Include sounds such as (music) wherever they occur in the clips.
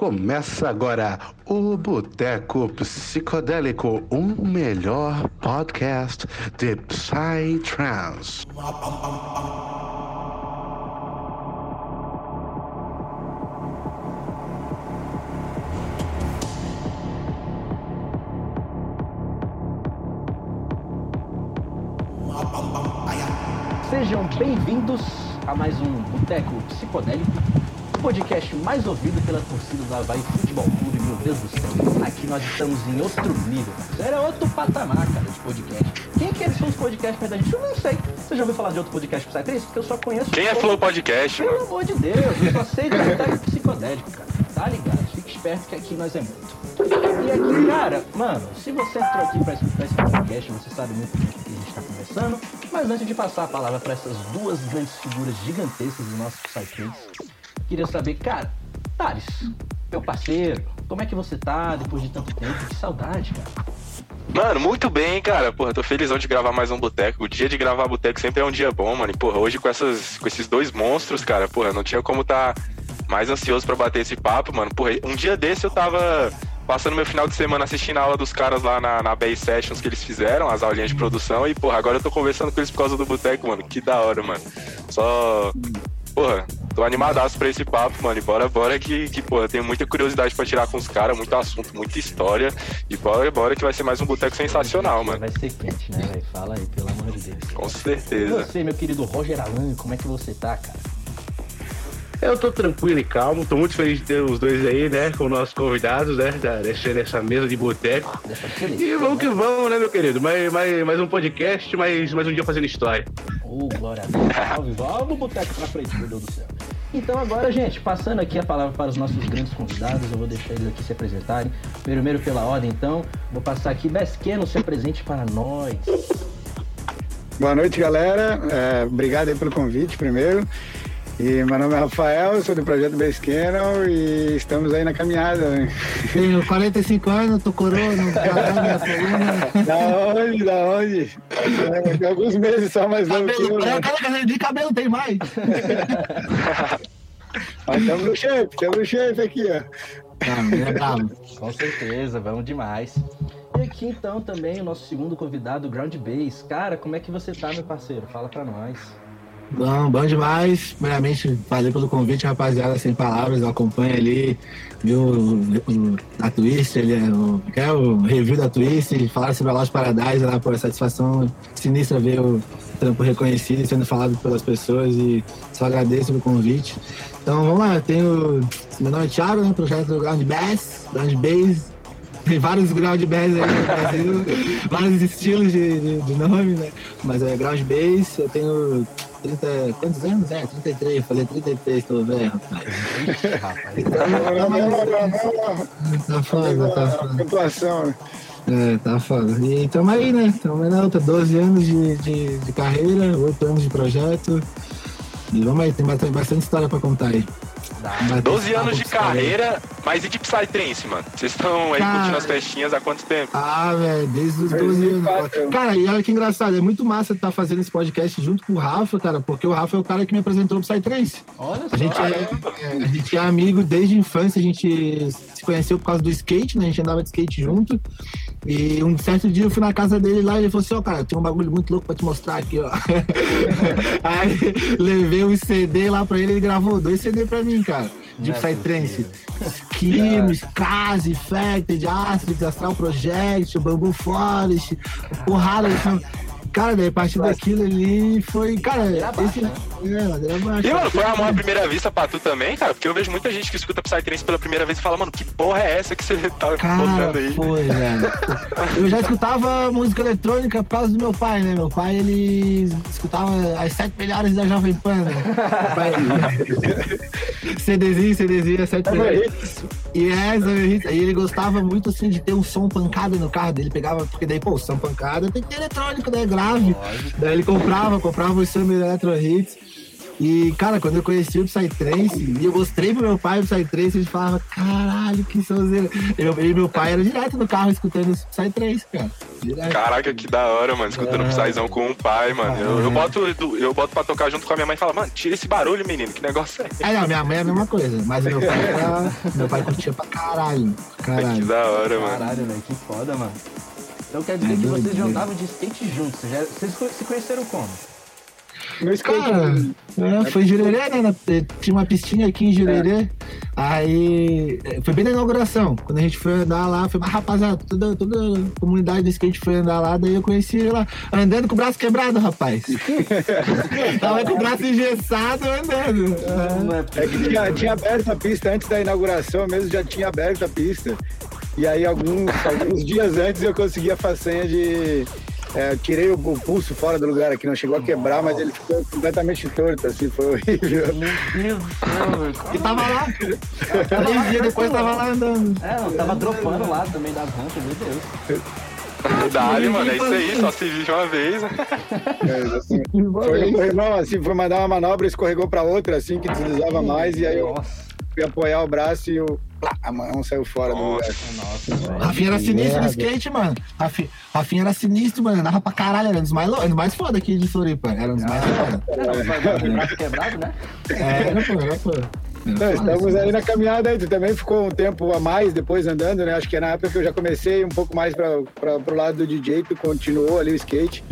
Começa agora o Boteco Psicodélico, um melhor podcast de Psytrance. Sejam bem-vindos a mais um Boteco Psicodélico, podcast mais ouvido pela torcida do Havaí Futebol Clube, meu Deus do céu. Aqui nós estamos em outro nível, era outro patamar, cara, de podcast. Quem que são os podcasts perto da gente? Eu não sei. Você já ouviu falar de outro podcast Psytrance? Porque eu só conheço... Quem é Flow Podcast, Pelo mano? amor de Deus, eu só sei do Boteco Psicodélico, cara. Tá ligado? Fique esperto que aqui nós é muito. E aqui, cara, mano, se você entrou aqui pra escutar esse podcast, você sabe muito bem o que a gente tá conversando. Mas antes de passar a palavra para essas duas grandes figuras gigantescas do nosso Psytrance, queria saber, cara, Thales, meu parceiro, como é que você tá depois de tanto tempo? Que saudade, cara. Mano, muito bem, cara. Porra, tô felizão de gravar mais um boteco. O dia de gravar boteco sempre é um dia bom, mano. E, porra, hoje com, essas, com esses dois monstros, cara, porra, não tinha como tá mais ansioso pra bater esse papo, mano. Porra, um dia desse eu tava passando meu final de semana assistindo a aula dos caras lá na, na Base Sessions que eles fizeram, as aulinhas de produção. E, porra, agora eu tô conversando com eles por causa do boteco, mano. Que da hora, mano. Só. Porra, tô animadaço pra esse papo, mano. E bora, bora que, que porra, tenho muita curiosidade pra tirar com os caras, muito assunto, muita história. E bora, bora que vai ser mais um boteco sensacional, mano. Vai ser quente, né, velho? Fala aí, pelo amor de Deus. Com E certeza. você, meu querido Roger Alan, como é que você tá, cara? Eu tô tranquilo e calmo, tô muito feliz de ter os dois aí, né, como nossos convidados, né, dessa, dessa mesa de boteco. E vamos que vamos, né, meu querido? Mais, mais, mais um podcast, mais, mais um dia fazendo história. Ô, glória a Deus. Salve, vamos boteco pra frente, meu Deus do céu. Então agora, gente, passando aqui a palavra para os nossos grandes convidados, eu vou deixar eles aqui se apresentarem. Primeiro pela ordem, então, vou passar aqui, Besqueno, se apresente para nós. Boa noite, galera. É, obrigado aí pelo convite, primeiro. E meu nome é Rafael, sou do Projeto Base Cannon e estamos aí na caminhada. né? Tenho 45 anos, tô minha (laughs) coluna. Da onde? Da onde? É, Tem alguns meses só mais novo que Cabelo eu, né? nem cabelo tem mais. (laughs) Mas estamos no shape, estamos no shape aqui, ó. Não, é bravo. Com certeza, vamos demais. E aqui então também o nosso segundo convidado, o Ground Base. Cara, como é que você tá, meu parceiro? Fala pra nós. Bom, bom demais. Primeiramente, valeu pelo convite, rapaziada, sem palavras. Eu acompanho ali, viu o, a Twist, ele é o, que é o review da Twist, falaram sobre a Lost Paradise, lá, pô, satisfação sinistra ver o trampo reconhecido, sendo falado pelas pessoas e só agradeço pelo convite. Então vamos lá, eu tenho. Meu nome é Thiago, né? Projeto Ground Bass, Ground Bass. Tem vários ground bass aí no Brasil, (laughs) vários estilos de, de, de nome, né? Mas é ground bass, eu tenho 30. Quantos anos? É, 33, eu falei 33, tô velho, rapaz. Tá foda, tá foda. pontuação, né? É, tá foda. E tamo aí, né? Tamo aí na outra, 12 anos de, de, de carreira, 8 anos de projeto. E vamos aí, tem bastante, bastante história pra contar aí. Bastante 12 anos de aí. carreira, mas e de Psytrance, mano? Vocês estão aí Cara. curtindo as festinhas há quanto tempo? Ah, velho, desde os 12 anos. 2004. Cara, e olha que engraçado, é muito massa estar fazendo esse podcast junto com o Rafa, cara, porque o Rafa é o cara que me apresentou o Psytrance. Olha só. A gente, é, a gente é amigo desde a infância, a gente se conheceu por causa do skate, né? A gente andava de skate junto. E um certo dia eu fui na casa dele lá e ele falou assim, ó, cara, tem um bagulho muito louco pra te mostrar aqui, ó. (laughs) Aí levei um CD lá pra ele, ele gravou dois CD pra mim, cara. De Psytrance. Kimes, Kazi, Infected, Astrix, Astral Project, Bamboo Forest, porrada. Cara, daí a partir daquilo ali foi. Cara, esse. É, ladeira abaixo. E, mano, foi amor à primeira vista pra tu também, cara? Porque eu vejo muita gente que escuta Psytrance pela primeira vez e fala, mano, que porra é essa que você tá Cara, botando aí? foi, velho. Eu já escutava música eletrônica por causa do meu pai, né? Meu pai, ele escutava as sete melhores da Jovem Pan, né? Pai- (laughs) CDzinho, CDzinho, as sete melhores. E é. Aí ele gostava muito, assim, de ter um som pancada no carro dele. Pegava, porque daí, pô, o som pancada tem que ter eletrônico, né? Grave. Daí ele comprava, comprava os Summer Electro Hits. E, cara, quando eu conheci o Psytrance, e eu mostrei pro meu pai o Psytrance, ele falava, caralho, que sonzeira. Eu e meu pai era direto no carro escutando o Psytrance, cara. Direto. Caraca, que da hora, mano. Escutando É. Psyzão com o pai, mano. Eu, eu boto, eu boto pra tocar junto com a minha mãe e falo, mano, tira esse barulho, menino. Que negócio é esse? É, não, minha mãe é a mesma coisa, mas o meu pai era, (laughs) meu pai curtia pra caralho. Que Caralho. da hora, mano. Caralho, velho, que foda, mano. Então quer dizer É que doido, vocês já andavam de skate juntos. Vocês, já- vocês se conheceram como? No skate. Cara, é, foi em Jurerê, né? na- Tinha uma pistinha aqui em Jurerê. Aí é, foi bem na inauguração. Quando a gente foi andar lá, foi, mas rapaziada, toda, toda a comunidade do skate foi andar lá, daí eu conheci ele lá, andando com o braço quebrado, rapaz. (laughs) Tava com o braço engessado andando. Ah, É que tinha, tinha aberto a pista antes da inauguração mesmo, já tinha aberto a pista. E aí, alguns, alguns dias antes, eu consegui a façenha de. É, eu tirei o, o pulso fora do lugar aqui, não chegou a quebrar, mas ele ficou completamente torto, assim, foi horrível. Meu Deus do céu. E tava lá. Três dias depois tava lá andando. É, eu tava dropando lá também das rampas, meu Deus. Verdade, mano. É isso aí. Só se vive uma vez. É, assim, foi assim, foi mandar uma manobra, escorregou pra outra, assim, que deslizava mais, e aí eu fui apoiar o braço e o. plá, a mão saiu fora do lugar. Nossa. nossa. Rafinha era sinistro no skate, mano. Rafi- Rafinha era sinistro, mano. Andava pra caralho, era um dos mais, lou- dos mais foda aqui de Floripa. Era um dos mais foda. É, não, foi o braço quebrado, né? É, era, pô, era, pô. Estamos assim. aí na caminhada aí. Tu também ficou um tempo a mais depois andando, né? Acho que é na época que eu já comecei um pouco mais para pro lado do DJ, tu continuou ali o skate.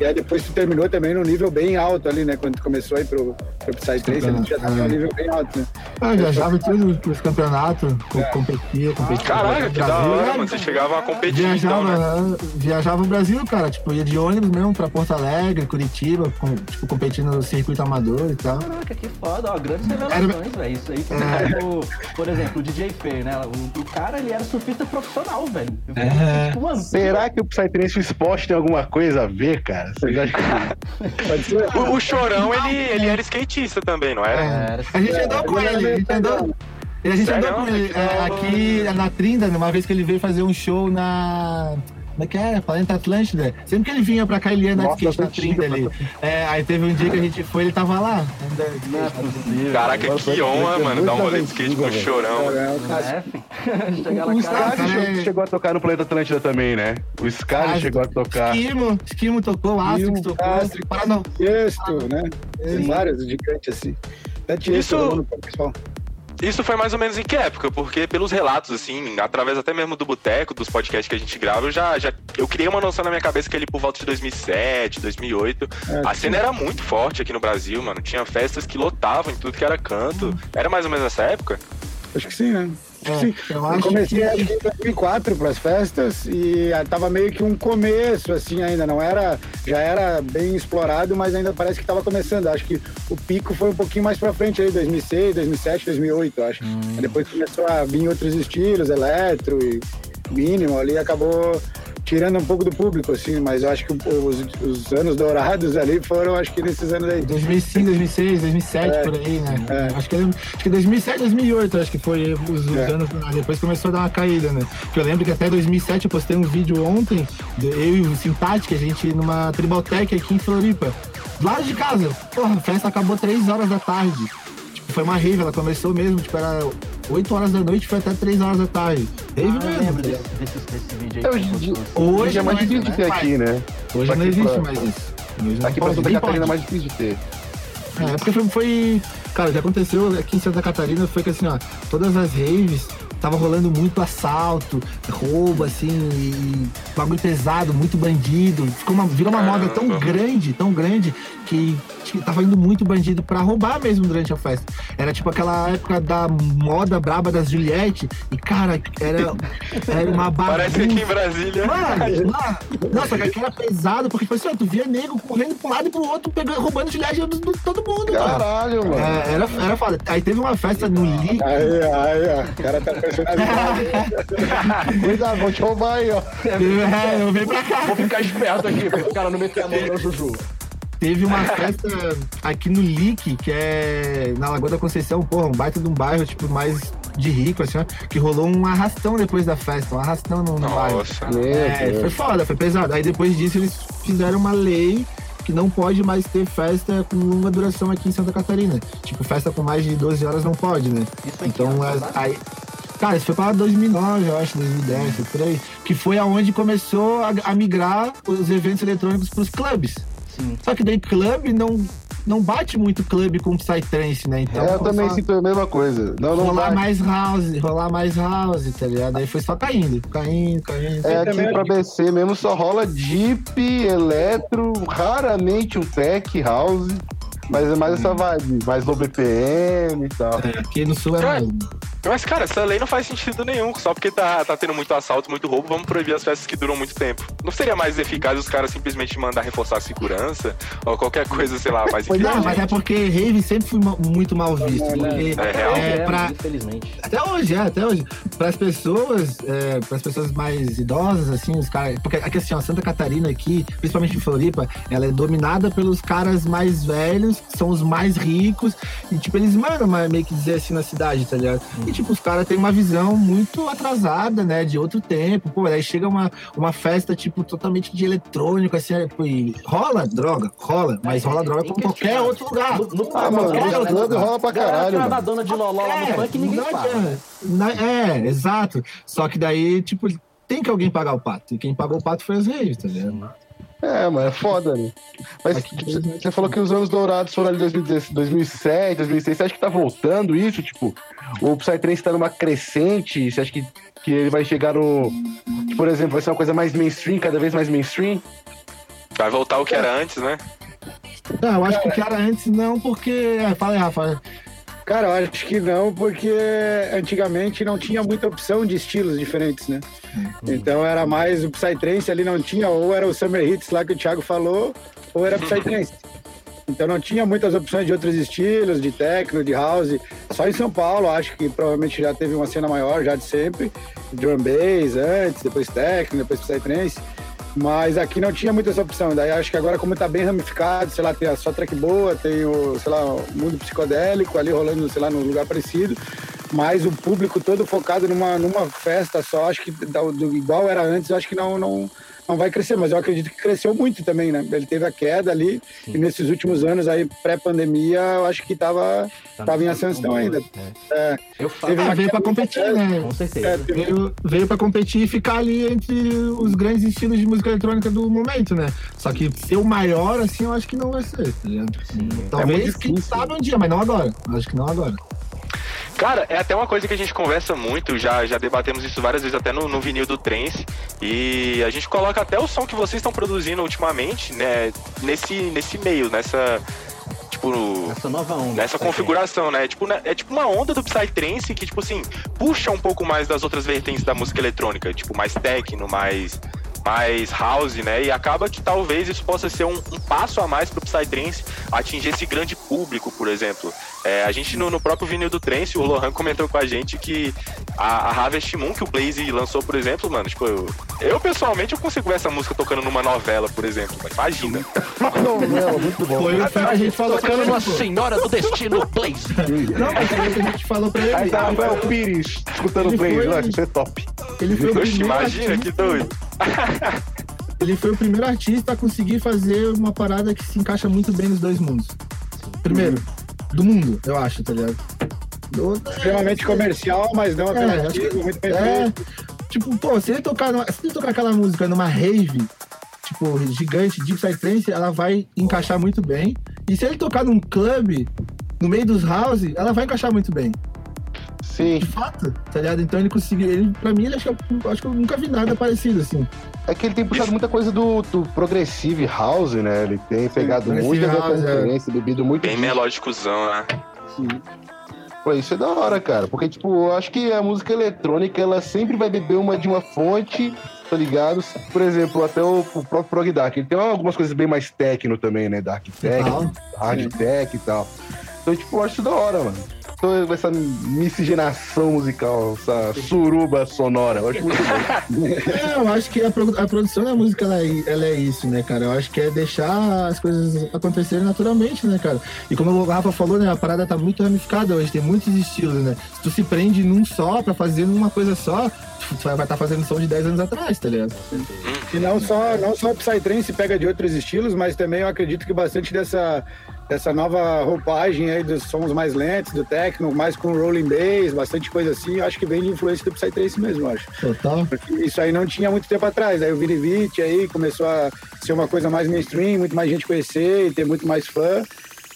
E aí depois tu terminou também num nível bem alto ali, né? Quando tu começou aí pro, pro Psytrance, ali tu já tava num nível bem alto, né? Eu viajava em todos os campeonatos, co- competia, competia. Caraca, que da hora, né? mano. Vocês chegavam a competir, então, Viajava, né? viajava o Brasil, cara. Tipo, ia de ônibus mesmo pra Porto Alegre, Curitiba, com- tipo, competindo no circuito amador e tal. Caraca, que foda, ó, grandes revelações, velho. Isso aí, É. como, por exemplo, o DJ Fer, né? O, o cara, ele era surfista profissional, velho. É. tipo, mano, Será que o Psytrance e o esporte tem alguma coisa a ver, cara? Vocês acham que... Pode ser? O, o Chorão, ele, ele era skatista também, não era? É. Era A gente andou com ele, a gente andou. A gente Sério? andou com ele é, aqui na Trinda, uma vez que ele veio fazer um show na. Como é que é? Planeta Atlântida. Sempre que ele vinha pra cá, ele ia na Nossa, skate ali. É, aí teve um dia que a gente foi, ele tava lá. Caraca, Nossa, que honra, mano, dar um rolê de skate com o Chorão. É, é? (laughs) Chegar lá, O. Scar- é- chegou, a tocar no Planeta Atlântida também, né? O Scarlett Ah, chegou a tocar. Esquimo, Esquimo tocou, Astrix Esquimo, tocou. Astrix. Parano- Texto, né? Tem vários gigantes assim. Até tinha Isso- isso foi mais ou menos em que época? Porque pelos relatos, assim, através até mesmo do boteco, dos podcasts que a gente grava, eu já, já eu criei uma noção na minha cabeça que ele por volta de 2007, 2008, É, a cena era muito forte aqui no Brasil, mano. Tinha festas que lotavam em tudo que era canto. Era mais ou menos nessa época? Acho que sim, né? É, Sim, eu comecei que- em 2004 para as festas e ah, tava meio que um começo assim ainda. Não era já era bem explorado mas ainda parece que estava começando. Acho que o pico foi um pouquinho mais para frente aí 2006 2007 2008 acho. Aí depois começou a vir outros estilos eletro e minimal ali acabou tirando um pouco do público assim mas eu acho que os, os anos dourados ali foram acho que nesses anos aí 2005, 2006, 2007, É. por aí, né? É. Acho, que, acho que 2007, 2008, acho que foi os, os É. anos. Depois começou a dar uma caída, né? Porque eu lembro que até 2007 eu postei um vídeo ontem, eu e o Simpática, a gente numa Tribaltec aqui em Floripa. Do lado de casa. Porra, a festa acabou 3 horas da tarde. Tipo, foi uma rave, ela começou mesmo, tipo, era 8 horas da noite, foi até 3 horas da tarde. Rave Ah, mesmo. lembro desse, desse, desse vídeo É, aí. hoje, postou. Hoje hoje é mais é, difícil de ter né? aqui, né? Hoje não existe pra- mais isso. Hoje Aqui pra Santa Catarina é mais difícil de ter. É, porque foi, foi- Cara, o que aconteceu aqui em Santa Catarina foi que assim, ó, todas as raves tava rolando muito assalto, roubo, assim, e bagulho pesado, muito bandido. Ficou uma, virou uma moda tão grande, tão grande, que tava indo muito bandido pra roubar mesmo durante a festa. Era tipo aquela época da moda braba das Juliette, e cara, era, era uma bagunça. (laughs) Parece aqui em Brasília. Mano, mano, nossa, que aqui era pesado, porque tipo assim, ó, tu via nego correndo pra um lado e pro outro, pegando, roubando gilete de todo mundo, mano. Caralho, mano. É, era, era foda. Aí teve uma festa no Li. aí aí ó, o cara tá (laughs) Cuidado, vou te roubar aí, ó. É, eu venho pra cá. Vou ficar esperto aqui, pra o cara não meter a mão no Juju. Teve uma festa aqui no Lick, que é na Lagoa da Conceição, porra, um baita de um bairro, tipo, mais de rico, assim, ó, que rolou um arrastão depois da festa, um arrastão no, no bairro. Nossa. É, foi foda, foi pesado. Aí depois disso eles fizeram uma lei que não pode mais ter festa com longa duração aqui em Santa Catarina. Tipo, festa com mais de 12 horas não pode, né? Então, é, sabe? aí. Cara, isso foi para 2009, eu acho, 2010, por aí. Que foi aonde começou a, a migrar os eventos eletrônicos para os clubes. Sim. Só que daí clube não, não bate muito clube com Psytrance, né? Então, É, eu também só sinto a mesma coisa. Não, não rolar vai. mais house, rolar mais house, tá ligado? Aí foi só caindo, caindo, caindo. É, também aqui pra BC mesmo só rola Jeep, Eletro, raramente um Tech House. Mas é mais essa vibe, mais low BPM e tal. É, aqui no sul é mais. Mas, cara, essa lei não faz sentido nenhum. Só porque tá, tá tendo muito assalto, muito roubo, vamos proibir as festas que duram muito tempo. Não seria mais eficaz os caras simplesmente mandar reforçar a segurança? Ou qualquer coisa, sei lá, mais Não, inteligente? mas é porque rave sempre foi muito mal visto. Porque É real. é, É, pra, infelizmente. Até hoje, é, até hoje. Para as pessoas, é, para as pessoas mais idosas, assim, os caras. Porque aqui assim, ó, Santa Catarina aqui, principalmente em Floripa, ela é dominada pelos caras mais velhos, que são os mais ricos. E, tipo, eles mandam meio que dizer assim na cidade, tá ligado? E, tipo, os caras têm uma visão muito atrasada, né? De outro tempo. Pô, aí chega uma, uma festa, tipo, totalmente de eletrônico, assim, é, pô, e rola droga, rola, mas rola droga como qualquer outro lugar. No, no, Ah, mano, Qualquer outro lugar. rola pra caralho, mano. Travadona de loló lá no É, funk ninguém não fala. adianta. Na- É, exato. Só que daí, tipo, tem que alguém pagar o pato. E quem pagou o pato foi as raves, tá ligado? É, mano, é foda, né? Mas Aqui, você falou que os anos dourados foram ali 2016, 2007, 2006. Você acha que tá voltando isso? Tipo, o Psytrance tá numa crescente? Você acha que, que ele vai chegar no. que, por exemplo, vai ser uma coisa mais mainstream, cada vez mais mainstream? Vai voltar o que era antes, né? Não, eu acho que o que era antes não, porque. É, fala aí, Rafa. Cara, eu acho que não, porque antigamente não tinha muita opção de estilos diferentes, né? Então era mais o Psytrance ali não tinha, ou era o Summer Hits lá que o Thiago falou, ou era Psytrance. Então não tinha muitas opções de outros estilos, de techno, de house. Só em São Paulo, acho que provavelmente já teve uma cena maior, já de sempre. Drum bass antes, depois techno, depois Psytrance. Mas aqui não tinha muita essa opção. Daí acho que agora, como tá bem ramificado, sei lá, tem a só track boa, tem o, sei lá, o mundo psicodélico ali rolando, sei lá, num lugar parecido. Mas o público todo focado numa, numa festa só, acho que da- do, igual era antes, eu acho que não, não, não vai crescer. Mas eu acredito que cresceu muito também, né? Ele teve a queda ali, e nesses últimos anos aí, pré-pandemia, eu acho que tava, Tá tava em ascensão ainda. É, Eu falo, Teve Ah, veio pra competir, né? com é, certeza. teve- Veio, veio pra competir e ficar ali entre os grandes estilos de música eletrônica do momento, né? Só que ser o maior, assim, eu acho que não vai ser, tá ligado? Talvez, muito quem sabe um dia, mas não agora. Acho que não agora. Cara, é até uma coisa que a gente conversa muito, já, já debatemos isso várias vezes até no, no vinil do Trance. E a gente coloca até o som que vocês estão produzindo ultimamente, né? Nesse, nesse meio, nessa. Tipo. Essa nova onda. Nessa tá configuração, né? Tipo, né, é tipo uma onda do Psytrance que, tipo assim, puxa um pouco mais das outras vertentes da música eletrônica, tipo, mais techno, mais, mais house, né? E acaba que talvez isso possa ser um, um passo a mais pro Psytrance atingir esse grande público, por exemplo. É, a gente, no, no próprio vinil do Trance, o Lohan comentou com a gente que a, a Harvest Moon, que o Blaze lançou, por exemplo, mano, tipo, eu, eu pessoalmente eu consigo ver essa música tocando numa novela, por exemplo. Mas imagina. Não, não, muito bom. Foi o que a gente falou Tocando uma pô. senhora do destino, (laughs) Blaze. Não, mas foi o que a gente falou pra ele. Aí tá Ah, Rafael Pires escutando Blaze, foi- que é top. Ele foi, o Oxe, primeiro imagina, que artista, doido. (laughs) ele foi o primeiro artista a conseguir fazer uma parada que se encaixa muito bem nos dois mundos. Primeiro, do mundo, eu acho, tá ligado? Do- extremamente comercial, mas não É, que- muito bem É, tipo, pô, se ele tocar, numa- se ele tocar aquela música numa rave, tipo, gigante, de Psytrance, ela vai encaixar muito bem. E se ele tocar num clube, no meio dos house, ela vai encaixar muito bem. Sim. De fato, tá ligado? Então ele conseguiu, ele, pra mim, ele acho, que eu- acho que eu nunca vi nada parecido, assim. É que ele tem puxado muita coisa do, do Progressive House, né? Ele tem pegado muita House, é. referência, bebido muito Bem melódicozão, né? Pô, isso é da hora, cara. Porque, tipo, eu acho que a música eletrônica, ela sempre vai beber uma de uma fonte, tá ligado? Por exemplo, até o, o próprio Prog Dark. Ele tem algumas coisas bem mais techno também, né? Dark tech, hard tech e tal. Então, tipo, eu acho isso da hora, mano. Então, essa miscigenação musical, essa suruba sonora, eu acho muito bom. (laughs) É, eu acho que a, produ- a produção da música ela é, ela é isso, né, cara? Eu acho que é deixar as coisas acontecerem naturalmente, né, cara? E como o Rafa falou, né, a parada tá muito ramificada hoje, tem muitos estilos, né? Se tu se prende num só pra fazer uma coisa só, tu vai estar fazendo som de 10 anos atrás, tá ligado? E não só, não só o Psytrance pega de outros estilos, mas também eu acredito que bastante dessa, dessa nova roupagem aí dos sons mais lentos, do techno, mais com rolling bass, bastante coisa assim, eu acho que vem de influência do Psytrance mesmo, eu acho. Total. Porque isso aí não tinha muito tempo atrás. Aí o Vini Vici aí começou a ser uma coisa mais mainstream, muito mais gente conhecer e ter muito mais fã.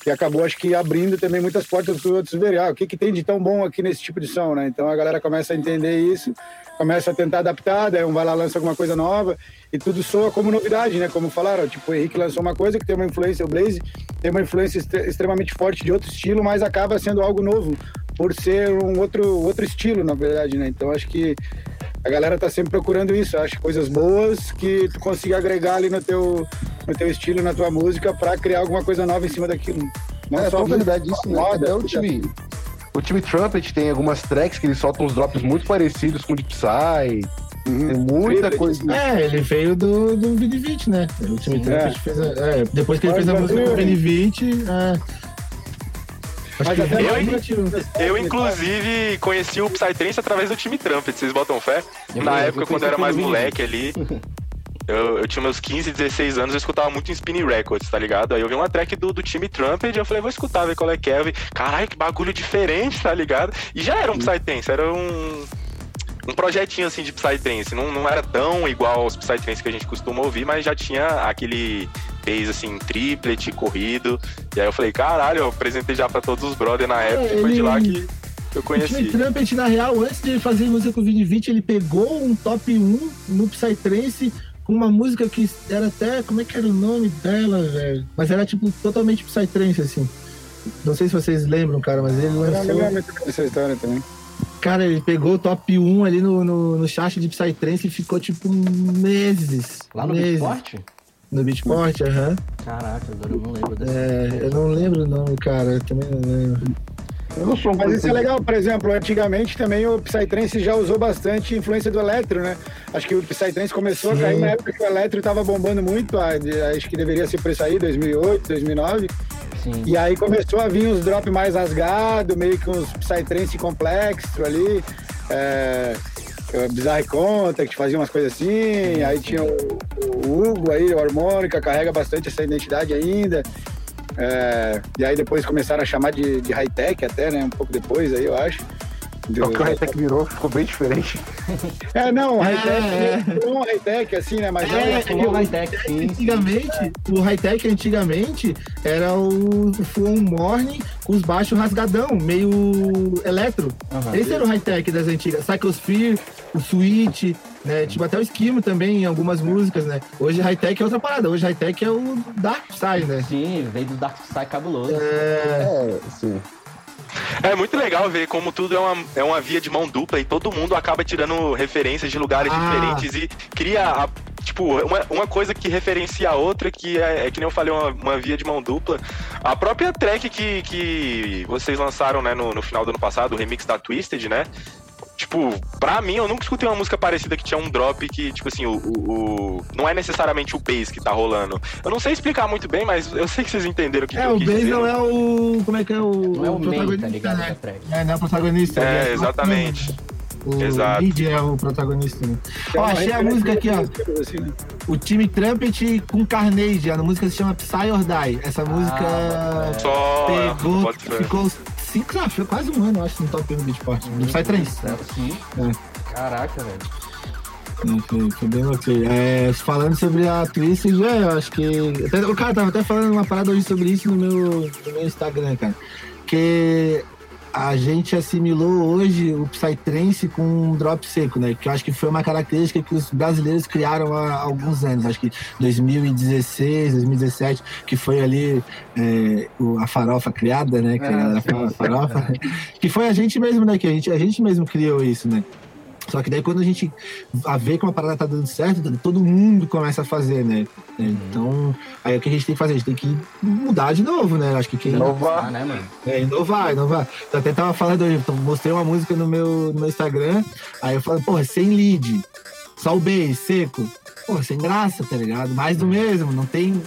E acabou, acho que, abrindo também muitas portas para os outros verem ah, o que, que tem de tão bom aqui nesse tipo de som, né? Então a galera começa a entender isso, começa a tentar adaptar, daí um vai lá lança alguma coisa nova e tudo soa como novidade, né? Como falaram, tipo, o Henrique lançou uma coisa que tem uma influência, o Blaze tem uma influência extre- extremamente forte de outro estilo, mas acaba sendo algo novo por ser um outro, outro estilo, na verdade, né? Então acho que a galera tá sempre procurando isso, acho coisas boas que tu consiga agregar ali no teu, no teu estilo, na tua música, para criar alguma coisa nova em cima daquilo. Não É, só só verdade isso, né? moda, Até o time, o time Trumpet tem algumas tracks que eles soltam uns drops muito parecidos com o de Psy. Uhum. Tem muita Triplet, coisa. É, ele veio do, do Vini Vici, né? O time Trumpet fez a, é, depois que ele Mas fez a música com o Vici, é. Acho Mas que até veio eu- aí, Eu, inclusive, conheci o Psytrance através do time Trumpet, vocês botam fé? Eu Na época, quando eu era mais moleque ali, (laughs) eu, eu tinha meus 15, 16 anos, eu escutava muito em Spinning Records, tá ligado? Aí eu vi uma track do, do time Trumpet e eu falei, vou escutar, ver qual é que é. Caralho, que bagulho diferente, tá ligado? E já era um Psytrance, era um... Um projetinho assim de Psytrance, não, não era tão igual aos Psytrance que a gente costuma ouvir, mas já tinha aquele bass assim, triplet, corrido. E aí eu falei, caralho, eu apresentei já pra todos os brothers na época e foi de lá que eu O conheci. Trumpet, na real, antes de fazer música com o Vini Vici, ele pegou um top 1 no Psytrance com uma música que era até. Como é que era o nome dela, velho? Mas era tipo totalmente Psytrance, assim. Não sei se vocês lembram, cara, mas ele Eu lançou. lembro muito dessa história também. Cara, ele pegou o top 1 ali no, no, no chat de Psytrance e ficou tipo meses. Lá no meses. Beatport? No Beatport, aham. Caraca, agora eu não lembro dessa. É, eu não lembro o nome, cara. Eu também não lembro. Eu não sou Mas muito- isso é legal, por exemplo, antigamente também o Psytrance já usou bastante influência do Eletro, né? Acho que o Psytrance começou a Sim. cair na época que o Eletro estava bombando muito, acho que deveria ser por isso aí, 2008, 2009. Sim. E aí começou a vir uns drop mais rasgados, meio que uns Psytrance complexo ali. É, o Bizarre Contact, que fazia umas coisas assim. Aí tinha o, o Hugo aí, o Harmônica, carrega bastante essa identidade ainda. É, e aí depois começaram a chamar de, de high-tech até, né? Um pouco depois aí, eu acho. Do- O que o Hightech virou ficou bem diferente. É, não, o high-tech É. virou um high-tech, assim, né? Mas É, é, Falou high-tech, sim. Antigamente, o high-tech antigamente era o Full Morning com os baixos rasgadão, meio eletro. Aham. Esse era o high-tech das antigas. Cyclosphere, o Switch, né? Tipo, até o Esquimo também em algumas músicas, né? Hoje high-tech é outra parada. Hoje high-tech é o Dark Side, né? Sim, veio do Dark Side cabuloso. É, sim. É muito legal ver como tudo é uma, é uma via de mão dupla e todo mundo acaba tirando referências de lugares Ah. diferentes e cria, a- tipo, uma, uma coisa que referencia a outra, que é, é que nem eu falei, uma, uma via de mão dupla. A própria track que, que vocês lançaram, né, no, no final do ano passado, o remix da Twisted, né? Tipo, pra mim, eu nunca escutei uma música parecida que tinha um drop que, tipo assim, o, o- o- não é necessariamente o bass que tá rolando. Eu não sei explicar muito bem, mas eu sei que vocês entenderam o que, que É, o Bass não é o. Como é que é o. Não é o main, tá ligado? né? É, não é o protagonista. É, ele exatamente. O Exato. lead é o protagonista. Né? é Ó, achei a música aqui, ó. assim, né? O time Trumpet com Carnage. A música se chama Psy or Die. Essa música é. Só. pegou, ficou cinco, ah, foi quase um ano, eu acho, no top 1 do Beatport. No Psy 3. Sim. É. Caraca, velho. Foi, foi bem ok. É, falando sobre a Twisted, é, eu acho que. Até, o cara tava até falando uma parada hoje sobre isso no meu, no meu Instagram, cara. Que a gente assimilou hoje o Psytrance com um drop seco, né? Que eu acho que foi uma característica que os brasileiros criaram há alguns anos. Acho que 2016, 2017, que foi ali é, o- a farofa criada, né? Que a farofa. (laughs) que foi a gente mesmo, né? Que a gente, a gente mesmo criou isso, né? Só que daí quando a gente a ver que uma parada tá dando certo, todo mundo começa a fazer, né? Então, aí o que a gente tem que fazer? A gente tem que mudar de novo, né? Acho que quem Inovar. Ah, né, mano? é, inovar, inovar. Eu até tava falando hoje, então, mostrei uma música no meu, no meu Instagram, aí eu falei, porra, sem lead, só o bass, seco. Pô, sem graça, tá ligado? Mais do mesmo, não tem.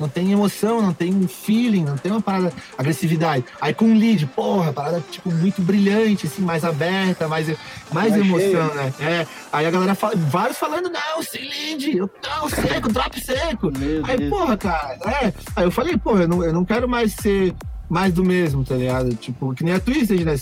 Não tem emoção, não tem feeling, não tem uma parada agressividade. Aí com lead, porra, parada tipo muito brilhante, assim, mais aberta, mais, mais, emoção, né? É. Aí a galera fala, vários falando, não, sem lead, eu- não, seco, drop seco. Meu Aí, Deus. porra, cara, é. Aí eu falei, porra, eu não, eu não quero mais ser mais do mesmo, tá ligado? Tipo, que nem a Twisted, né?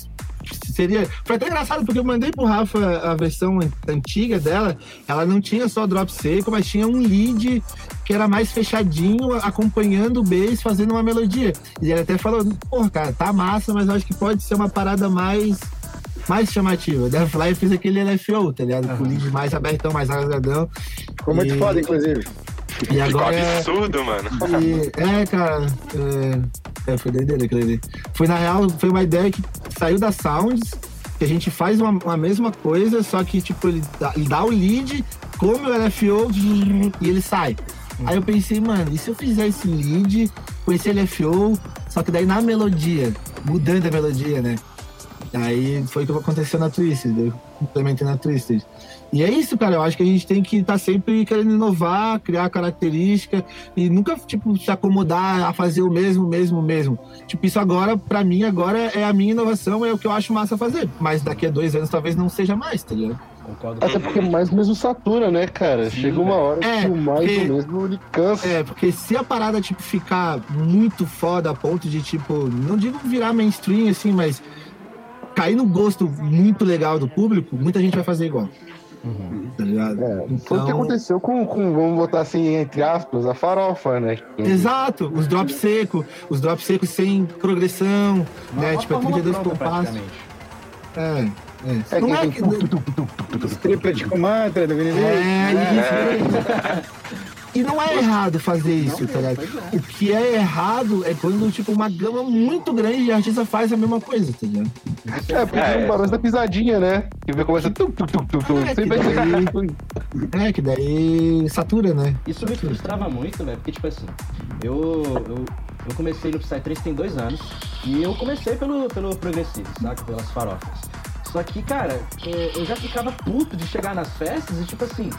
Seria. Foi até engraçado, porque eu mandei pro Rafa a versão antiga dela. Ela não tinha só drop seco, mas tinha um lead que era mais fechadinho, acompanhando o bass, fazendo uma melodia. E ele até falou, porra, cara, tá massa, mas eu acho que pode ser uma parada mais. Mais chamativa. Daí eu fiz aquele LFO, tá ligado? Com o lead mais abertão, mais rasgadão. Ficou muito E- foda, inclusive. E Ficou agora. absurdo, mano. (laughs) E, é, cara. É, é, foi doideira aquilo ali. Foi, na real, foi uma ideia que saiu da Sounds, que a gente faz uma, uma mesma coisa, só que, tipo, ele dá, ele dá o lead, come o LFO e ele sai. Aí eu pensei, mano, e se eu fizer esse lead com esse LFO, só que daí na melodia, mudando a melodia, né? Aí foi o que aconteceu na Twisted, eu implementei na Twisted. E é isso, cara, eu acho que a gente tem que estar sempre querendo inovar, criar característica e nunca, tipo, se acomodar a fazer o mesmo, mesmo, mesmo. Tipo, isso agora, pra mim, agora é a minha inovação, é o que eu acho massa fazer. Mas daqui a dois anos talvez não seja mais, tá ligado? Concordo Até porque mais mesmo satura, né, cara? Chega uma hora É, que o mais porque- do mesmo ele cansa. É, porque se a parada, tipo, ficar muito foda a ponto de, tipo, não digo virar mainstream, assim, mas cair no gosto muito legal do público, muita gente vai fazer igual. Tá ligado? É, foi o que Então- aconteceu com, com, vamos botar assim, entre aspas, a farofa, né? Exato, os drops seco, os drops secos sem progressão, Uma- né? Tipo, é fórmula 32 pronta, compassos. É, é. É não é que. tu, tu, tu, tu, tu, tu, tu. Triplet com mantra do Vinicius. É, isso. E não é errado fazer isso, tá ligado? O que é errado é quando, tipo, uma gama muito grande de artista faz a mesma coisa, tá ligado? É, porque É. tem um barulho da pisadinha, né? Que vê começa. Tu, tu, tu, tu, tu. É, Sempre que vai É, que daí satura, né? Isso me frustrava muito, velho, porque, tipo assim, eu, eu, eu comecei no Psytrance tem dois anos e eu comecei pelo, pelo progressivo, saca? Pelas farofas. Só que, cara, eu já ficava puto de chegar nas festas e, tipo assim,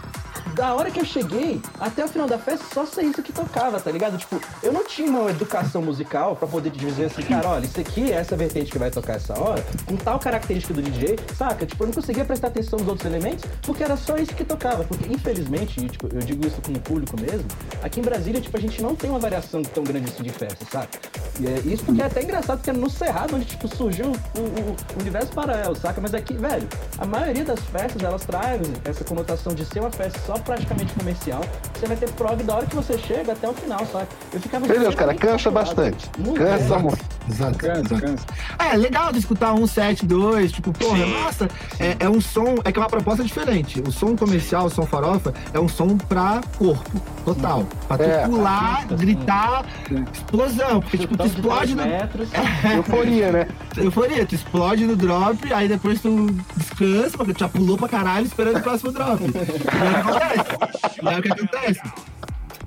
da hora que eu cheguei até o final da festa, só ser isso que tocava, tá ligado? Tipo, eu não tinha uma educação musical pra poder dizer assim, cara, olha, isso aqui é essa vertente que vai tocar essa hora, com tal característica do DJ, saca? Tipo, eu não conseguia prestar atenção nos outros elementos porque era só isso que tocava. Porque, infelizmente, tipo, eu digo isso com o público mesmo, aqui em Brasília, tipo, a gente não tem uma variação tão grande assim de festa, saca? E é isso porque é até engraçado, porque é no Cerrado onde, tipo, surgiu o, o- o universo paralelo, saca? Mas aqui, velho, a maioria das festas, elas trazem essa conotação de ser uma festa só praticamente comercial. Você vai ter prog da hora que você chega até o final, saca? Eu ficava Entendeu, cara? extremamente Cansa bastante. Muito, Cansa é. muito. Exato, Cansa, exato. cansa. É, legal de escutar um 7, 2, tipo, porra, Sim. nossa, é, é um som, é que é uma proposta diferente. O som comercial, o som farofa, é um som pra corpo, total. Pra tu É, pular, artista, sim. gritar, explosão. Porque, tipo, tu explode dois no. metros. (laughs) Euforia, né? Euforia, tu explode no drop, aí depois tu descansa, porque tu já pulou pra caralho esperando o próximo drop. (laughs) É o que acontece. É o que acontece.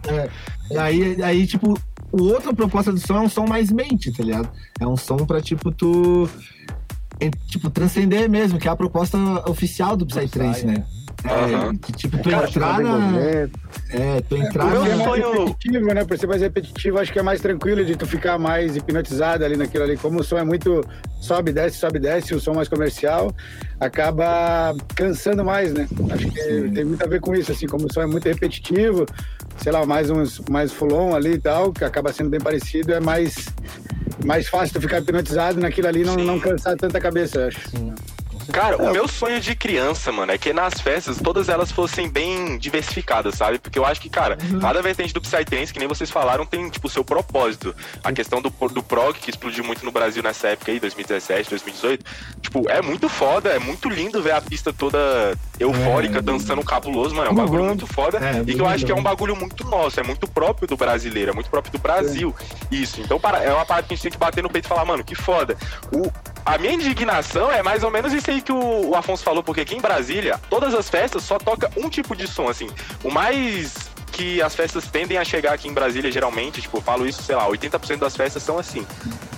É, aí, aí, tipo, o outra proposta do som é um som mais mente, tá ligado? É um som pra, tipo, tu. Tipo, transcender mesmo, que é a proposta oficial do Psytrance, né? É, Aham. que, tipo, tu entrar na. É, tu entrar na. mais sonho- repetitivo, né? Por ser mais repetitivo, acho que é mais tranquilo de tu ficar mais hipnotizado ali naquilo ali. Como o som é muito sobe, desce, sobe, desce, o som mais comercial acaba cansando mais, né? Acho que tem muito a ver com isso, assim, como o som é muito repetitivo, sei lá, mais uns mais full-on ali e tal, que acaba sendo bem parecido, é mais mais fácil tu ficar hipnotizado naquilo ali e não, Sim. não cansar tanta cabeça, acho. Cara, o meu sonho de criança, mano, é que nas festas todas elas fossem bem diversificadas, sabe? Porque eu acho que, cara, cada vertente do Psytrance, que nem vocês falaram, tem, tipo, o seu propósito. A questão do, do prog, que explodiu muito no Brasil nessa época aí, 2017, 2018, tipo, é muito foda, é muito lindo ver a pista toda eufórica, dançando cabuloso, mano, é um bagulho Uhum. muito foda. É, e que eu acho que é um bagulho muito nosso, é muito próprio do brasileiro, é muito próprio do Brasil. Isso, então para- é uma parada que a gente tem que bater no peito e falar, mano, que foda. O, a minha indignação é mais ou menos isso aí que o, Afonso falou, porque aqui em Brasília, todas as festas só toca um tipo de som, assim. O mais que as festas tendem a chegar aqui em Brasília, geralmente, tipo, eu falo isso, sei lá, 80% das festas são assim.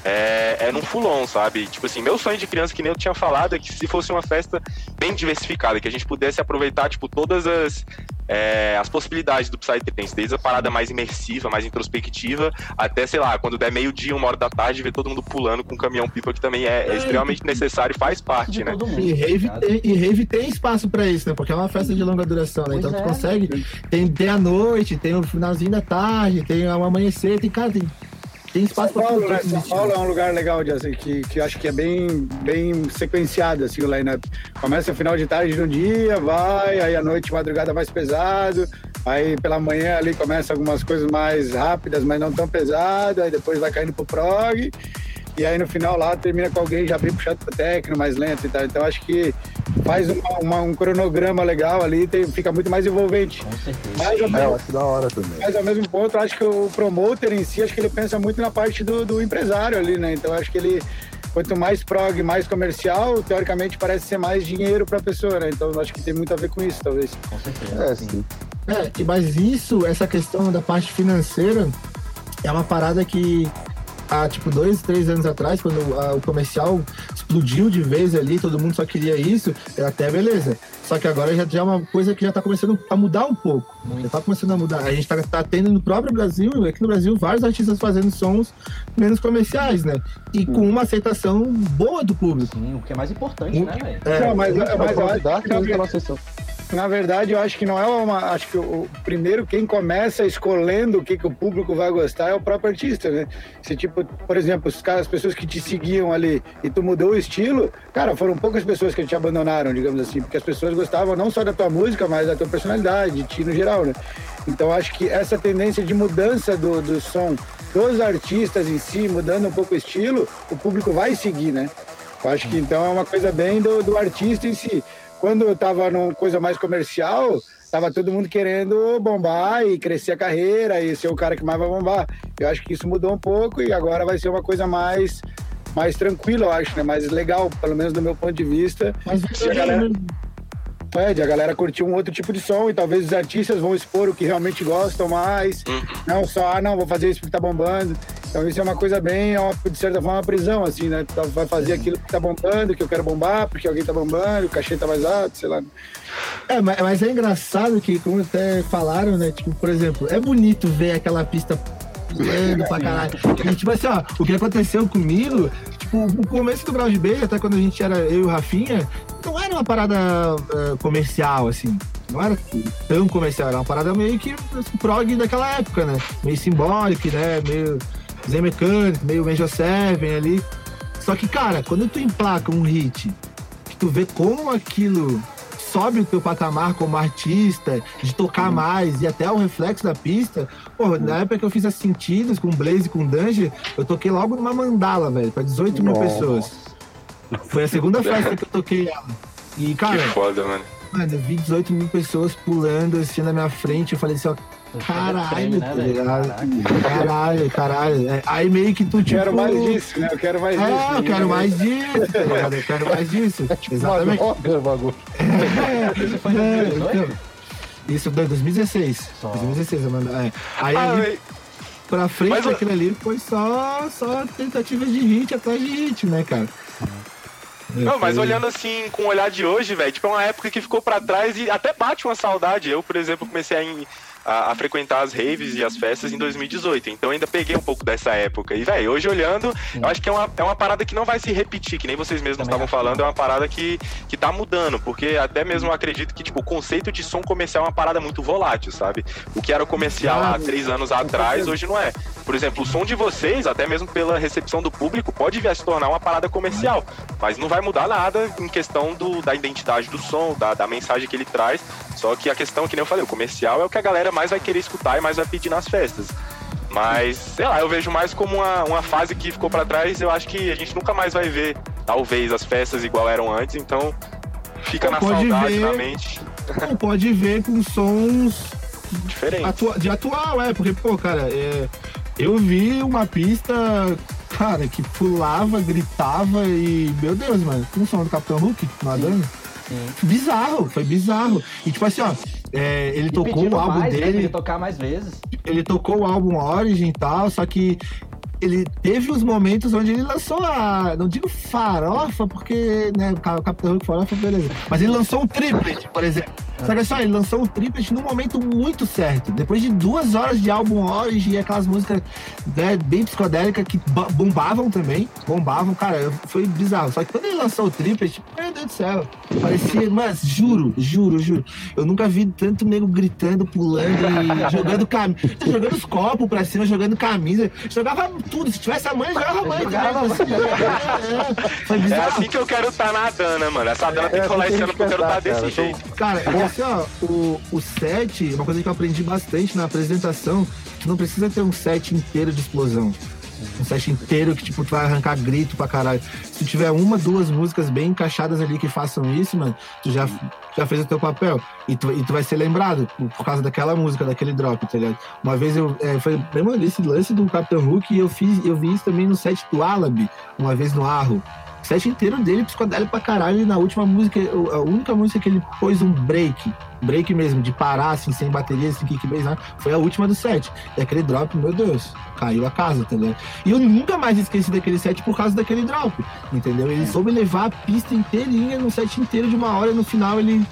É, é num fulon, sabe? Tipo assim, meu sonho de criança, que nem eu tinha falado, é que se fosse uma festa bem diversificada, que a gente pudesse aproveitar, tipo, todas as, é, as possibilidades do Psytrance, desde a parada mais imersiva, mais introspectiva, até, sei lá, quando der meio-dia, uma hora da tarde, ver todo mundo pulando com um caminhão-pipa, que também é, é, extremamente necessário e faz parte, né? Mundo, e, rave tem, e rave tem espaço pra isso, né? Porque é uma festa de longa duração, né? Então tu é, consegue. Tem, tem a noite, tem o finalzinho da tarde, tem o amanhecer, tem, cara, tem tem espaço São Paulo, né? São Paulo é um lugar legal de assim, que, que acho que é bem, bem sequenciado assim, o line-up. Começa o final de tarde no dia, vai, aí à noite, madrugada mais pesado, aí pela manhã ali começa algumas coisas mais rápidas, mas não tão pesadas, aí depois vai caindo pro prog. E aí no final lá termina com alguém já bem puxado pro técnico, mais lento e tal. Então acho que faz uma, uma, um cronograma legal ali, tem, fica muito mais envolvente. Com certeza. Mas, ao mesmo, é, acho da hora também. Mas ao mesmo ponto, acho que o promoter em si, acho que ele pensa muito na parte do, do empresário ali, né? Então acho que ele quanto mais prog, mais comercial, teoricamente parece ser mais dinheiro para a pessoa, né? Então acho que tem muito a ver com isso, talvez. Com certeza. É, sim. É, mas isso, essa questão da parte financeira, é uma parada que há tipo dois, três anos atrás, quando a, o comercial explodiu de vez ali, todo mundo só queria isso, era até beleza. Só que agora já, já é uma coisa que já tá começando a mudar um pouco. Muito. Já tá começando a mudar. A gente tá, tá tendo no próprio Brasil, aqui no Brasil, vários artistas fazendo sons menos comerciais, né? E com uma aceitação boa do público. Sim, o que é mais importante, né, velho? É, não, mas, mas, mas eu acho que, na verdade, eu acho que não é uma. Acho que o, primeiro, quem começa escolhendo o que, que o público vai gostar é o próprio artista, né? Se, tipo, por exemplo, os caras, as pessoas que te seguiam ali e tu mudou o estilo, cara, foram poucas pessoas que te abandonaram, digamos assim, porque as pessoas gostavam não só da tua música, mas da tua personalidade, de ti no geral, né? Então, acho que essa tendência de mudança do, do som dos artistas em si, mudando um pouco o estilo, o público vai seguir, né? Eu acho que então é uma coisa bem do, do artista em si quando eu tava numa coisa mais comercial, tava todo mundo querendo bombar e crescer a carreira e ser o cara que mais vai bombar. Eu acho que isso mudou um pouco e agora vai ser uma coisa mais mais tranquila, eu acho, né? Mais legal, pelo menos do meu ponto de vista. Mas galera, é, a galera curtir um outro tipo de som e talvez os artistas vão expor o que realmente gostam mais. Uhum. Não só, ah, não, vou fazer isso porque tá bombando. Então isso é uma coisa bem, de certa forma, uma prisão, assim, né? Tu vai fazer aquilo que tá bombando, que eu quero bombar, porque alguém tá bombando, o cachê tá mais alto, sei lá. É, mas é engraçado que, como até falaram, né? Tipo, por exemplo, é bonito ver aquela pista pulando pra caralho. (laughs) E, tipo assim, ó, o que aconteceu comigo, o começo do Ground Bay, até quando a gente era eu e o Rafinha, não era uma parada uh, comercial, assim. Não era tão comercial, era uma parada meio que prog daquela época, né? Meio simbólico, né? Meio Zé Mecânico, meio Major Seven ali. Só que, cara, quando tu emplaca um hit, que tu vê como aquilo sobe o teu patamar como artista, de tocar uhum. mais e até o reflexo da pista. Pô, na época que eu fiz as sentidos com Blaze e com Dungeon, eu toquei logo numa mandala, velho, pra 18 mil pessoas. Foi a segunda (laughs) festa que eu toquei ela. E, cara. Que foda, mano. Mano, eu vi 18 mil pessoas pulando assim na minha frente. Eu falei assim, ó, Caralho, né, tá ligado? Caralho, caralho. É, aí meio que tu, tipo... Quero mais disso, né? Eu quero mais é, disso. É, eu quero mais disso, tá ligado? Eu quero mais disso. (laughs) tipo, Exatamente. Uma bagulho. É, isso foi em 2018? Isso foi 2016. Só. 2016, mano. É. Aí ah, ali, pra frente mas, daquilo ali foi só, só tentativa de hit atrás de hit, né, cara? Não, mas olhando assim, com o olhar de hoje, velho, tipo, é uma época que ficou para trás e até bate uma saudade. Eu, por exemplo, comecei a, a, a, frequentar as raves e as festas em 2018. Então ainda peguei um pouco dessa época. E, velho, hoje olhando, Sim. eu acho que é uma, é uma parada que não vai se repetir, que nem vocês mesmos estavam falando, é uma parada que, que tá mudando. Porque até mesmo acredito que, tipo, o conceito de som comercial é uma parada muito volátil, sabe? O que era comercial há três anos atrás, hoje não é. Por exemplo, o som de vocês, até mesmo pela recepção do público, pode vir a se tornar uma parada comercial. Mas não vai mudar nada em questão do, da identidade do som, da, da mensagem que ele traz. Só que a questão, que nem eu falei, o comercial é o que a galera mais vai querer escutar e mais vai pedir nas festas. Mas, sei lá, eu vejo mais como uma, uma fase que ficou para trás. Eu acho que a gente nunca mais vai ver, talvez, as festas igual eram antes. Então, fica na saudade, ver, na mente. (laughs) pode ver com sons diferentes. Atua, de atual, é. Porque, pô, cara, é, eu vi uma pista, cara, que pulava, gritava e. Meu Deus, mano, como o som do Capitão Hulk nadando? Sim. Bizarro, foi bizarro. E tipo assim, ó, é, ele e tocou o álbum mais, dele. Ele tocar mais vezes. Ele tocou o álbum Origin e tal, só que ele teve os momentos onde ele lançou a. Não digo farofa, porque, né, o Capitão Hulk farofa, beleza. Mas ele lançou um triplet, por exemplo. Só que só, ele lançou um triplet num momento muito certo. Depois de duas horas de álbum Orange e aquelas músicas né, bem psicodélicas que bombavam também. Bombavam, cara, foi bizarro. Só que quando ele lançou o triplet, meu Deus do céu, parecia, mas juro, juro, juro. Eu nunca vi tanto nego gritando, pulando e (laughs) jogando camisa. Jogando os copos pra cima, jogando camisa. Jogava tudo. Se tivesse a mãe, jogava a mãe. Jogava, assim, (laughs) é, foi bizarro. É assim que eu quero estar tá nadando, mano. Essa dana tem que rolar esse ano porque eu quero estar tá desse jeito. Cara, assim, ó, o, o set, uma coisa que eu aprendi bastante na apresentação, não precisa ter um set inteiro de explosão. Um set inteiro que, tipo, vai arrancar grito pra caralho. Se tiver uma, duas músicas bem encaixadas ali que façam isso, mano, tu já, já fez o teu papel. E tu, e tu vai ser lembrado por, causa daquela música, daquele drop, tá ligado? Uma vez eu. É, foi lembra desse lance do Capitão Hook e eu, fiz, eu vi isso também no set do Alabi, uma vez no Arro set inteiro dele psicodélico pra caralho. E na última música, a única música que ele pôs um break, break mesmo, de parar, assim, sem bateria, sem kick bass, né? foi a última do set. E aquele drop, meu Deus, caiu a casa, entendeu? E eu nunca mais esqueci daquele set por causa daquele drop, entendeu? Ele soube levar a pista inteirinha no set inteiro de uma hora e no final ele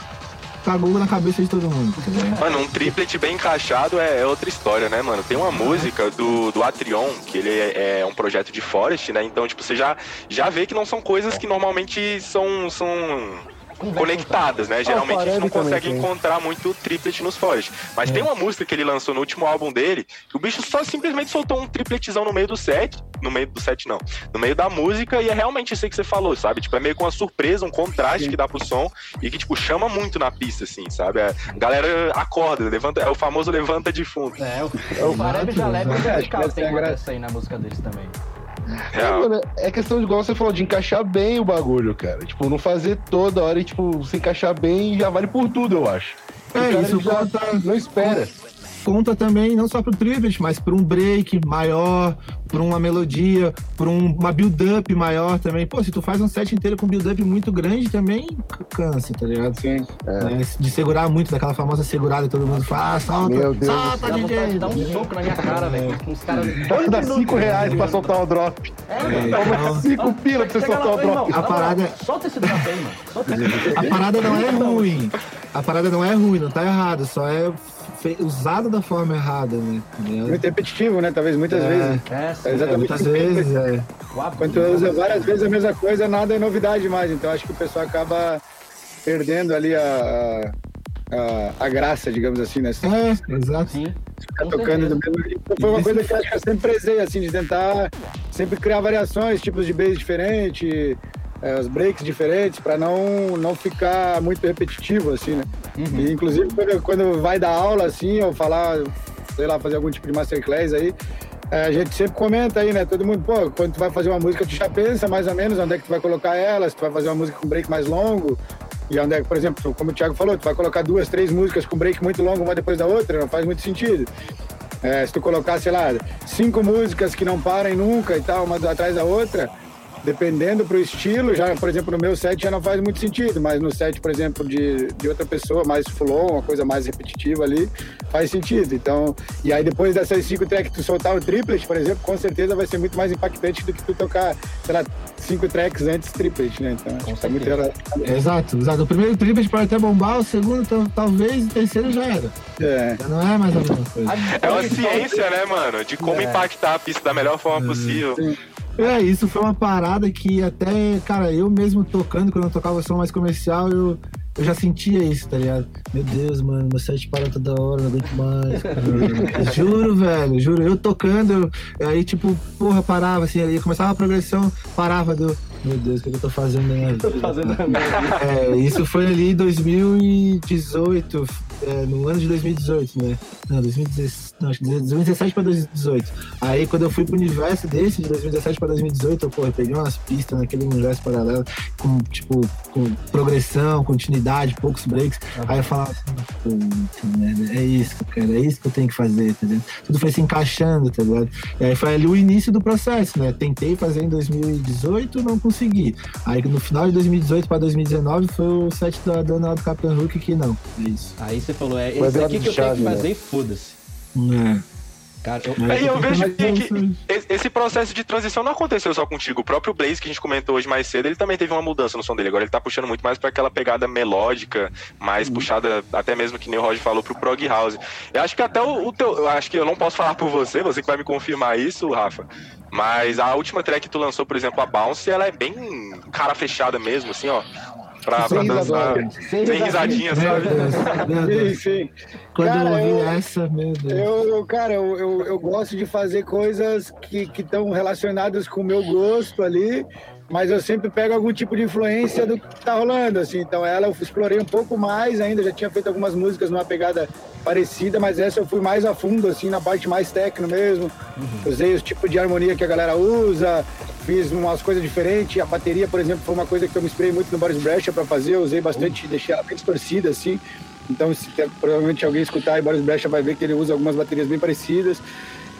cagou na cabeça de todo mundo. Mano, um triplet bem encaixado é, é, outra história, né, mano? Tem uma música do, do Atrion, que ele é, é, um projeto de Forest, né? Então, tipo, você já, já vê que não são coisas que normalmente são, são conectadas, né? Geralmente a gente não consegue encontrar muito triplet nos Forest. Mas é. tem uma música que ele lançou no último álbum dele, que o bicho só simplesmente soltou um tripletzão no meio do set. No meio do set, não. No meio da música, e é realmente isso aí que você falou, sabe? Tipo, é meio com uma surpresa, um contraste Sim. que dá pro som e que, tipo, chama muito na pista, assim, sabe? A galera acorda, levanta, é o famoso levanta de fundo. É, o, o Fareb já leva tem uma dessa aí na música deles também. É, mano, é questão de, igual você falou, de encaixar bem o bagulho, cara. Tipo, não fazer toda hora e, tipo, se encaixar bem já vale por tudo, eu acho. É, isso já não espera conta também não só para o mas para um break maior, para uma melodia, para um, uma build-up maior também. Pô, se tu faz um set inteiro com build-up muito grande, também cansa, tá ligado? Sim. É. É, de segurar muito, daquela famosa segurada que todo mundo faz. Solta, Meu Deus solta, DJ! Dá um soco na minha cara, velho. Uns caras. Pode dar 5 reais pra soltar o drop. É, então, 5 pila pra você soltar o drop. A parada... Solta esse drop aí, mano. Solta esse A parada não é ruim. A parada não é ruim, não tá errado. Só é usado da forma errada, né? Muito repetitivo, né? Talvez muitas é, vezes. É, sim, é exatamente. muitas vezes, é. Quando tu usa várias vezes a mesma coisa, nada é novidade mais. Então acho que o pessoal acaba perdendo ali a, a, a graça, digamos assim, né? É, exato. Sim. Ficar tocando do mesmo. Foi uma coisa que eu acho que eu sempre prezei, assim, de tentar sempre criar variações, tipos de bass diferentes é, os breaks diferentes para não, não ficar muito repetitivo, assim, né? Uhum. E, inclusive, quando, quando vai dar aula, assim, ou falar, sei lá, fazer algum tipo de masterclass aí, é, a gente sempre comenta aí, né? Todo mundo, pô, quando tu vai fazer uma música, tu já pensa mais ou menos onde é que tu vai colocar ela, se tu vai fazer uma música com break mais longo, e onde é que, por exemplo, como o Thiago falou, tu vai colocar duas, três músicas com break muito longo, uma depois da outra, não faz muito sentido. É, se tu colocar, sei lá, cinco músicas que não parem nunca e tal, uma atrás da outra, dependendo pro estilo, já, por exemplo, no meu set já não faz muito sentido, mas no set, por exemplo, de, de outra pessoa, mais flow, uma coisa mais repetitiva ali, faz sentido. Então, e aí depois dessas cinco tracks, tu soltar o triplet, por exemplo, com certeza vai ser muito mais impactante do que tu tocar, sei lá, cinco tracks antes triplet, né? Então, acho que tá muito Exato, exato. O primeiro triplet pode até bombar, o segundo talvez, o terceiro já era. É. Já não é mais a mesma coisa. É uma ciência, né, mano? De como é. impactar a pista da melhor forma é. possível. Sim. É, isso foi uma parada que até, cara, eu mesmo tocando, quando eu tocava som mais comercial, eu, eu já sentia isso, tá ligado? Meu Deus, mano, meu set para toda hora, não aguento mais. Cara. (laughs) juro, velho, juro. Eu tocando, eu, aí, tipo, porra, parava, assim, aí começava a progressão, parava, do. Meu Deus, o que, eu tô fazendo na minha vida? (laughs) Tô fazendo na minha vida. (laughs) É, isso foi ali em 2018, é, no ano de 2018, né? Não, 2017, não, acho que 2017 pra 2018. Aí quando eu fui pro universo desse, de 2017 pra 2018, eu, pô, eu peguei umas pistas naquele universo paralelo, com, tipo, com progressão, continuidade, poucos breaks. Aí eu falava assim, puta merda, é isso que eu quero, é isso que eu tenho que fazer, tá ligado? Tudo foi se encaixando, tá ligado? E aí foi ali o início do processo, né? Tentei fazer em 2018, não consegui consegui. Aí no final de 2018 para 2019 foi o set da Dona do Capitão Hulk que não. É isso. Aí você falou, é esse aqui que eu tenho que fazer né? e foda-se. É. Cara, eu, Aí eu vejo que, que esse- processo de transição não aconteceu só contigo. O próprio Blaze, que a gente comentou hoje mais cedo, ele também teve uma mudança no som dele. Agora ele tá puxando muito mais pra aquela pegada melódica, mais Uhum. puxada, até mesmo que nem o Roger falou, pro prog house. Eu acho que até o, o teu. Eu acho que eu não posso falar por você, você que vai me confirmar isso, Rafa. Mas a última track que tu lançou, por exemplo, a Bounce, ela é bem cara fechada mesmo, assim, ó. Pra, pra Sem dançar. risadinha. Sem Sem risadinha, sabe? (laughs) Sim, sim. Quando Cara, eu ouvi eu- essa, meu Deus. Eu, eu- cara, eu, eu, eu gosto de fazer coisas que estão relacionadas com o meu gosto ali, mas eu sempre pego algum tipo de influência do que tá rolando, assim. Então ela eu explorei um pouco mais ainda, já tinha feito algumas músicas numa pegada parecida, mas essa eu fui mais a fundo, assim, na parte mais técnico mesmo. Usei os tipos de harmonia que a galera usa, fiz umas coisas diferentes. A bateria, por exemplo, foi uma coisa que eu me inspirei muito no Boris Brecha para fazer, eu usei bastante, deixei ela bem distorcida, assim. Então, se provavelmente alguém escutar e Boris Brecha vai ver que ele usa algumas baterias bem parecidas.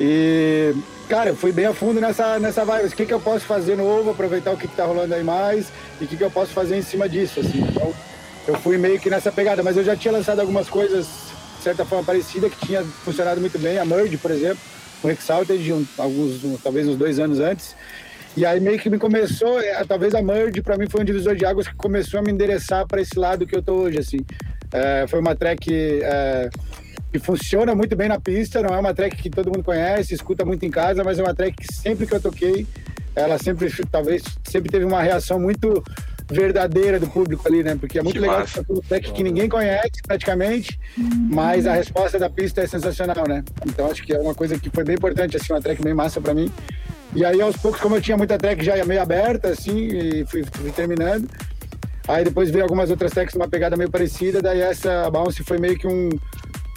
E, cara, eu fui bem a fundo nessa, nessa vibe. O que, que eu posso fazer novo, aproveitar o que, que tá rolando aí mais e o que, que eu posso fazer em cima disso, assim. Então, eu fui meio que nessa pegada, mas eu já tinha lançado algumas coisas, de certa forma, parecida, que tinha funcionado muito bem. A Merge, por exemplo, o Exalted, um, alguns, um, talvez uns dois anos antes. E aí meio que me começou, é, talvez a Merge para mim foi um divisor de águas que começou a me endereçar para esse lado que eu tô hoje, assim. É, foi uma track é, que funciona muito bem na pista, não é uma track que todo mundo conhece, escuta muito em casa, mas é uma track que sempre que eu toquei, ela sempre, talvez, sempre teve uma reação muito verdadeira do público ali, né? Porque é muito Que legal massa. uma track que ninguém conhece praticamente, mas a resposta da pista é sensacional, né? Então acho que é uma coisa que foi bem importante, assim, uma track bem massa para mim. E aí, aos poucos, como eu tinha muita track já meio aberta, assim, e fui, fui terminando. Aí depois veio algumas outras tracks numa pegada meio parecida, daí essa Bounce foi meio que um,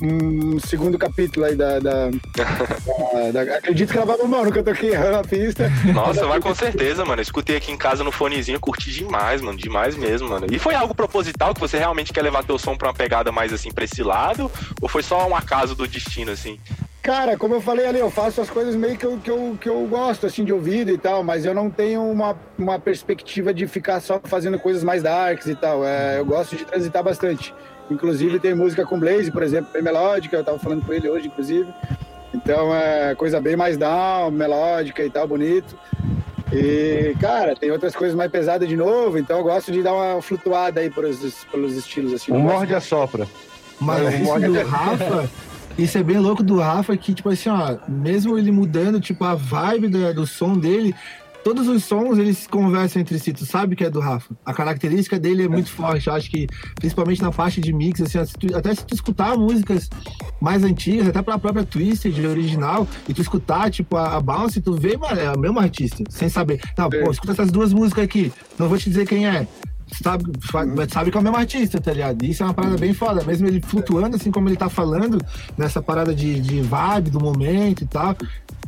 um segundo capítulo aí da, da, da- da- Acredito que ela vai bom, nunca toquei na pista. Nossa, vai com certeza, mano. Eu escutei aqui em casa no fonezinho, curti demais, mano. Demais mesmo, mano. E foi algo proposital que você realmente quer levar teu som pra uma pegada mais assim pra esse lado? Ou foi só um acaso do destino, assim? Cara, como eu falei ali, eu faço as coisas meio que eu, que eu, que eu gosto, assim, de ouvido e tal, mas eu não tenho uma, uma perspectiva de ficar só fazendo coisas mais darks e tal. É, eu gosto de transitar bastante. Inclusive, tem música com Blaze, por exemplo, bem melódica, eu tava falando com ele hoje, inclusive. Então, é coisa bem mais down, melódica e tal, bonito. E, cara, tem outras coisas mais pesadas de novo, então eu gosto de dar uma flutuada aí pelos, pelos estilos, assim. Um morde a sopra. Mas É, isso olha- do Rafa, isso é bem louco do Rafa, que, tipo assim, ó, mesmo ele mudando, tipo, a vibe da- do som dele, todos os sons eles conversam entre si, tu sabe que é do Rafa. A característica dele é muito forte, eu acho que, principalmente na parte de mix, assim, até se tu escutar músicas mais antigas, até pra própria Twisted original, e tu escutar, tipo, a, a Bounce, tu vê, mano, é o mesmo artista, sem saber. Não, pô, escuta essas duas músicas aqui, não vou te dizer quem é. Sabe, mas sabe que é o mesmo artista, tá ligado? Isso é uma parada bem foda. Mesmo ele flutuando, assim como ele tá falando, nessa parada de, de vibe do momento e tal.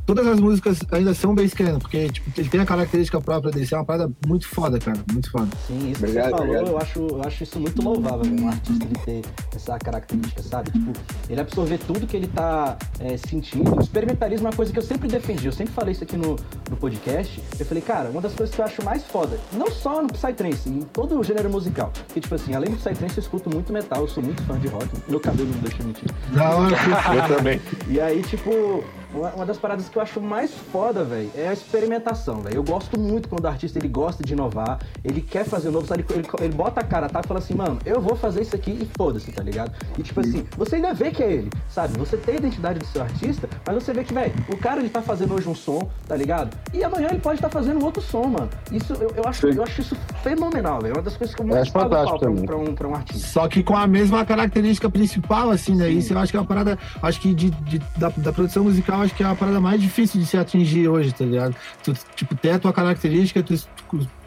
Todas as músicas ainda são bem canon, porque tipo, ele tem a característica própria dele. Isso é uma parada muito foda, cara. Muito foda. Sim, isso Obrigado, que você falou, eu acho, eu acho isso muito louvável, né, um artista ele ter essa característica, sabe? Tipo, ele absorver tudo que ele tá é, sentindo. O experimentarismo é uma coisa que eu sempre defendi, eu sempre falei isso aqui no, no podcast. Eu falei, cara, uma das coisas que eu acho mais foda, não só no Psytrance, em todo o gênero musical, que tipo assim, além do Psytrance eu escuto muito metal, eu sou muito fã de rock, meu cabelo não deixa mentir. Da hora. (laughs) Eu também. E aí, tipo, uma, uma das paradas que eu acho mais foda, velho, é a experimentação, velho. Eu gosto muito quando o artista ele gosta de inovar, ele quer fazer novo, sabe? Ele, ele bota a cara, tá? E fala assim, mano, eu vou fazer isso aqui e foda-se, tá ligado? E tipo assim, você ainda vê que é ele, sabe? Você tem a identidade do seu artista, mas você vê que, velho, o cara ele tá fazendo hoje um som, tá ligado? E amanhã ele pode estar fazendo outro som, mano. Isso, eu, eu acho, eu acho isso fenomenal, velho. É uma das coisas que eu mais acho pago pau pra, um- pra um, pra um artista. Só que com a mesma característica principal, assim, né? Isso eu acho que é uma parada. Acho que de, de- da, da produção musical, acho que é uma parada mais difícil de se atingir hoje, tá ligado? Tu, tipo, ter a tua característica, tu,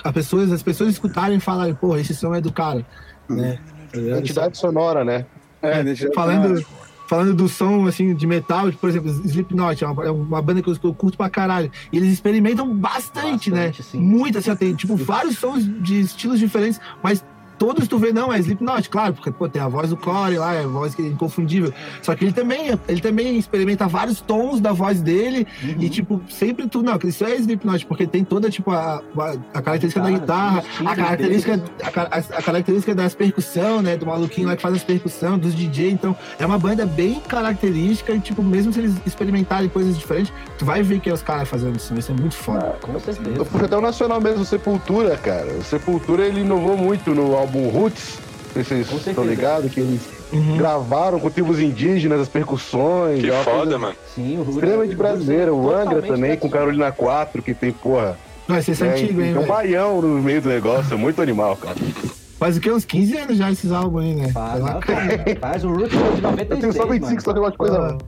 a pessoas, as pessoas escutarem e falarem, porra, esse som é do cara, né? Tá? Identidade sonora, né? É, deixa eu- falando, falando do som, assim, de metal, por exemplo, Slipknot, é uma, é uma banda que eu, que eu curto pra caralho. E eles experimentam bastante, Bastante, né? sim. Muito, assim, tem, tipo, vários sons de estilos diferentes, mas todos tu vê, não, é Slipknot, claro, porque pô, tem a voz do Corey lá, é a voz que é inconfundível. Só que ele também, ele também experimenta vários tons da voz dele Uhum. e, tipo, sempre tu, não, isso é Slipknot, porque tem toda, tipo, a, a, a característica da Guitarra, a característica, a, a- a característica das percussão, né, do maluquinho lá que faz as percussão, dos DJ, então é uma banda bem característica e, tipo, mesmo se eles experimentarem coisas diferentes, tu vai ver que é os caras fazendo isso, isso é muito foda. Com certeza. Puxo até o nacional mesmo, o Sepultura, cara. O Sepultura ele inovou muito no álbum Roots. Não sei se vocês estão ligados, que eles Uhum. gravaram com tribos indígenas, as percussões. Que é uma foda, coisa mano. Sim, o Rui- Extremamente brasileiro. O Angra também, com. Carolina 4, que tem, porra. Vai ser é, antigo, hein, tem um baião no meio do negócio, é muito animal, cara. Faz o quê? Uns 15 anos já esses álbuns aí, né? Faz, cara, faz o Root foi de 96, Eu tenho só 25, mano. só que eu gosto de coisa.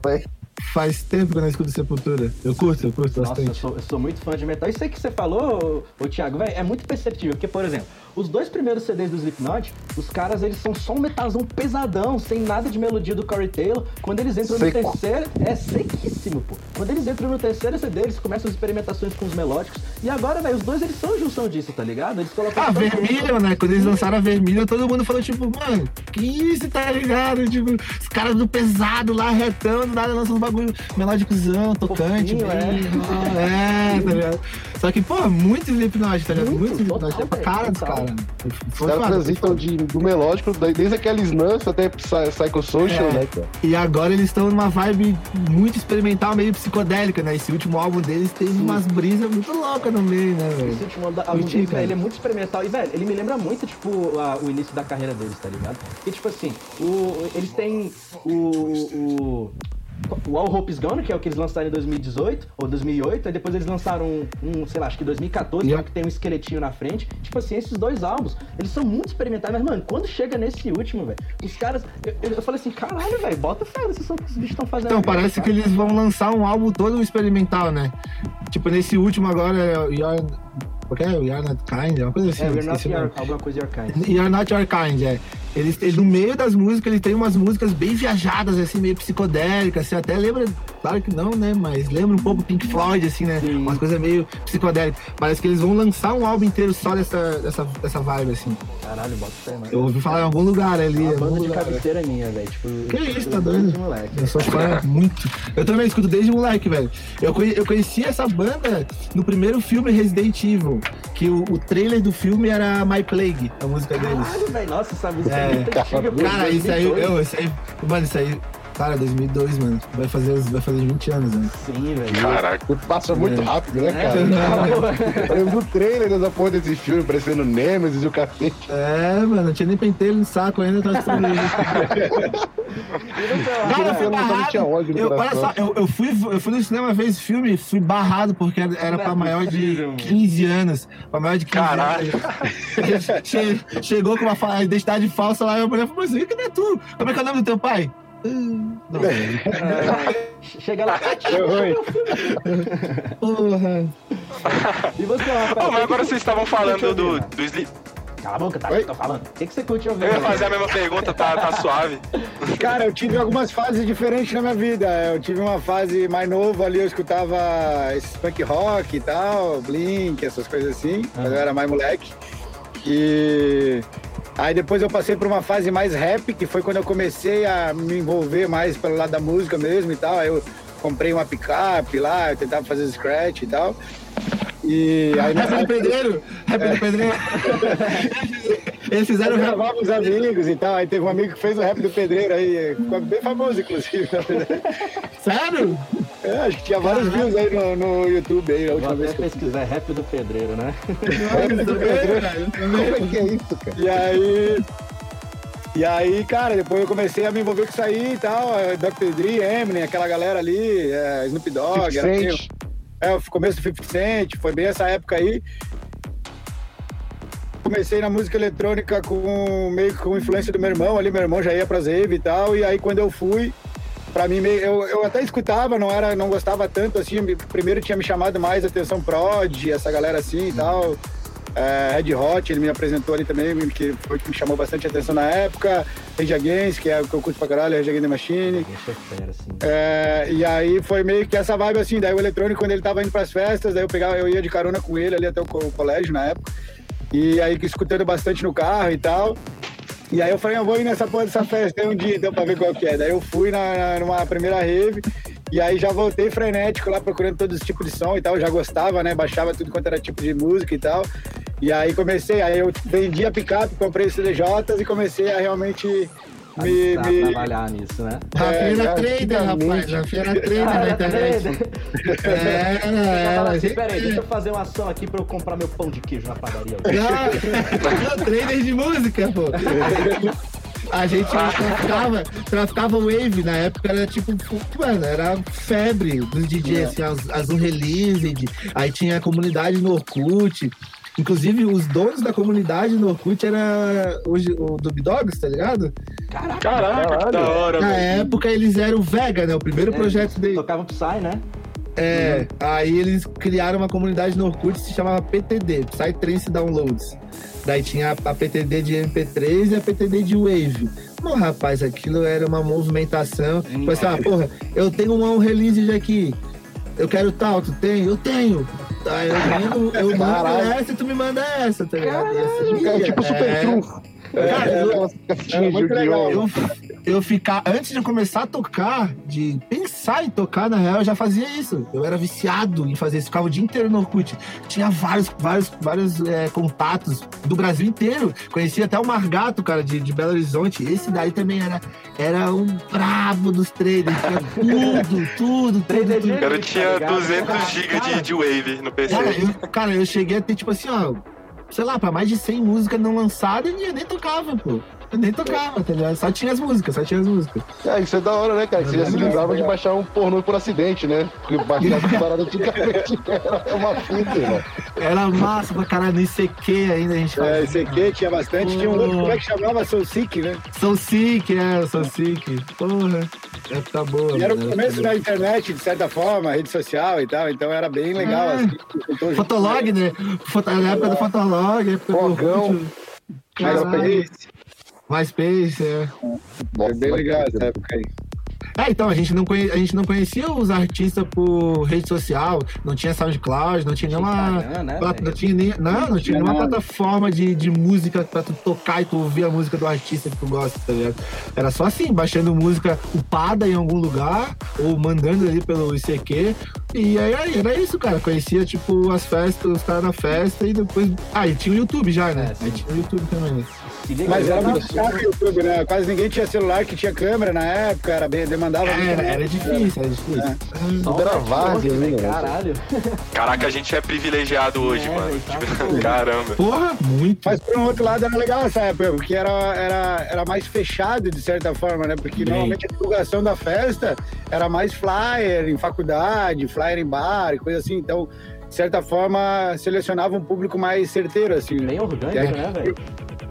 Faz tempo que eu não escuto Sepultura. Eu curto, eu curto Nossa, eu bastante. sou, eu sou muito fã de metal. Isso aí que você falou, ô, ô, Thiago, velho, é muito perceptível. Porque, por exemplo, os dois primeiros CDs do Slipknot, os caras, eles são só um metalzão pesadão, sem nada de melodia do Corey Taylor. Quando eles entram Seco. no terceiro, é sequíssimo, pô. Quando eles entram no terceiro CD, eles começam as experimentações com os melódicos. E agora, velho, os dois, eles são junção disso, tá ligado? Eles colocam... Ah, Vermilion, né? Quando eles lançaram a Vermilion, todo mundo falou, tipo, mano, que isso, tá ligado? Tipo, os caras do pesado lá, retão, do nada lançam bagulho melódicozão, tocante, Fofinho, bem, é, tá ligado? Só que, pô, muito Slipknot, tá ligado? Muito, Muito total, é pra cara dos caras. Os caras transitam de, do melódico, desde aqueles Nuns até Psy- Psychosocial, É. né, cara? E agora eles estão numa vibe muito experimental, meio psicodélica, né? Esse último álbum deles tem umas brisas muito loucas no meio, né, velho? Esse último álbum deles, velho, ele é muito experimental. E, velho, ele me lembra muito, tipo, a- o início da carreira deles, tá ligado? E, tipo assim, o- eles têm o... o o All Hope Is Gone, que é o que eles lançaram em 2018 ou 2008, aí depois eles lançaram um, um, sei lá, acho que 2014, que é o Yeah. que tem um esqueletinho na frente. Tipo assim, esses dois álbuns, eles são muito experimentais, mas, mano, quando chega nesse último, velho, os caras. Eu, eu- eu falei assim, caralho, velho, bota fé nesse som que os bichos estão fazendo. Então, parece cara. que eles vão lançar um álbum todo experimental, né? Tipo, nesse último agora, é o You're... Qual que é? O You're Not Kind, é uma coisa assim. É, We're Not Your, alguma coisa Your Kind. (laughs) You're Not Your Kind, é. Eles, eles, no meio das músicas, eles têm umas músicas bem viajadas, assim, meio psicodélicas, assim, até lembra, claro que não, né, mas lembra um pouco Pink Floyd, assim, né, Sim. umas coisas meio psicodélicas. Parece que eles vão lançar um álbum inteiro só dessa, dessa, dessa vibe, assim. Caralho, bota fé, mano. Eu ouvi falar em algum lugar ali. É uma banda de lugar. cabeceira minha, velho. Tipo, Que isso, tá doido? moleque. Eu sou fã muito. Eu também escuto desde moleque, velho. Eu, conhe- eu conheci essa banda no primeiro filme Resident Evil, que o, o trailer do filme era My Plague, a música deles. Caralho, velho. Nossa, essa música é, É. Cara, isso aí, 2002. eu, isso aí, mano, isso aí, cara, 2002, mano, vai fazer, vai fazer 20 anos, né? Sim, velho. Caraca. Passa muito É. rápido, né, É, cara? (laughs) não, Eu lembro do trailer dessa porra desse filme, parecendo Nemesis e o cacete. É, mano, não tinha nem pentelho no saco ainda, tá destruindo. (laughs) Cara, eu fui Eu não barrado. tinha ódio Eu, olha só, eu, eu, fui, eu fui no cinema ver esse filme, fui barrado porque era, era Não pra é maior de mano. 15 anos. Pra maior de 15 Caralho. anos. Che- chegou com uma identidade falsa lá, eu falei, mas isso que não é tu. Como é que é o nome do teu pai? Não, É, Chega lá. (laughs) porra. E você, Rafael? Ô, mas agora vocês estavam falando do, do Sleep. Cala a boca, tá? Oi? Tô falando. O que, que você curte ouvir? Eu ia fazer a mesma pergunta, tá, tá suave. Cara, eu tive algumas fases diferentes na minha vida. Eu tive uma fase mais nova ali, eu escutava esse punk rock e tal, Blink, essas coisas assim, quando eu era mais moleque. E aí depois eu passei por uma fase mais rap, que foi quando eu comecei a me envolver mais pelo lado da música mesmo e tal. Aí eu comprei uma picape lá, eu tentava fazer scratch e tal. E aí Rap do pedreiro? Rap do pedreiro? (laughs) Eles fizeram eu rap. gravava com os amigos e tal. Aí teve um amigo que fez o rap do pedreiro aí, ficou bem famoso, inclusive. Sério? É, acho que tinha vários views aí no, no YouTube aí, a última vez que eu pesquisar rap do pedreiro, né? Como é que é isso, cara? E aí. E aí, cara, depois eu comecei a me envolver com isso aí e tal. é, Dr. Dre, Eminem, aquela galera ali, é, Snoop Dogg. 50 era. É, começo do 50 Cent, foi bem essa época aí. Comecei na música eletrônica com meio com influência do meu irmão ali, meu irmão já ia pras rave e tal, e aí quando eu fui, pra mim, eu, eu até escutava, não era, não gostava tanto assim, me- primeiro tinha me chamado mais atenção Prod, essa galera assim e tal, é, Red Hot, ele me apresentou ali também, que foi que me chamou bastante atenção na época, Rage Against, que é o que eu curto pra caralho, Rage Against the Machine, fera, assim. é, e aí foi meio que essa vibe assim, daí o eletrônico, quando ele tava indo pras festas, daí eu pegava, eu ia de carona com ele ali até o co- o colégio na época. E aí escutando bastante no carro e tal. E aí eu falei, eu vou ir nessa porra dessa festa aí um dia, então, pra ver qual que é. Daí eu fui na, na- numa primeira rave, e aí já voltei frenético lá, procurando todos os tipos de som e tal. Eu já gostava, né? Baixava tudo quanto era tipo de música e tal. E aí comecei, aí eu vendi a picape, comprei os CDJs e comecei a realmente me... Pra me- trabalhar nisso, né? Rafinha É, era trader, rapaz. Rafinha era trader na internet. Era, Você fala era. assim, peraí, deixa eu fazer uma ação aqui pra eu comprar meu pão de queijo na padaria. Não, (laughs) trader de música, pô. (laughs) A gente traficava, traficava wave, na época era tipo, mano, era febre dos DJs, assim, as, as unreleased, aí tinha a comunidade no Orkut. Inclusive, os donos da comunidade no Orkut era hoje o Dub Dogs, tá ligado? Caraca, que da hora, Na velho. época eles eram o Vega, né? O primeiro É, projeto dele. Tocava Psy, né? É, aí eles criaram uma comunidade no Orkut que se chamava PTD, Psytrance Downloads. Daí tinha a, PTD de MP3 e a PTD de Wave. Bom, rapaz, aquilo era uma movimentação. Assim, ah, porra, eu tenho um release aqui. Eu quero tal, tu tem? Eu tenho. Aí eu mando, eu mando essa e tu me manda essa, tá ligado? Assim É tipo super É, trunfo. Cara, eu- de muito legal. Yu-Gi-Oh! eu, eu ficar, antes de eu começar a tocar, de pensar em tocar, na real, eu já fazia isso. Eu era viciado em fazer isso, ficava o dia inteiro no Orkut. Tinha vários, vários, vários é, contatos do Brasil inteiro. Conhecia até o Margato, cara, de, de Belo Horizonte. Esse daí também era, era um brabo dos traders. Tinha tudo, (laughs) tudo, Trader tudo. de O cara elite, tinha tá ligado? 200 GB de, de Wave no PC. Cara eu, cara, eu cheguei a ter, tipo assim, ó, sei lá, pra mais de 100 músicas não lançadas e eu nem tocava, pô. Nem tocava, tá ligado? Só tinha as músicas, só tinha as músicas. É, isso é da hora, né, cara? Você já se lembrava de baixar um pornô por acidente, né? Porque baixar essa parada antigamente (laughs) era uma fita, mano. Era massa pra caralho, no ICQ ainda a gente fazia. É, aqui tinha bastante. Tinha um outro, como é que chamava? Soul Sick, né? Sou sick, é, sou sick. Porra, época boa. E era o mano, começo da internet, de certa forma, rede social e tal, então era bem legal. É. assim, Fotolog, né? Foto, na época do Fotolog, época do Fogão. Caralho, MySpace. É. É bem legal essa época aí. É, então, a gente, não conhe- a gente não conhecia os artistas por rede social, não tinha SoundCloud, não tinha nenhuma. Instagram, né, não tinha nem, não, não tinha tinha nenhuma nada. plataforma de, de música pra tu tocar e tu ouvir a música do artista que tu gosta, tá ligado? Era só assim, baixando música upada em algum lugar, ou mandando ali pelo ICQ. E aí era isso, cara. Conhecia, tipo, as festas, os caras na festa e depois. Ah, e tinha o YouTube já, né? É, aí tinha o YouTube também. né? Mas era muito caro o YouTube, né? Quase ninguém tinha celular que tinha câmera na época, era bem, demandava muito. Era, era difícil, era difícil. É. Só Era várzea, né, velho? Caralho. Caraca, a gente é privilegiado hoje, É, mano. tá Tipo, Caramba. Porra, muito. Mas por um outro lado era legal essa época, porque era, era, era mais fechado de certa forma, né? Porque Bem. normalmente a divulgação da festa era mais flyer em faculdade, flyer em bar e coisa assim. Então, de certa forma, selecionava um público mais certeiro, assim. né? Bem orgânico, É. né, velho?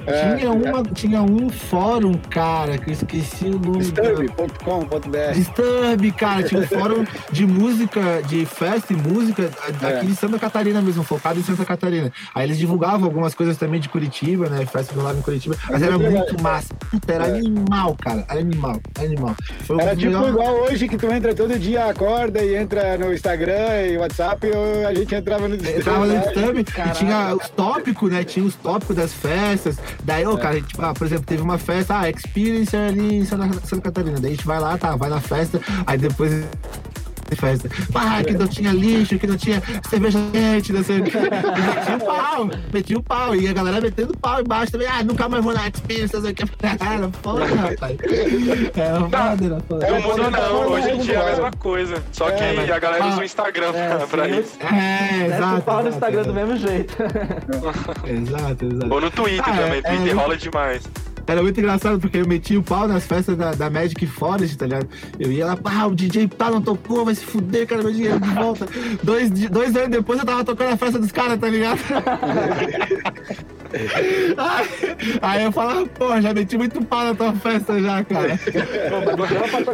É, tinha, uma, tinha um fórum, cara, que eu esqueci o nome. Disturb.com.br. Disturb, cara, tinha um fórum de música, de festa e música É. aqui em Santa Catarina mesmo, focado em Santa Catarina. Aí eles divulgavam algumas coisas também de Curitiba, né? Festa do lado em Curitiba. Mas era muito muito massa. Puta, era É. animal, cara. Animal, animal. Foi Era tipo melhor- igual hoje que tu entra todo dia, acorda e entra no Instagram e WhatsApp, a gente entrava no Disturb. Entrava no Disturb e tinha os tópicos, né? Tinha os tópicos das festas. Daí, ô, cara, tipo, ah, por exemplo, teve uma festa, ah, Experience ali em Santa, Santa Catarina. Daí a gente vai lá, tá, vai na festa, aí depois festa. Ah, que não tinha lixo, que não tinha cerveja quente, não sei o quê. Metia o pau, metia o pau. E a galera metendo pau embaixo também. Ah, nunca mais vou na Experience, não sei o que. Era foda, rapaz. Era foda, era foda. Não É, mudou você tá não, hoje em dia é a mesma coisa. Só que É, mas- a galera usa Ah, o Instagram É, pra, pra sim, isso. É, exato. o pau no Instagram do mesmo jeito. (laughs) Exato, exato. Ou no Twitter Ah, também. é, Twitter é, rola demais. Era muito engraçado porque eu metia o pau nas festas da, da Magic Forest, tá ligado? Eu ia lá, ah, o DJ tá, não tocou, vai se fuder, cara, meu dinheiro de volta. dois, dois anos depois eu tava tocando a festa dos caras, tá ligado? (laughs) Aí, (laughs) aí eu falava, porra, já meti muito pau na tua festa já, cara.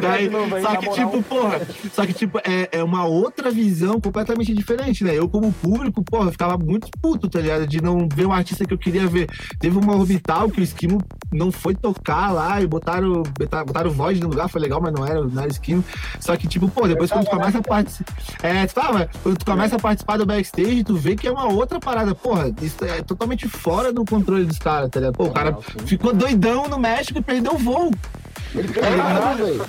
Daí, só que, tipo, porra, só que, tipo, é, é uma outra visão completamente diferente, né? Eu, como público, porra, ficava muito puto, tá ligado? De não ver um artista que eu queria ver. Teve uma orbital que o Esquimo não foi tocar lá e botaram, botaram, botaram voz no lugar, foi legal, mas não era, não era Esquimo. Só que, tipo, pô, depois quando tu começa a participar. É, tu tava, quando tu começa a participar do backstage, tu vê que é uma outra parada. Porra, isso é totalmente fora do controle dos caras, tá ligado? Pô, o cara ficou doidão no México e perdeu o voo. Ele velho.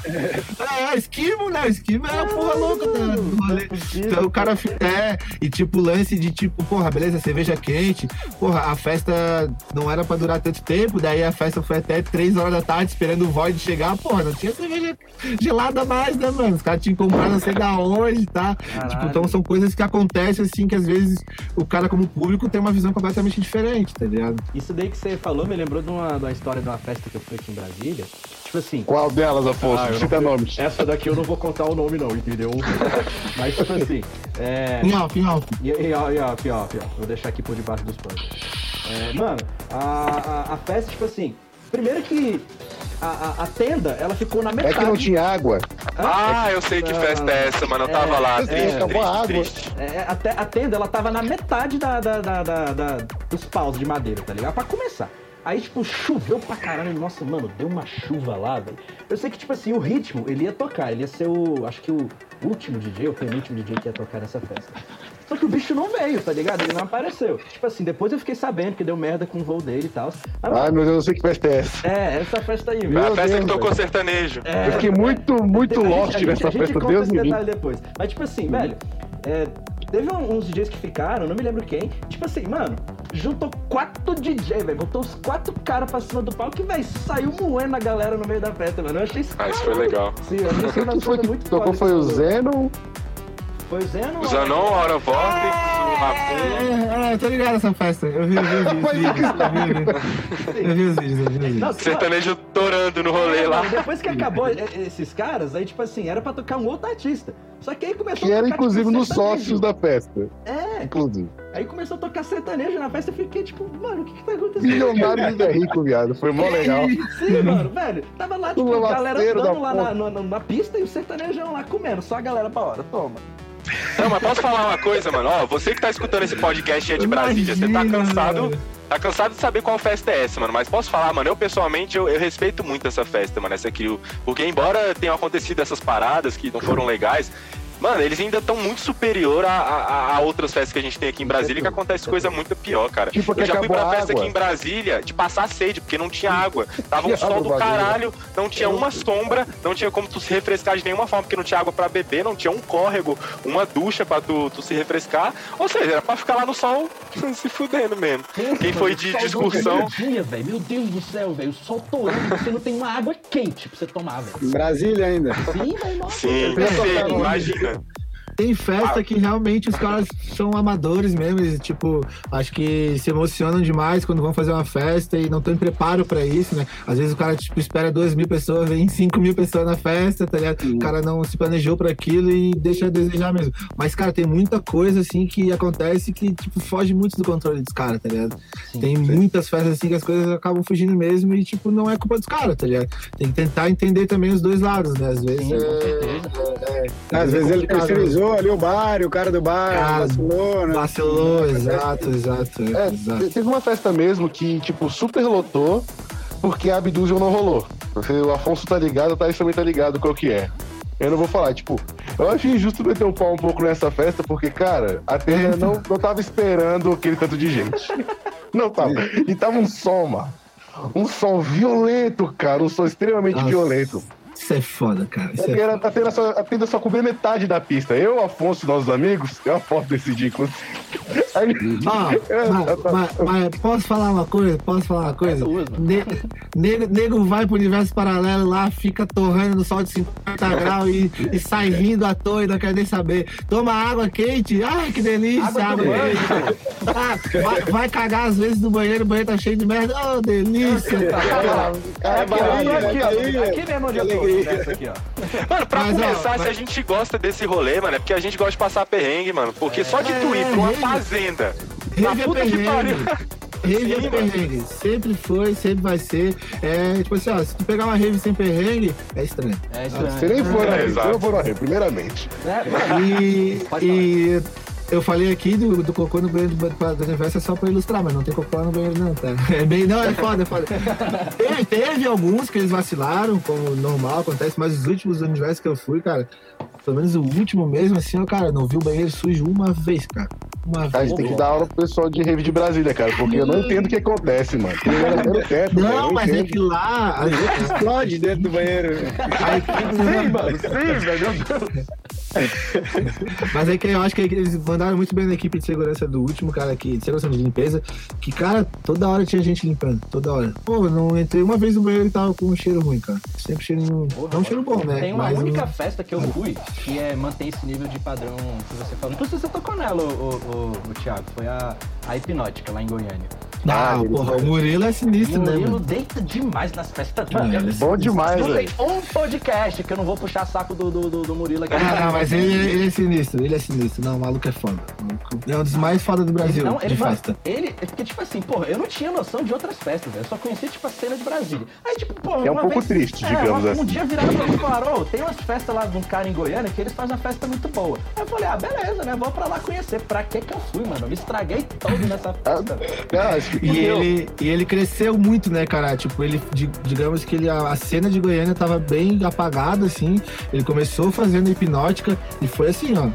É, esquimo, né? Esquimo é uma porra louca, no rolê. Então o cara fica. É, e tipo, lance de tipo, porra, beleza, cerveja quente. Porra, a festa não era pra durar tanto tempo, daí a festa foi até 3 horas da tarde esperando o Void chegar. Porra, não tinha cerveja gelada mais, né, mano? Os caras tinham comprado não sei da onde, tá? Tipo, então são coisas que acontecem assim que às vezes o cara, como público, tem uma visão completamente diferente, tá ligado? Isso daí que você falou me lembrou de uma, de uma história de uma festa que eu fui aqui em Brasília. Tipo assim. Qual delas, Afonso? Ah, Cita não, nomes. Essa daqui eu não vou contar o nome, não, entendeu? (laughs) Mas, tipo assim. É... Em off, em off. E, e, e off, e off, Vou deixar aqui por debaixo dos panos. É, mano, a, a, a, festa, tipo assim. Primeiro que a, a, a, tenda, ela ficou na metade. É que não tinha água. Ah, eu sei que festa é essa, mano. Eu tava é, lá. É, triste, a água. triste. É, a, a tenda, ela tava na metade da, da, da, da, da dos paus de madeira, tá ligado? Pra começar. Aí, tipo, choveu pra caralho. Nossa, mano, deu uma chuva lá, velho. Eu sei que, tipo assim, o ritmo, ele ia tocar. Ele ia ser o, acho que o último DJ, o penúltimo DJ que ia tocar nessa festa. Só que o bicho não veio, tá ligado? Ele não apareceu. Tipo assim, depois eu fiquei sabendo que deu merda com o voo dele e tal. Ai, meu Deus, eu não sei que festa é essa. É, essa festa aí, Foi velho. a festa Deus, que tocou velho. sertanejo. É, Eu fiquei muito, muito gente- lost a gente- nessa festa, conta Deus esse me livre. detalhe depois. Mas, tipo assim, velho, é, teve um- uns DJs que ficaram, não me lembro quem. Tipo assim, mano, juntou quatro DJ, velho. Botou os quatro caras pra cima do palco e, velho, saiu moendo a galera no meio da festa, mano. Eu achei isso. Ah, isso foi legal. Sim, eu achei isso (laughs) foi que muito tocou foi o falou. Zeno. Foi o Zeno? O Zanon, a Hora Vortex, o Rafinha. É, é, tô ligado nessa festa. Eu vi, eu vi, (laughs) eu vi os vídeos. Eu vi, eu vi. Eu vi os vídeos, eu vi os vídeos. Não, Sertanejo torando no rolê É, lá. mano, Depois que acabou e- esses caras, aí, tipo assim, era pra tocar um outro artista. Só que aí começou Que a era tocar, inclusive tipo, nos sócios da festa. É, Inclusive. aí começou a tocar sertanejo na festa. Eu fiquei tipo, mano, o que que tá acontecendo? Milionário e é rico, viado. Foi mó legal. (laughs) Sim, mano, velho. Tava lá, tipo, a galera lavaceiro dando da lá na, na, na pista e o sertanejão lá comendo. Só a galera pra hora, toma. Não, mas posso falar uma coisa, mano? Ó, você que tá escutando esse podcast aí de Brasília, você tá cansado. mano. Tá cansado de saber qual festa é essa, mano. Mas posso falar, mano, eu pessoalmente eu, eu respeito muito essa festa, mano. Essa aqui. Porque embora tenham acontecido essas paradas que não foram legais. Mano, eles ainda estão muito superior a, a- a outras festas que a gente tem aqui em Brasília, que acontece coisa muito pior, cara. Tipo, que eu já fui pra festa água. aqui em Brasília de passar sede, porque não tinha água. (laughs) Tava um sol do caralho, não tinha uma sombra, não tinha como tu se refrescar de nenhuma forma, porque não tinha água pra beber, não tinha um córrego, uma ducha pra tu, tu se refrescar. Ou seja, era pra ficar lá no sol (laughs) se fudendo mesmo. Quem foi de discussão. Dia. Meu Deus do céu, velho. O sol torando, você não tem uma água quente pra você tomar, velho. Em Brasília ainda. Sim, velho, nossa. Sim, Eu tô sim, imagina. Tem festa que realmente os caras são amadores mesmo, eles, tipo, acho que se emocionam demais quando vão fazer uma festa e não tem preparo pra isso, né? Às vezes o cara, tipo, espera duas mil pessoas, vem cinco mil pessoas na festa, tá ligado? O cara não se planejou pra aquilo e deixa a desejar mesmo. Mas, cara, tem muita coisa, assim, que acontece que, tipo, foge muito do controle dos caras, tá ligado? tem muitas festas, assim, que as coisas acabam fugindo mesmo e, tipo, não é culpa dos caras, tá ligado? Tem que tentar entender também os dois lados, né? Às vezes Sim, com é- Às vezes ele né? terceirizou ali o bar, o cara do bar Ah, vacilou, né? Vacilou, exato, exato, É, exato. teve uma festa mesmo que, tipo, super lotou porque a Abdusion não rolou. O Afonso tá ligado, o Thaís também tá ligado qual que é. Eu não vou falar, tipo, eu achei injusto meter o pau um pouco nessa festa, porque, cara, a tenda (laughs) não, não tava esperando aquele tanto de gente. Não tava. E tava um som, mano. Um som violento, cara. Um som extremamente Nossa. violento. Isso é foda, cara. Isso É é a, tenda só, a tenda só cobria metade da pista. Eu, Afonso, nossos amigos, eu a foto desse dia, inclusive. Aí, (laughs) mas, mas- mas posso falar uma coisa? Posso falar uma coisa? Ne- nego, nego vai pro universo paralelo lá, fica torrando no sol de 50 (laughs) graus e, e sai rindo à toa e não quer nem saber. Toma água quente, ai que delícia, Água água quente. Ah, vai, vai cagar às vezes no banheiro, o banheiro tá cheio de merda, oh delícia. É Aqui, ó, Bahia, aqui, ó, Bahia. aqui mesmo onde eu tô, Aqui, ó. Mano, pra Mas, ó, começar, mas- se a gente gosta desse rolê, mano, é porque a gente gosta de passar perrengue, mano. Porque só de tu ir pra uma rave- fazenda, na Rave é puta que perrengue. pariu. Rave Sim, é mano. perrengue. Sempre foi, sempre vai ser. É, tipo assim, ó, se tu pegar uma rave sem perrengue, é estranho. É isso Você nem foi na É, rave, você exato. não foi na rave, primeiramente. É, E, e eu falei aqui do, do cocô no banheiro do, do, universo é só pra ilustrar, mas não tem cocô lá no banheiro não, tá? É bem, não, é foda, é foda. (laughs) Teve, teve alguns que eles vacilaram, como normal, acontece, mas os últimos universos que eu fui, cara, pelo menos o último mesmo, assim, eu, cara, não vi o banheiro sujo uma vez, cara. Uma A vez. gente tem que dar aula pro pessoal de rave de Brasília, cara, porque eu não entendo o que acontece, mano. Teto, Não, mas é entendo. que lá. a- (laughs) Explode dentro do banheiro. a sim, mano, sim, velho. meu Deus. (laughs) Mas é que eu acho que eles mandaram muito bem na equipe de segurança do último cara aqui, de segurança de limpeza, que, cara, toda hora tinha gente limpando, toda hora. Pô, eu não entrei uma vez no banheiro e tava com um cheiro ruim, cara. Sempre cheiro. Porra, não um cheiro bom, né? Tem uma Mas única um- festa que eu fui que é mantém esse nível de padrão que você falou. Inclusive você tocou nela, o, o, o, o Thiago. Foi a, a Hipnótica lá em Goiânia. Ah, Ah, porra, o Murilo é sinistro, né, Murilo mano? deita demais nas festas. Mano, é Bom demais, não velho. tem um podcast que eu não vou puxar saco do, do, do, do Murilo aqui. Ah, não, mas ele, ele é sinistro, ele é sinistro. Não, o maluco é foda. O É um dos mais foda do Brasil, Então, ele, de festa. ele, é porque, tipo assim, porra, eu não tinha noção de outras festas, velho. Eu só conhecia, tipo, a cena de Brasília. Aí, tipo, porra, É um pouco vez- triste, é, digamos uma- assim. Um dia viraram pra mim e falaram, ô, tem umas festas lá de um cara em Goiânia que eles fazem uma festa muito boa. Aí eu falei, ah, beleza, né? Vou pra lá conhecer. Pra que que eu fui, mano? Eu me estraguei todo festa, velho. Ah, que E ele, e ele cresceu muito, né, cara? Tipo, ele, di- digamos que ele, a, cena de Goiânia tava bem apagada, assim. Ele começou fazendo hipnótica e foi assim, ó.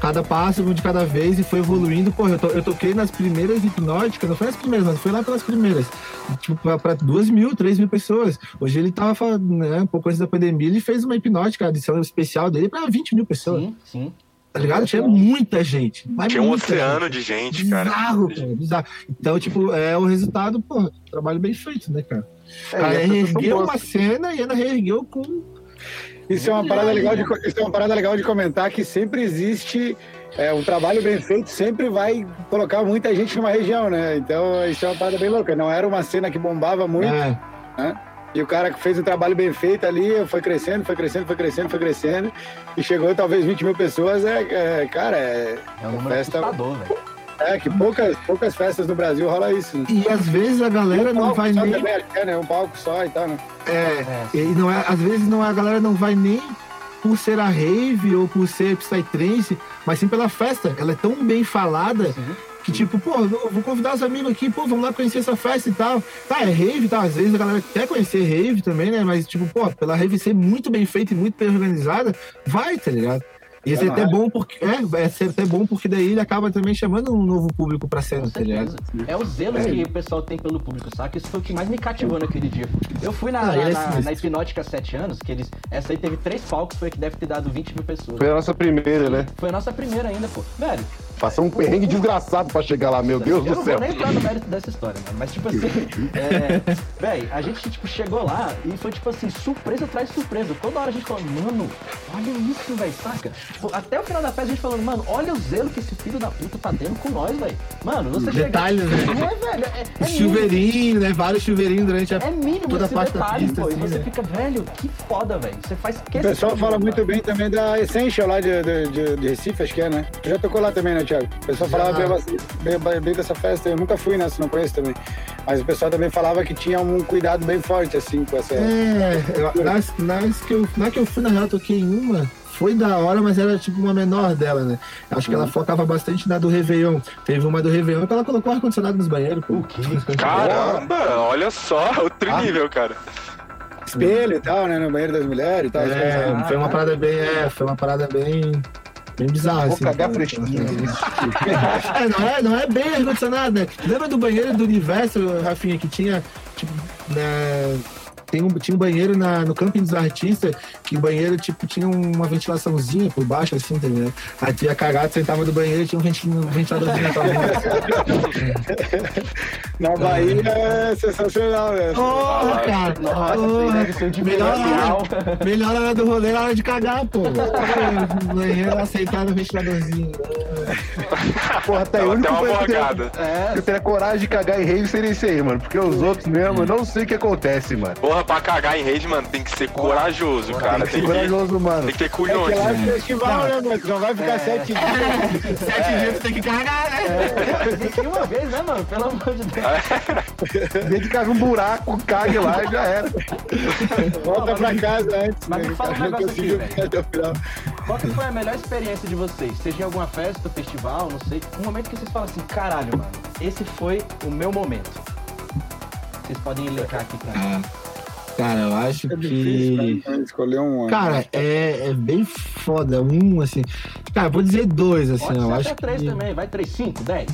Cada passo, um de cada vez e foi evoluindo. Pô, eu, to- eu toquei nas primeiras hipnóticas, não foi nas primeiras, mas foi lá pelas primeiras. Tipo, pra, pra duas mil, três mil pessoas. Hoje ele tava, falando, né, um pouco antes da pandemia, ele fez uma hipnótica, a edição especial dele pra 20 mil pessoas. Sim, sim. Tá ligado? Tinha muita gente. Tinha um oceano gente. de gente, cara. Bizarro, cara, bizarro. Então, tipo, é o resultado, pô, trabalho bem feito, né, cara? É, e pessoas reergueu uma cena e ainda reergueu com. Isso é uma parada legal de, isso é uma parada legal de comentar que sempre existe é, um trabalho bem feito, sempre vai colocar muita gente numa região, né? Então isso é uma parada bem louca. Não era uma cena que bombava muito, É, e o cara que fez um trabalho bem feito ali foi crescendo, foi crescendo, foi crescendo, foi crescendo, e chegou talvez 20 mil pessoas. É, é, cara, é, É um número Festa- velho. é que poucas, poucas festas no Brasil rola isso. Né? e às vezes a galera Um não vai nem. é, né? Um palco só e tal, né? É, É. e não é, às vezes não, é- a galera não vai nem por ser a rave ou por ser psytrance, mas sim pela festa. Ela é tão bem falada Sim. Que, tipo, pô, eu vou convidar os amigos aqui, pô, vamos lá conhecer essa festa e tal. Tá, é rave, tá? Às vezes a galera quer conhecer rave também, né? Mas, tipo, pô, pela rave ser muito bem feita e muito bem organizada, vai, tá ligado? E isso é até bom porque. É, é ser até bom porque daí ele acaba também chamando um novo público pra cena, tá ligado? É o zelo que o pessoal tem pelo público, saca? Isso foi o que mais me cativou naquele dia. Eu fui na, Ah, é na, sinistro. na Hipnótica há 7 anos, que eles. Essa aí teve três palcos, foi a que deve ter dado 20 mil pessoas. Foi a nossa primeira, né? Foi a nossa primeira ainda, pô. Velho, Passou um perrengue desgraçado pra chegar lá, meu Deus eu do não céu. vou nem entrar no mérito dessa história, mano. Mas, tipo assim, é, véi, a gente, tipo, chegou lá e foi, tipo assim, surpresa atrás de surpresa. Toda hora a gente falando, mano, olha isso, velho, saca? Tipo, até o final da festa a gente falando, mano, olha o zelo que esse filho da puta tá tendo com nós, velho. Mano, você chega... Detalhes, né? É, velho, é, é mínimo. Chuveirinho, né? Vários chuveirinhos durante a. É mínimo toda esse parte da detalhe, pista, pô. assim, e você né? fica, velho, que foda, velho. Você faz O pessoal fala muito bem também da Essential lá de, de, de- de Recife, acho que é, né? Tu já tocou lá também, né, Thiago? O pessoal Já. falava bem, bem- bem dessa festa, eu nunca fui nessa, não conheço também. Mas o pessoal também falava que tinha um cuidado bem forte, assim, com essa. É, nas, nas que eu, na que eu fui, na real, eu toquei em uma. Foi da hora, mas era tipo uma menor dela, né? Acho que ela focava bastante na do Réveillon. Teve uma do Réveillon que ela colocou ar-condicionado nos banheiros. Pô. O quê? Caramba, olha só, outro Ah. nível, cara. Espelho e tal, né? No banheiro das mulheres e tal. É, foi uma parada bem. É, foi uma parada bem. Bem bizarra, Vou assim. cagar fresquinho. (laughs) É, não é, não é bem ar-condicionado, né? Lembra do banheiro do universo, Rafinha, que tinha, tipo, na... Tem um, tinha um banheiro na, no camping dos artistas, que o banheiro, tipo, tinha uma ventilaçãozinha por baixo, assim, tá ligado? Aí tu ia cagar, tu sentava do banheiro e tinha um venti- ventiladorzinho na tua boca. (laughs) Na Bahia é sensacional, né? Porra, cara! Nossa, isso um melhor, hora, melhor hora do rolê era hora de cagar, pô. No banheiro, aceitar no ventiladorzinho. Porra, tá aí. Dá O único até que eu teria- que eu teria coragem de cagar em rave seria esse aí, mano. Porque os outros mesmo, eu não sei o que acontece, mano. Porra, Porra, pra cagar em rede, mano, tem que ser corajoso, cara. Tem que, Corajoso, mano. tem que ter É que culhões. lá é né? festival, né, mano? Não vai ficar sete dias. (laughs) Sete dias tu tem que carregar, né? Existe uma vez, né, mano? Pelo amor de Deus. Desde que caga um buraco, cague lá e já era. Volta pra casa antes. Mas né? me fala um Não negócio conseguiu aqui, ficar até o final. Qual que foi a melhor experiência de vocês? Seja em alguma festa, festival, não sei. Um momento que vocês falam assim, caralho, mano, esse foi o meu momento. Vocês podem elencar aqui pra mim. Cara, eu acho É difícil, que. né, escolher um. Cara, é, é bem foda. Um, assim. Cara, vou dizer dois, assim. Pode Eu acho até três que. também, vai três, cinco, dez.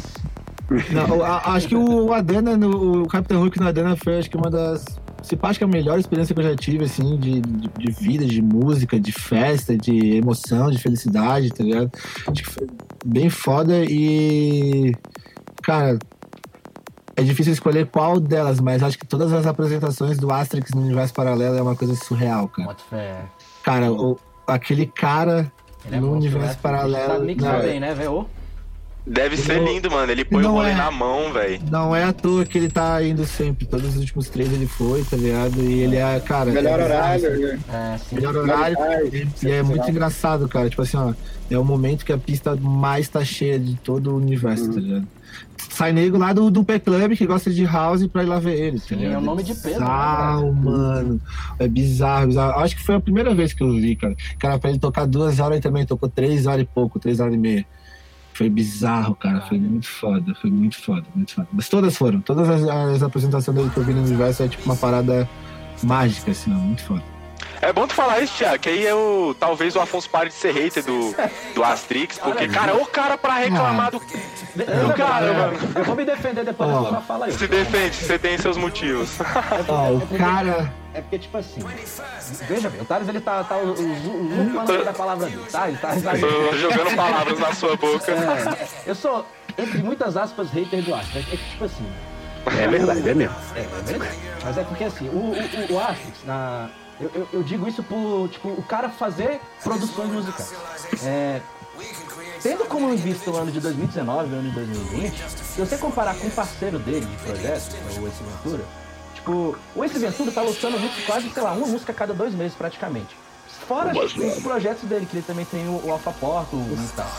Não, a- acho que o Adena, no, o Capitão Hulk no Adena foi acho que uma das. Se acho que a melhor experiência que eu já tive, assim, de, de, de vida, de música, de festa, de emoção, de felicidade, tá ligado? Acho que foi bem foda e. Cara. É difícil escolher qual delas, mas acho que todas as apresentações do Asterix no universo paralelo é uma coisa surreal, cara. Fé. Cara, o, aquele cara Ele é no monstro, universo paralelo. Sabe mixar não, bem, né, velho? Deve ser lindo, mano. Ele põe o rolê é. na mão, velho. Não é à toa que ele tá indo sempre. Todos os últimos três ele foi, tá ligado? E ele é, cara. Melhor é horário, assim. né? É, sim. Melhor horário. E é muito engraçado, cara. Tipo assim, ó. É o momento que a pista mais tá cheia de todo o universo, tá ligado? Sai nego lá do, do P Club que gosta de house pra ir lá ver ele, Sim, é o nome de peso, né, Bizarro, mano. É bizarro, bizarro. Acho que foi a primeira vez que eu vi, cara. Cara, pra ele tocar duas horas, ele também tocou três horas e pouco, três horas e meia. Foi bizarro, cara. Foi muito foda, foi muito foda, muito foda. Mas todas foram. Todas as, as apresentações dele que eu vi no universo é tipo uma parada mágica, assim, ó. Muito foda. É bom tu falar isso, Thiago, que aí eu, talvez o Afonso pare de ser hater do, do Asterix, porque, cara, o cara pra reclamar do. Eu, cara, mano. eu vou me defender depois sua fala aí. Se defende, você tem seus motivos. (laughs) Ó, o cara. É porque, tipo assim, veja bem, o Thales ele tá, tá usurpando da palavra dele, tá? Ele tá Tô jogando palavras na sua boca. É, eu sou, entre muitas aspas, hater do Asterix. É que, tipo assim, É verdade, é mesmo. é, é verdade. Mas é porque, assim, o, o, o Asterix, na, eu, eu, eu digo isso por, tipo, o cara fazer produções musicais. É, tendo como em vista o ano de 2019 e o ano de 2020, se você comparar com o parceiro dele de projeto, que é o Ace Ventura, tipo, o Ace Ventura tá lançando muito, quase, sei lá, uma música a cada dois meses praticamente. Fora os projetos dele, que ele também tem o, o Alpha Porto e tal.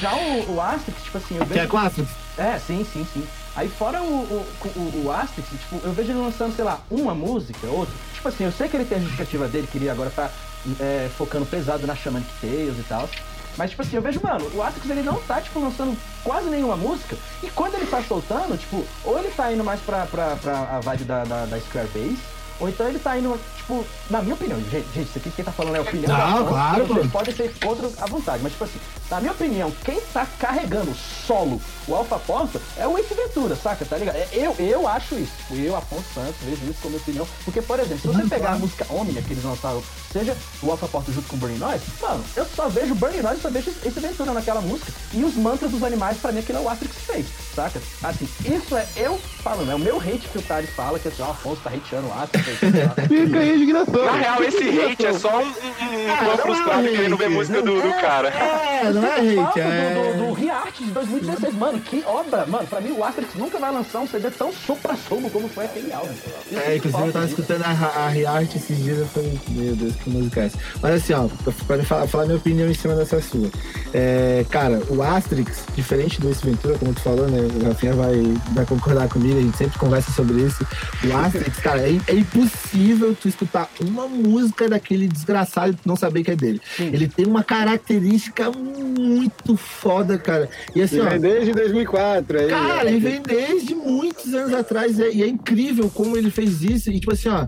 Já o, o Asterix, tipo assim, eu Que é vejo... quatro? É, sim, sim, sim. Aí fora o, o, o, o Asterix, tipo, eu vejo ele lançando, sei lá, uma música, outra. Tipo assim, eu sei que ele tem a justificativa dele, que ele agora tá é, focando pesado na Shamanic Tales e tal. Mas, tipo assim, eu vejo, mano, o Asterix ele não tá, tipo, lançando quase nenhuma música. E quando ele tá soltando, tipo, ou ele tá indo mais pra, pra, pra a vibe da, da, da Square Base, ou então ele tá indo, tipo, na minha opinião, gente, isso aqui quem tá falando é a opinião Não, da claro, podem ser contra à vontade, mas tipo assim, na minha opinião, quem tá carregando solo o Alpha Porta é o Ace Ventura, saca? Tá ligado? É, Eu, eu acho isso. Tipo, Eu, Afonso Santos, vejo isso como opinião. Porque, por exemplo, se você pegar a música Omnia que eles lançaram, seja o Alpha Porta junto com o Burning Noise, mano, eu só vejo Burning Noise, só vejo Ace Ventura naquela música. E os mantras dos animais, pra mim, aquilo é o Asterix que fez, saca? Assim, isso é eu falando, é o meu hate que o Thales fala, que assim, o Afonso tá hateando o Asterix. lá. Fica aí a indignação. Na real, esse hate é só um, um, um fã frustrado querendo ver música do, do cara. É, não é hate, falo é. do, do, do Reart de 2016, mano, que obra, mano, pra mim o Asterix nunca vai lançar um CD tão supra-sumo como foi aquele álbum. É, inclusive eu tava escutando a, a Riart esses dias eu falei, meu Deus, que música é essa? Mas assim, ó, pra falar, falar minha opinião em cima dessa sua. É, cara, o Asterix, diferente do Ace Ventura, como tu falou, né? O Rafinha vai, vai concordar comigo, a gente sempre conversa sobre isso. O Asterix, cara, é, é impossível tu escutar uma música daquele desgraçado e tu não saber que é dele. Ele tem uma característica muito foda, cara. E assim, E ó. vem desde 2004 aí. Cara, né? ele vem desde muitos anos atrás é- e é incrível como ele fez isso. E tipo assim, ó,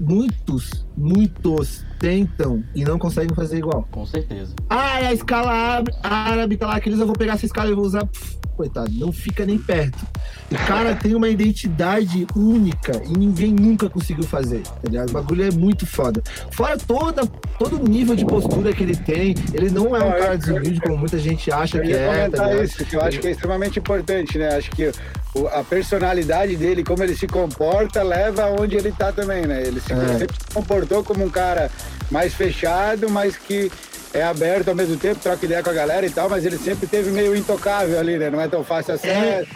muitos, muitos tentam e não conseguem fazer igual. Com certeza. Ah, é a escala árabe, árabe tá lá, aqueles eu vou pegar essa escala e vou usar. Pff, coitado, não fica nem perto. O cara tem uma identidade única e ninguém nunca conseguiu fazer, tá ligado? O bagulho é muito foda. Fora toda, todo o nível de postura que ele tem, ele não é um cara desumilde como muita gente acha Eu que é, tá isso, que eu acho que é extremamente importante, né? Acho que a personalidade dele, como ele se comporta, leva aonde ele tá também, né? Ele se, É. sempre se comportou como um cara mais fechado, mas que é aberto ao mesmo tempo, troca ideia com a galera e tal, mas ele sempre teve meio intocável ali, né? Não é tão fácil assim. É.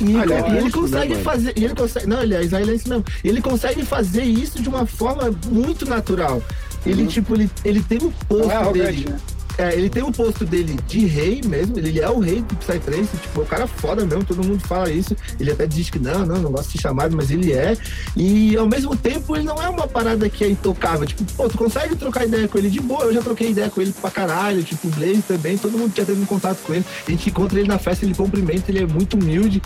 E, ele é e consegue né, fazer. E ele consegue, não, ele é israelense mesmo. Ele consegue fazer isso de uma forma muito natural. Ele, tipo, ele, ele tem o posto Não é dele. né? É, ele tem o posto dele de rei mesmo, ele é o rei do Psytrance, tipo, o cara é foda mesmo, todo mundo fala isso. Ele até diz que não, não, não gosta de ser chamado, mas ele é. E ao mesmo tempo, ele não é uma parada que é intocável. Tipo, pô, tu consegue trocar ideia com ele de boa, eu já troquei ideia com ele pra caralho, tipo, o Blaze também, todo mundo já teve um contato com ele. A gente encontra ele na festa, ele cumprimenta, ele é muito humilde.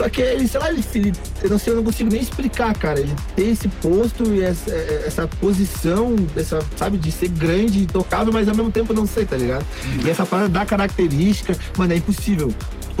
Só que ele, sei lá, ele, ele- eu não sei, eu não consigo nem explicar, cara. Ele tem esse posto e essa, essa posição, essa, sabe, de ser grande e tocável, mas ao mesmo tempo não ser, tá ligado? E essa parada da característica, mano, é impossível.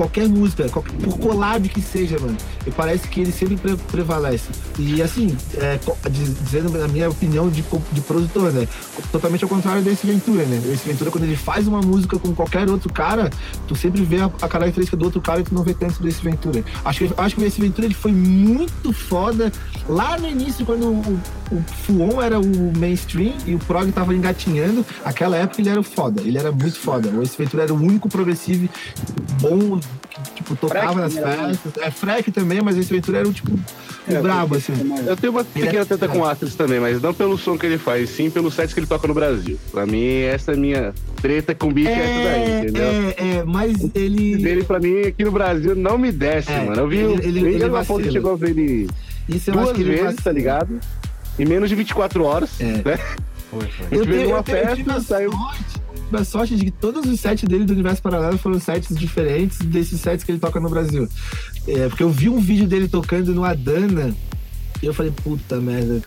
Qualquer música, qualquer, por collab que seja, mano, e parece que ele sempre pre- prevalece. E assim, é, dizendo na minha opinião de, de produtor, né? Totalmente ao contrário desse Ventura, né? Esse Ventura, quando ele faz uma música com qualquer outro cara, tu sempre vê a, a característica do outro cara e tu não vê tanto desse Ventura. Acho que, acho que esse Ventura ele foi muito foda lá no início, quando o, o Fuon era o mainstream e o prog tava engatinhando. Aquela época ele era foda, ele era muito foda. O Ace Ventura era o único progressivo bom tipo, tocava nas Freck, né? festas. É, Freck também, mas esse Ventura era o tipo, o É, brabo, assim. Eu tenho uma Ele é- pequena treta com o Atlas também, mas não pelo som que ele faz, sim pelos sets que ele toca no Brasil. Pra mim, essa é a minha treta com o bicho, é, essa daí, entendeu? é, é, mas ele. Dele, pra mim, aqui no Brasil, não me desce, É, mano. Eu vi ele- ele- ele, ele ele uma vacila. chegou a ver ele Isso eu acho duas que ele vezes, vacila. tá ligado? Em menos de 24 horas, É. né? Foi, foi. A gente veio numa eu tenho- eu festa, tive a saiu- sorte, a sorte de que todos os sets dele do Universo Paralelo foram sets diferentes desses sets que ele toca no Brasil. É, porque eu vi um vídeo dele tocando no Adana e eu falei, puta merda.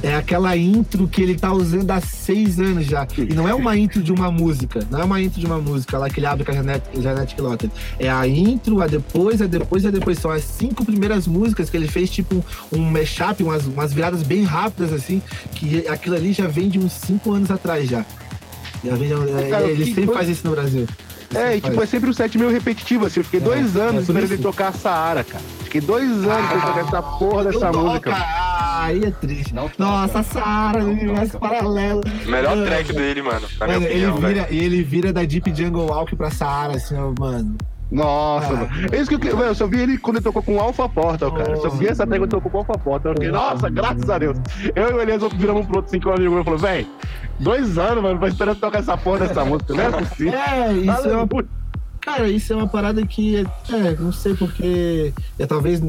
É aquela intro que ele tá usando há seis anos já. E não é uma intro de uma música. Não é uma intro de uma música lá que ele abre com a Janete Quilota. É a intro, a depois, a depois, a depois. São as cinco primeiras músicas que ele fez, tipo, um mashup, umas, umas viradas bem rápidas, assim. Que aquilo ali já vem de uns cinco anos atrás já. É, Cara, ele sempre coisa- faz isso no Brasil. Ele É, e tipo, faz. é sempre um set meio repetitivo, assim. Eu fiquei dois é anos esperando isso. ele tocar a Saara, cara. Fiquei dois anos pra ele tocar essa porra dessa música. Ah, aí é triste. Não. Nossa, Sara, Não universo paralelo. Melhor Mano, track dele, mano. Na Mano, ele opinião, velho. vira, e ele vira da Deep Jungle Walk pra Saara, assim, ó, mano. Nossa, Ah. mano. É isso que eu, eu só vi ele quando ele tocou com o Alpha Portal, cara. Eu só vi essa tag quando ele tocou com o Alpha Portal. Eu fiquei, nossa, graças a Deus. Eu e o Elias viramos um pro outro cinco meu e falou, velho, dois anos, mano, pra esperando tocar essa porra dessa música. Não é possível. É, isso Fala é uma, cara, isso é uma parada que, é, não sei porque, é, talvez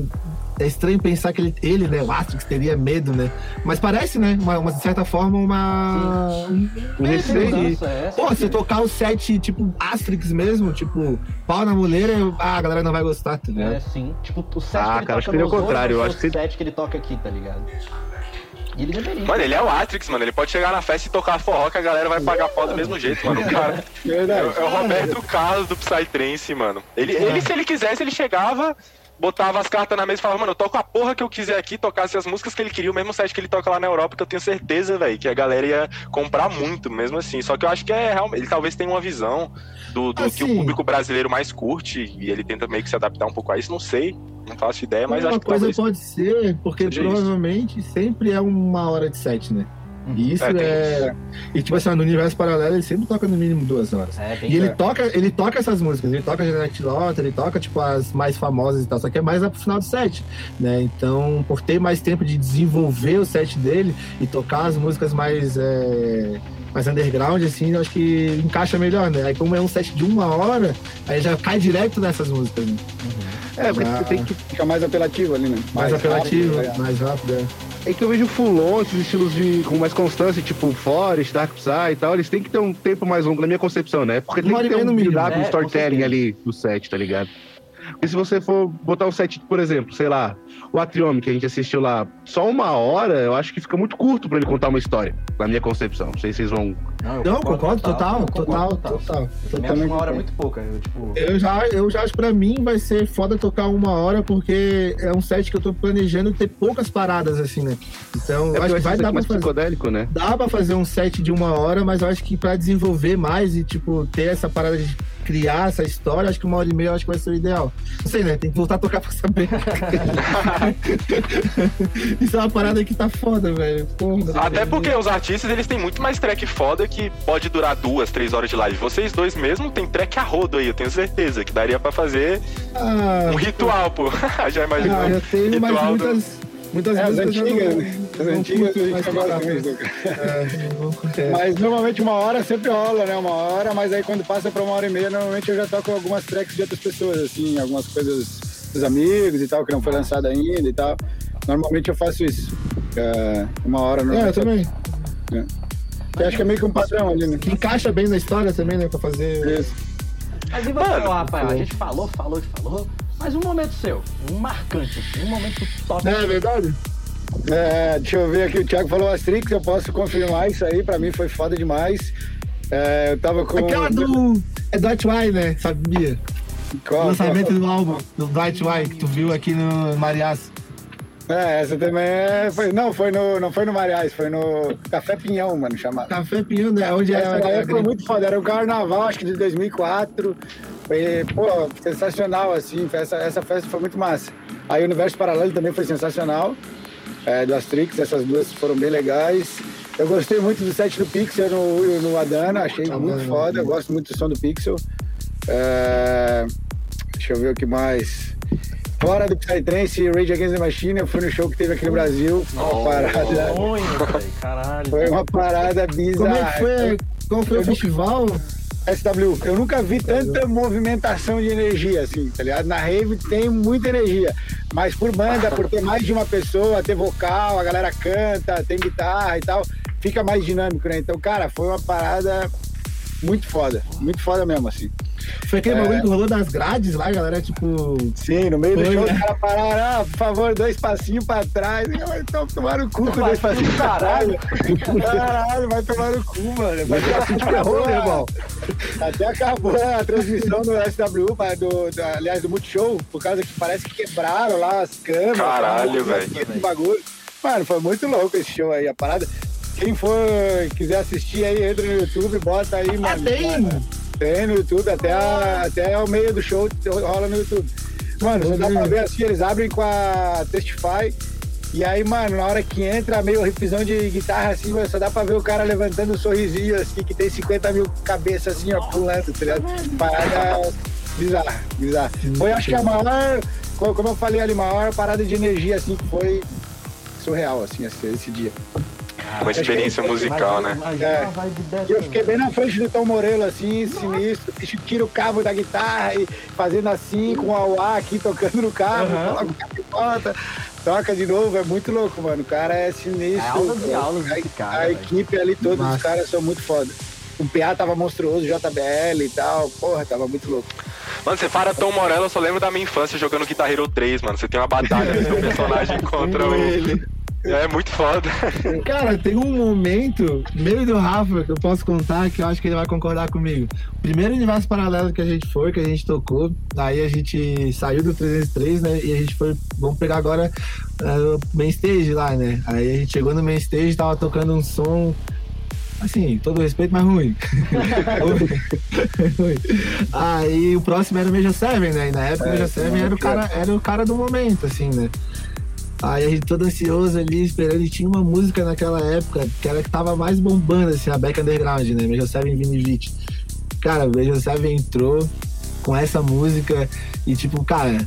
é estranho pensar que ele, ele, né, o Astrix teria medo, né? Mas parece, né, uma, uma- de certa forma, uma... um- Um receio. É. Pô, se tocar o set, tipo, Astrix mesmo, tipo, pau na eu- ah, a galera não vai gostar, tá ligado? É, sim. Tipo, o set Ah, que ele cara, toca acho que seria o contrário, eu acho que o set que ele toca aqui, tá ligado? E ele deveria. Mano, ele é o Atrix, mano. Ele pode chegar na festa e tocar forró que a galera vai pagar pau do mesmo jeito, mano. O cara (laughs) é, é o Roberto Carlos do Psytrance, mano. Ele, ele, se ele quisesse, ele chegava, botava as cartas na mesa e falava, mano, eu toco a porra que eu quiser aqui, tocasse as músicas que ele queria, o mesmo set que ele toca lá na Europa, que eu tenho certeza, velho, que a galera ia comprar muito, mesmo assim. Só que eu acho que é realmente. Ele talvez tenha uma visão do, do que o Assim. público brasileiro mais curte e ele tenta meio que se adaptar um pouco a isso, não sei. Não faço ideia, mas uma acho que coisa talvez. pode ser, porque seja isso. provavelmente sempre é uma hora de set, né? E isso É, é. E tipo assim, no universo paralelo ele sempre toca no mínimo duas horas. É, E ele certo. toca, ele toca essas músicas, ele toca Janet Lota, ele toca, tipo, as mais famosas e tal, só que é mais lá pro final do set, né? Então, por ter mais tempo de desenvolver o set dele e tocar as músicas mais, é, mais underground, assim, eu acho que encaixa melhor, né? Aí como é um set de uma hora, aí já cai direto nessas músicas, né? É, porque você tem que. Fica mais apelativo ali, né? Mais, apelativo, rápido, né? mais rápido, é. É que eu vejo Fulon, esses estilos de, com mais constância, tipo Forest, Dark Psy e tal, eles têm que ter um tempo mais longo, na minha concepção, né? Porque tem que ter um build-up, um É, com storytelling ali do set, tá ligado? Porque se você for botar um set, por exemplo, sei lá, o Atriome, que a gente assistiu lá, só uma hora, eu acho que fica muito curto pra ele contar uma história, na minha concepção. Não sei se vocês vão. Eu Não, concordo, total, eu total, total. Também acho uma hora muito pouca. Eu, tipo, Eu já, eu já acho que pra mim vai ser foda tocar uma hora, porque é um set que eu tô planejando ter poucas paradas, assim, né? Então, É eu acho que vai dar pra mais fazer. psicodélico, né? Dá pra fazer um set de uma hora, mas eu acho que pra desenvolver mais e, tipo, ter essa parada de criar essa história, acho que uma hora e meia eu acho que vai ser o ideal. Não sei, né? Tem que voltar a tocar pra saber. (laughs) Isso é uma parada que tá foda, velho. Até porque os artistas, eles têm muito mais track foda que pode durar duas, três horas de live. Vocês dois mesmo tem track a rodo aí, eu tenho certeza que daria pra fazer Ah, um ritual, pô. (laughs) Já imaginou? ah, eu tenho mais Ritual do- muitas, muitas É, as músicas eu antigas, não- né? As não antigas curto a gente. É, é. Mas normalmente uma hora sempre rola, né? Uma hora, mas aí quando passa pra uma hora e meia, normalmente eu já toco algumas tracks de outras pessoas, assim, algumas coisas dos amigos e tal, que não foi lançado ainda e tal. Normalmente eu faço isso. É, uma hora não. É, eu também. Eu acho que é meio que um padrão ali, né? Que encaixa bem na história também, né? Pra fazer. Isso. Mas e você, Mano, Rafael? A gente falou, falou, falou. Mas um momento seu, um marcante, assim, um momento top. É verdade? É, deixa eu ver aqui, o Thiago falou Asterix, eu posso confirmar isso aí, pra mim foi foda demais. É, eu tava com. Aquela do. É do Dwight White, né? Sabia? Qual- o lançamento do álbum do Dwight White que tu viu aqui no Marias. É, essa também é. Foi, não, foi no, não foi no Mariais, foi no Café Pinhão, mano, chamado. Café Pinho, né? Onde Essa é. daí foi muito foda, era um carnaval, acho que de 2004. Foi, pô, sensacional, assim, essa, essa festa foi muito massa. Aí o Universo Paralelo também foi sensacional, é, do Astrix, essas duas foram bem legais. Eu gostei muito do set do Pixel no, no Adana, achei muito foda, eu gosto muito do som do Pixel. É, deixa eu ver o que mais. Fora do Psytrance e Rage Against the Machine, eu fui no show que teve aqui no Brasil. Foi uma parada, Sonho, velho, caralho. foi uma parada bizarra. Como é que foi? Como foi o festival? SW, eu nunca vi tanta movimentação de energia, assim, tá ligado? Na rave tem muita energia, mas por banda, por ter mais de uma pessoa, ter vocal, a galera canta, tem guitarra e tal, fica mais dinâmico, né? Então, cara, foi uma parada muito foda, muito foda mesmo, assim. Foi aquele É. bagulho que rolou das grades lá, galera, tipo. Sim, no meio do Foi, show, né? os caras pararam, ah, por favor, dois passinhos pra trás. Então, tomaram o cu com dois passinhos pra trás. Caralho, vai tomar no cu, mano. Vai ter assim de terror, meu irmão. Até acabou a transmissão do SW, do, do- aliás, do Multishow, por causa que parece que quebraram lá as câmeras. Caralho, velho. bagulho. Mano, foi muito louco esse show aí, a parada. Quem for, quiser assistir aí, entra no YouTube, bota aí, mano. tem? Tem no YouTube, até, a- até o meio do show rola no YouTube. Mano, você dá pra ver assim, eles abrem com a Testify. E aí, mano, na hora que entra, meio riffzão de guitarra assim, mano, só dá pra ver o cara levantando um sorrisinho assim, que tem 50 mil cabeças assim, ó, pulando, tá ligado? Parada bizarra, bizarra. Foi, acho que a maior, co- como eu falei ali, a maior parada de energia, assim, que foi surreal, assim, esse dia. Uma experiência musical, né? É. E eu fiquei bem na frente do Tom Morello, assim, sinistro. Tira o cabo da guitarra e fazendo assim, com o auá aqui, tocando no cabo, Aham. coloca o cabo volta, toca de novo. É muito louco, mano. O cara é sinistro. É aulas e aulas a, cara, A equipe ali, todos Massa. os caras são muito foda. O PA tava monstruoso, JBL e tal. Porra, tava muito louco. Mano, você fala Tom Morello, eu só lembro da minha infância jogando Guitar Hero 3, mano. Você tem uma batalha do seu (laughs) personagem contra o. É muito foda. (laughs) Cara, tem um momento, meio do Rafa, que eu posso contar, que eu acho que ele vai concordar comigo. Primeiro universo paralelo que a gente foi, que a gente tocou, daí a gente saiu do 303, né? E a gente foi, vamos pegar agora eh, o main stage lá, né? Aí a gente chegou no main stage, tava tocando um som. Assim, todo respeito, mas ruim. Ruim. (laughs) Aí o próximo era o Major Seven, né? E na época o Major Seven era o, cara, era o cara do momento, assim, né? Aí a gente todo ansioso ali, esperando, e tinha uma música naquela época que era que tava mais bombando, assim, a Back Underground, né? Major Seven Vinivit. Cara, o Major Seven entrou com essa música e, tipo, cara,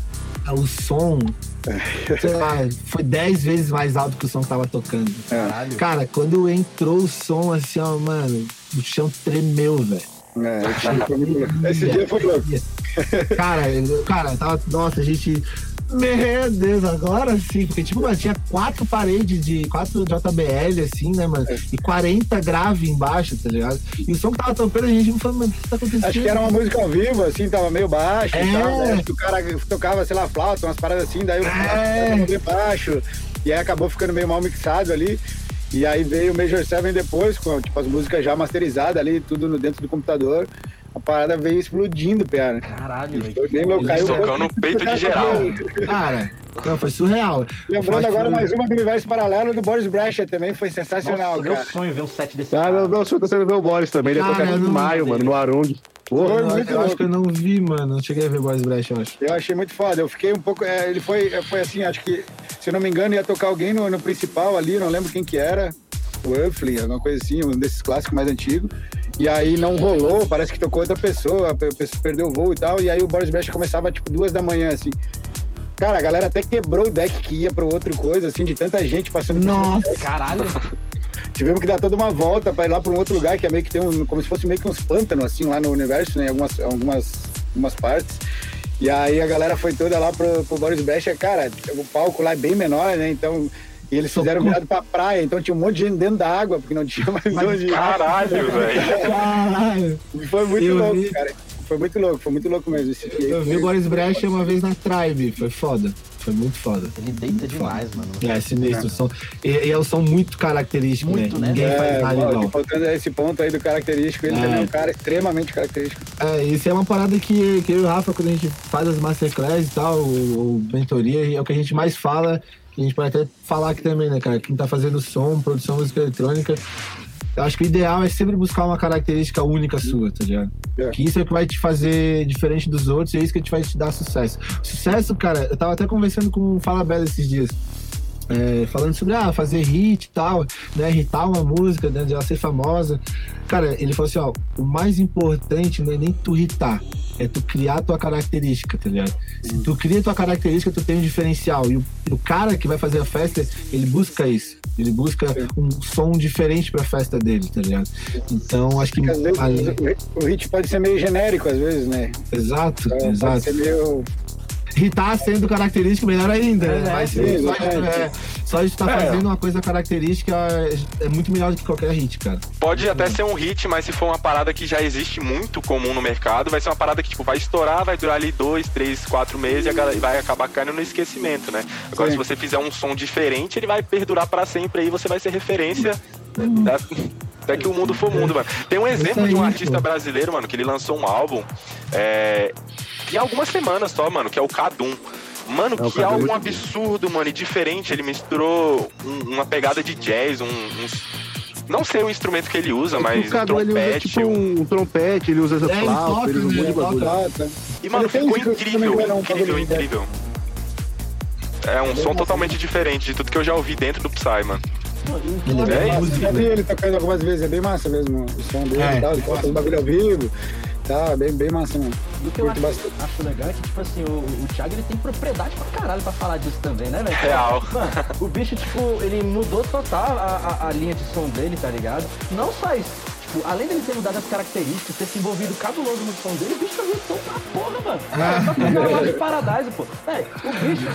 o som, (laughs) sei lá, foi 10 vezes mais alto que o som que tava tocando. Caralho. Cara, quando entrou o som, assim, ó, mano, o chão tremeu, velho. É, esse dia foi louco. Esse dia foi louco. Cara, eu- cara, tava. Nossa, a gente. Meu Deus, agora sim, porque tipo, mano, tinha quatro paredes de quatro JBL, assim, né, mano? E 40 grave embaixo, tá ligado? E o som que tava tocando, a gente falou, mano, o que tá acontecendo? Acho que era uma música ao vivo, assim, tava meio baixo É. e tal. né? Acho que o cara tocava, sei lá, flauta, umas paradas assim, daí o É. meio baixo. E aí acabou ficando meio mal mixado ali. E aí veio o Major Seven depois, com tipo, as músicas já masterizadas ali, tudo no dentro do computador. A parada veio explodindo, pera. Caralho, velho. Meu. Socando no peito de geral. Cara, não, foi surreal. Lembrando agora mais uma do universo paralelo do Boris Brecher também, foi sensacional, Nossa, meu cara. sonho ver um set desse Ah, cara. meu, meu sonho tá sendo ver o Boris também. Ele ia Cara, tocar não- maio, mano, no Arung. Foi eu, eu acho que eu não vi, mano. Não cheguei a ver Boys Brecht, eu acho. Eu achei muito foda. Eu fiquei um pouco. é, ele foi, foi assim, acho que, se eu não me engano, ia tocar alguém no, no principal ali, não lembro quem que era. O Uffley, alguma coisa assim, um desses clássicos mais antigos. E aí não rolou, parece que tocou outra pessoa, a pe- pessoa perdeu o voo e tal. E aí o Boris Brecht começava tipo duas da manhã, assim. Cara, a galera até quebrou o deck que ia pra outra coisa, assim, de tanta gente passando por Nossa. Caralho. (laughs) Tivemos que dar toda uma volta para ir lá para um outro lugar que é meio que tem um, como se fosse meio que uns pântanos assim lá no universo, né? em Algumas, algumas, algumas partes. E aí a galera foi toda lá pro, pro Boris Brecht, cara, o palco lá é bem menor, né? Então. E eles fizeram Socorro. virado pra praia, então tinha um monte de gente dentro da água, porque não tinha mais onde ir. Caralho, (laughs) velho. Caralho. E foi muito Eu louco, vi. cara. Foi muito louco, foi muito louco mesmo. Esse dia. Eu vi o Boris Brecht uma vez na Tribe. Foi foda. Foi muito foda. Ele deita demais, mano. É, sinistro. o Som. E, e é um som muito característico, Muito, né? Ninguém É, faz nada ó, igual. faltando esse ponto aí do característico, ele É. também é um cara extremamente característico. É, isso é uma parada que, que eu e o Rafa, quando a gente faz as masterclass e tal, ou, ou mentoria, é o que a gente mais fala, a gente pode até falar aqui também, né, cara? Quem tá fazendo som, produção música eletrônica, eu acho que o ideal é sempre buscar uma característica única sua, tá ligado? É. Que isso é o que vai te fazer diferente dos outros e é isso que vai te dar sucesso. Sucesso, cara, eu tava até conversando com o Fala Bela esses dias. É, falando sobre ah, fazer hit e tal, né? Hitar uma música, né? De ela ser famosa. Cara, ele falou assim: ó, o mais importante não é nem tu hitar, é tu criar tua característica, tá ligado? Se tu cria tua característica, tu tem um diferencial. E o, o cara que vai fazer a festa, ele busca isso. Ele busca um som diferente pra festa dele, tá ligado? Então, acho que. Vezes o- hit pode ser meio genérico, às vezes, né? Exato, Então, Pode exato. ser meio. Hitar sendo característico, melhor ainda, né? É, Mas sim, só, é, só de estar É. fazendo uma coisa característica é, muito melhor do que qualquer hit, cara. Pode até ser um hit, mas se for uma parada que já existe muito comum no mercado, vai ser uma parada que tipo, vai estourar, vai durar ali dois, três, quatro meses e a vai acabar caindo no esquecimento, né? Agora, Sim. se você fizer um som diferente, ele vai perdurar pra sempre aí, você vai ser referência até que o mundo for mundo, mano. Tem um exemplo de um artista brasileiro, mano, que ele lançou um álbum é, em algumas semanas só, mano, que é o Kadum. Mano, É, que Kadum é álbum muito absurdo, mano, e diferente. Ele misturou um- uma pegada de jazz, um, uns- Não sei o instrumento que ele usa, mas o um Cadu, ele usa trompete. tipo um- um trompete, ele usa essa É, ele flauta, ele usa um né? monte de bagulho. Tá. E, mano, ficou incrível, é um incrível, desse. incrível. É um som totalmente diferente de tudo que eu já ouvi dentro do Psy, mano. Ele é É bem isso. músico, Já vi né? ele tocando algumas vezes, é bem massa mesmo o som dele É. e tal. Ele toca os bagulho ao vivo. Tá, bem, bem massa mesmo. E o que eu acho, bastante. acho legal é que, tipo assim, o, o Thiago ele tem propriedade pra caralho pra falar disso também, né, velho? Real. Mano, o bicho, tipo, ele mudou total a, a, a linha de som dele, tá ligado? Não só isso. Tipo, além dele ter mudado as características, ter se envolvido cabuloso no som dele, o bicho também hitou pra porra, mano. É, só pegar lá de Paradise, pô. Véi, o bicho,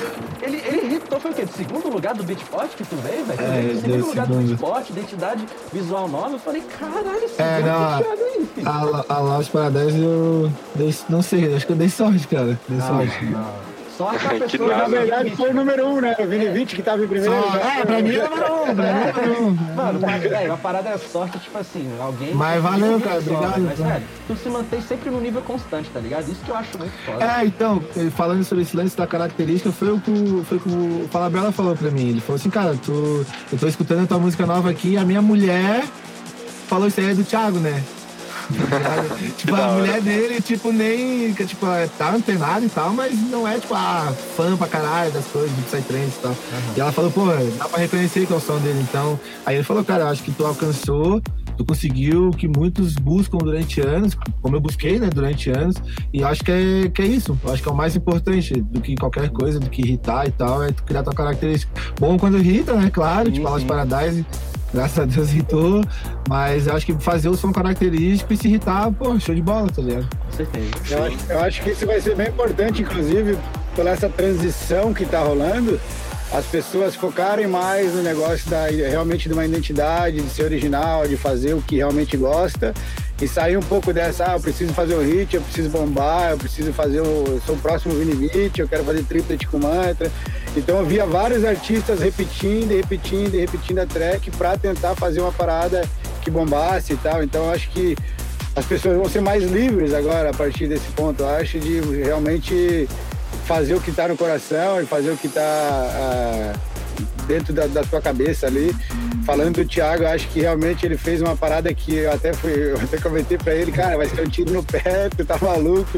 ele, ele hitou, foi o quê? Do segundo lugar do Beatport que tu veio, velho? É, do segundo lugar do segundo. Beatport, identidade visual nova. Eu falei, caralho, esse É, é, não, o Thiago aí, filho. A, a Lost Paradise eu dei, não sei, acho que eu dei sorte, cara. Dei sorte. Não. Sorte a Que pessoa nada. Na verdade, foi o número um, né? O Vini 20 que tava em primeiro. Só- é, pra mim é número um, pra mim é número um. Mano, mas, velho, a parada é sorte, tipo assim, alguém. Mas valeu, cara, sorte, obrigado, Mas, então. velho, tu se mantém sempre no nível constante, tá ligado? Isso que eu acho muito foda. É, então, ele falando sobre esse lance da característica, foi o que o, foi o, que o Falabella falou pra mim. Ele falou assim, cara, tu, eu tô escutando a tua música nova aqui e a minha mulher falou isso aí é do Thiago, né? (laughs) tipo, a mulher dele, tipo, nem. que, Tipo, ela tá antenada e tal, mas não é, tipo, a fã pra caralho das coisas do Psytrance e tal. E ela falou, pô, dá pra reconhecer que é o som dele. Então, aí ele falou, cara, acho que tu alcançou, tu conseguiu o que muitos buscam durante anos, como eu busquei, né, durante anos. E acho que é, que é isso. Acho que é o mais importante do que qualquer coisa, do que irritar e tal, é tu criar tua característica. Bom quando irrita, né? Claro, Sim, tipo, sim. Paradise. Graças a Deus irritou, mas eu acho que fazer o som característico e se irritar, pô, show de bola, tá ligado? Com certeza. Eu acho, eu acho que isso vai ser bem importante, inclusive, pela essa transição que está rolando, as pessoas focarem mais no negócio da realmente de uma identidade, de ser original, de fazer o que realmente gosta e sair um pouco dessa, ah, eu preciso fazer o hit, eu preciso bombar, eu preciso fazer o, eu sou o próximo Vini Beat, eu quero fazer triplet com mantra. Então eu via vários artistas repetindo repetindo repetindo a track para tentar fazer uma parada que bombasse e tal. Então eu acho que as pessoas vão ser mais livres agora a partir desse ponto, eu acho, de realmente fazer o que está no coração e fazer o que está dentro da, da tua cabeça ali. Falando do Thiago, acho que realmente ele fez uma parada que eu até, fui, eu até comentei pra ele, cara, vai ser um tiro no pé, tu tá maluco.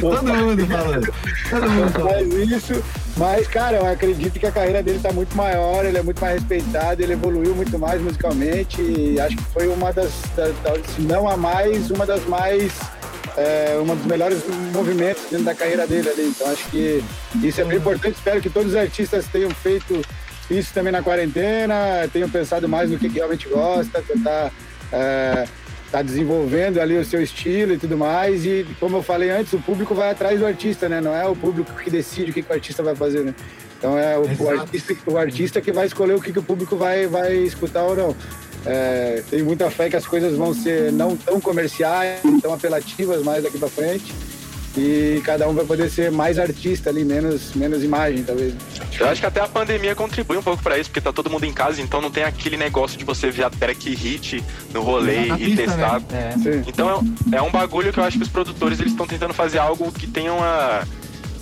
Todo mundo falando. Todo mundo. Faz isso. Mas, cara, eu acredito que a carreira dele tá muito maior, ele é muito mais respeitado, ele evoluiu muito mais musicalmente e acho que foi uma das, das, das se não a mais, uma das mais é, um dos melhores movimentos dentro da carreira dele ali. Então acho que isso é bem importante. Espero que todos os artistas tenham feito isso também na quarentena, tenham pensado mais no que, que realmente gosta, tentar é, tá desenvolvendo ali o seu estilo e tudo mais. E como eu falei antes, o público vai atrás do artista, né? Não é o público que decide o que, que o artista vai fazer, né? Então é o, o artista, o artista que vai escolher o que, que o público vai, vai escutar ou não. É, tenho muita fé que as coisas vão ser não tão comerciais, tão apelativas mais daqui para frente. E cada um vai poder ser mais artista ali, menos, menos imagem, talvez. Eu acho que até a pandemia contribui um pouco pra isso, porque tá todo mundo em casa, então não tem aquele negócio de você ver a track hit no rolê Na e pista, testar. É. Sim. Então é, é um bagulho que eu acho que os produtores eles estão tentando fazer algo que tenha uma,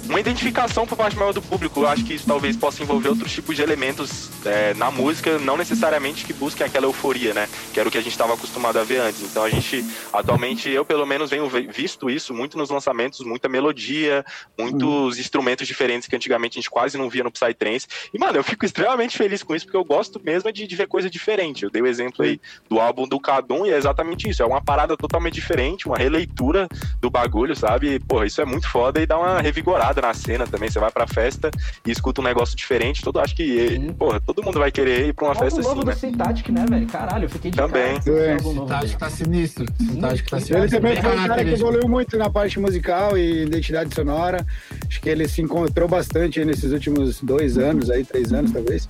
uma identificação por parte maior do público. Eu acho que isso talvez possa envolver outros tipos de elementos é, na música, não necessariamente que busquem aquela euforia, né? Que era o que a gente estava acostumado a ver antes. Então a gente, atualmente, eu pelo menos venho ve- visto isso muito nos lançamentos, muita melodia, muitos instrumentos diferentes que antigamente a gente quase não via no Psytrance. E, mano, eu fico (laughs) extremamente feliz com isso, porque eu gosto mesmo de, de ver coisa diferente. Eu dei o exemplo aí do álbum do Kadum e é exatamente isso. É uma parada totalmente diferente, uma releitura do bagulho, sabe? Porra, isso é muito foda e dá uma revigorada na cena também. Você vai pra festa e escuta um negócio diferente. Todo, acho que, Sim. porra, todo mundo vai querer ir pra uma O festa novo assim, do né? Syntatic, né, velho? Caralho, eu fiquei de Também. esse É. Tá, que tá sinistro. Acho que tá Ele sinistro. Ele também foi um cara que evoluiu muito na parte musical e identidade sonora. Acho que ele se encontrou bastante aí nesses últimos dois anos, aí, três anos talvez.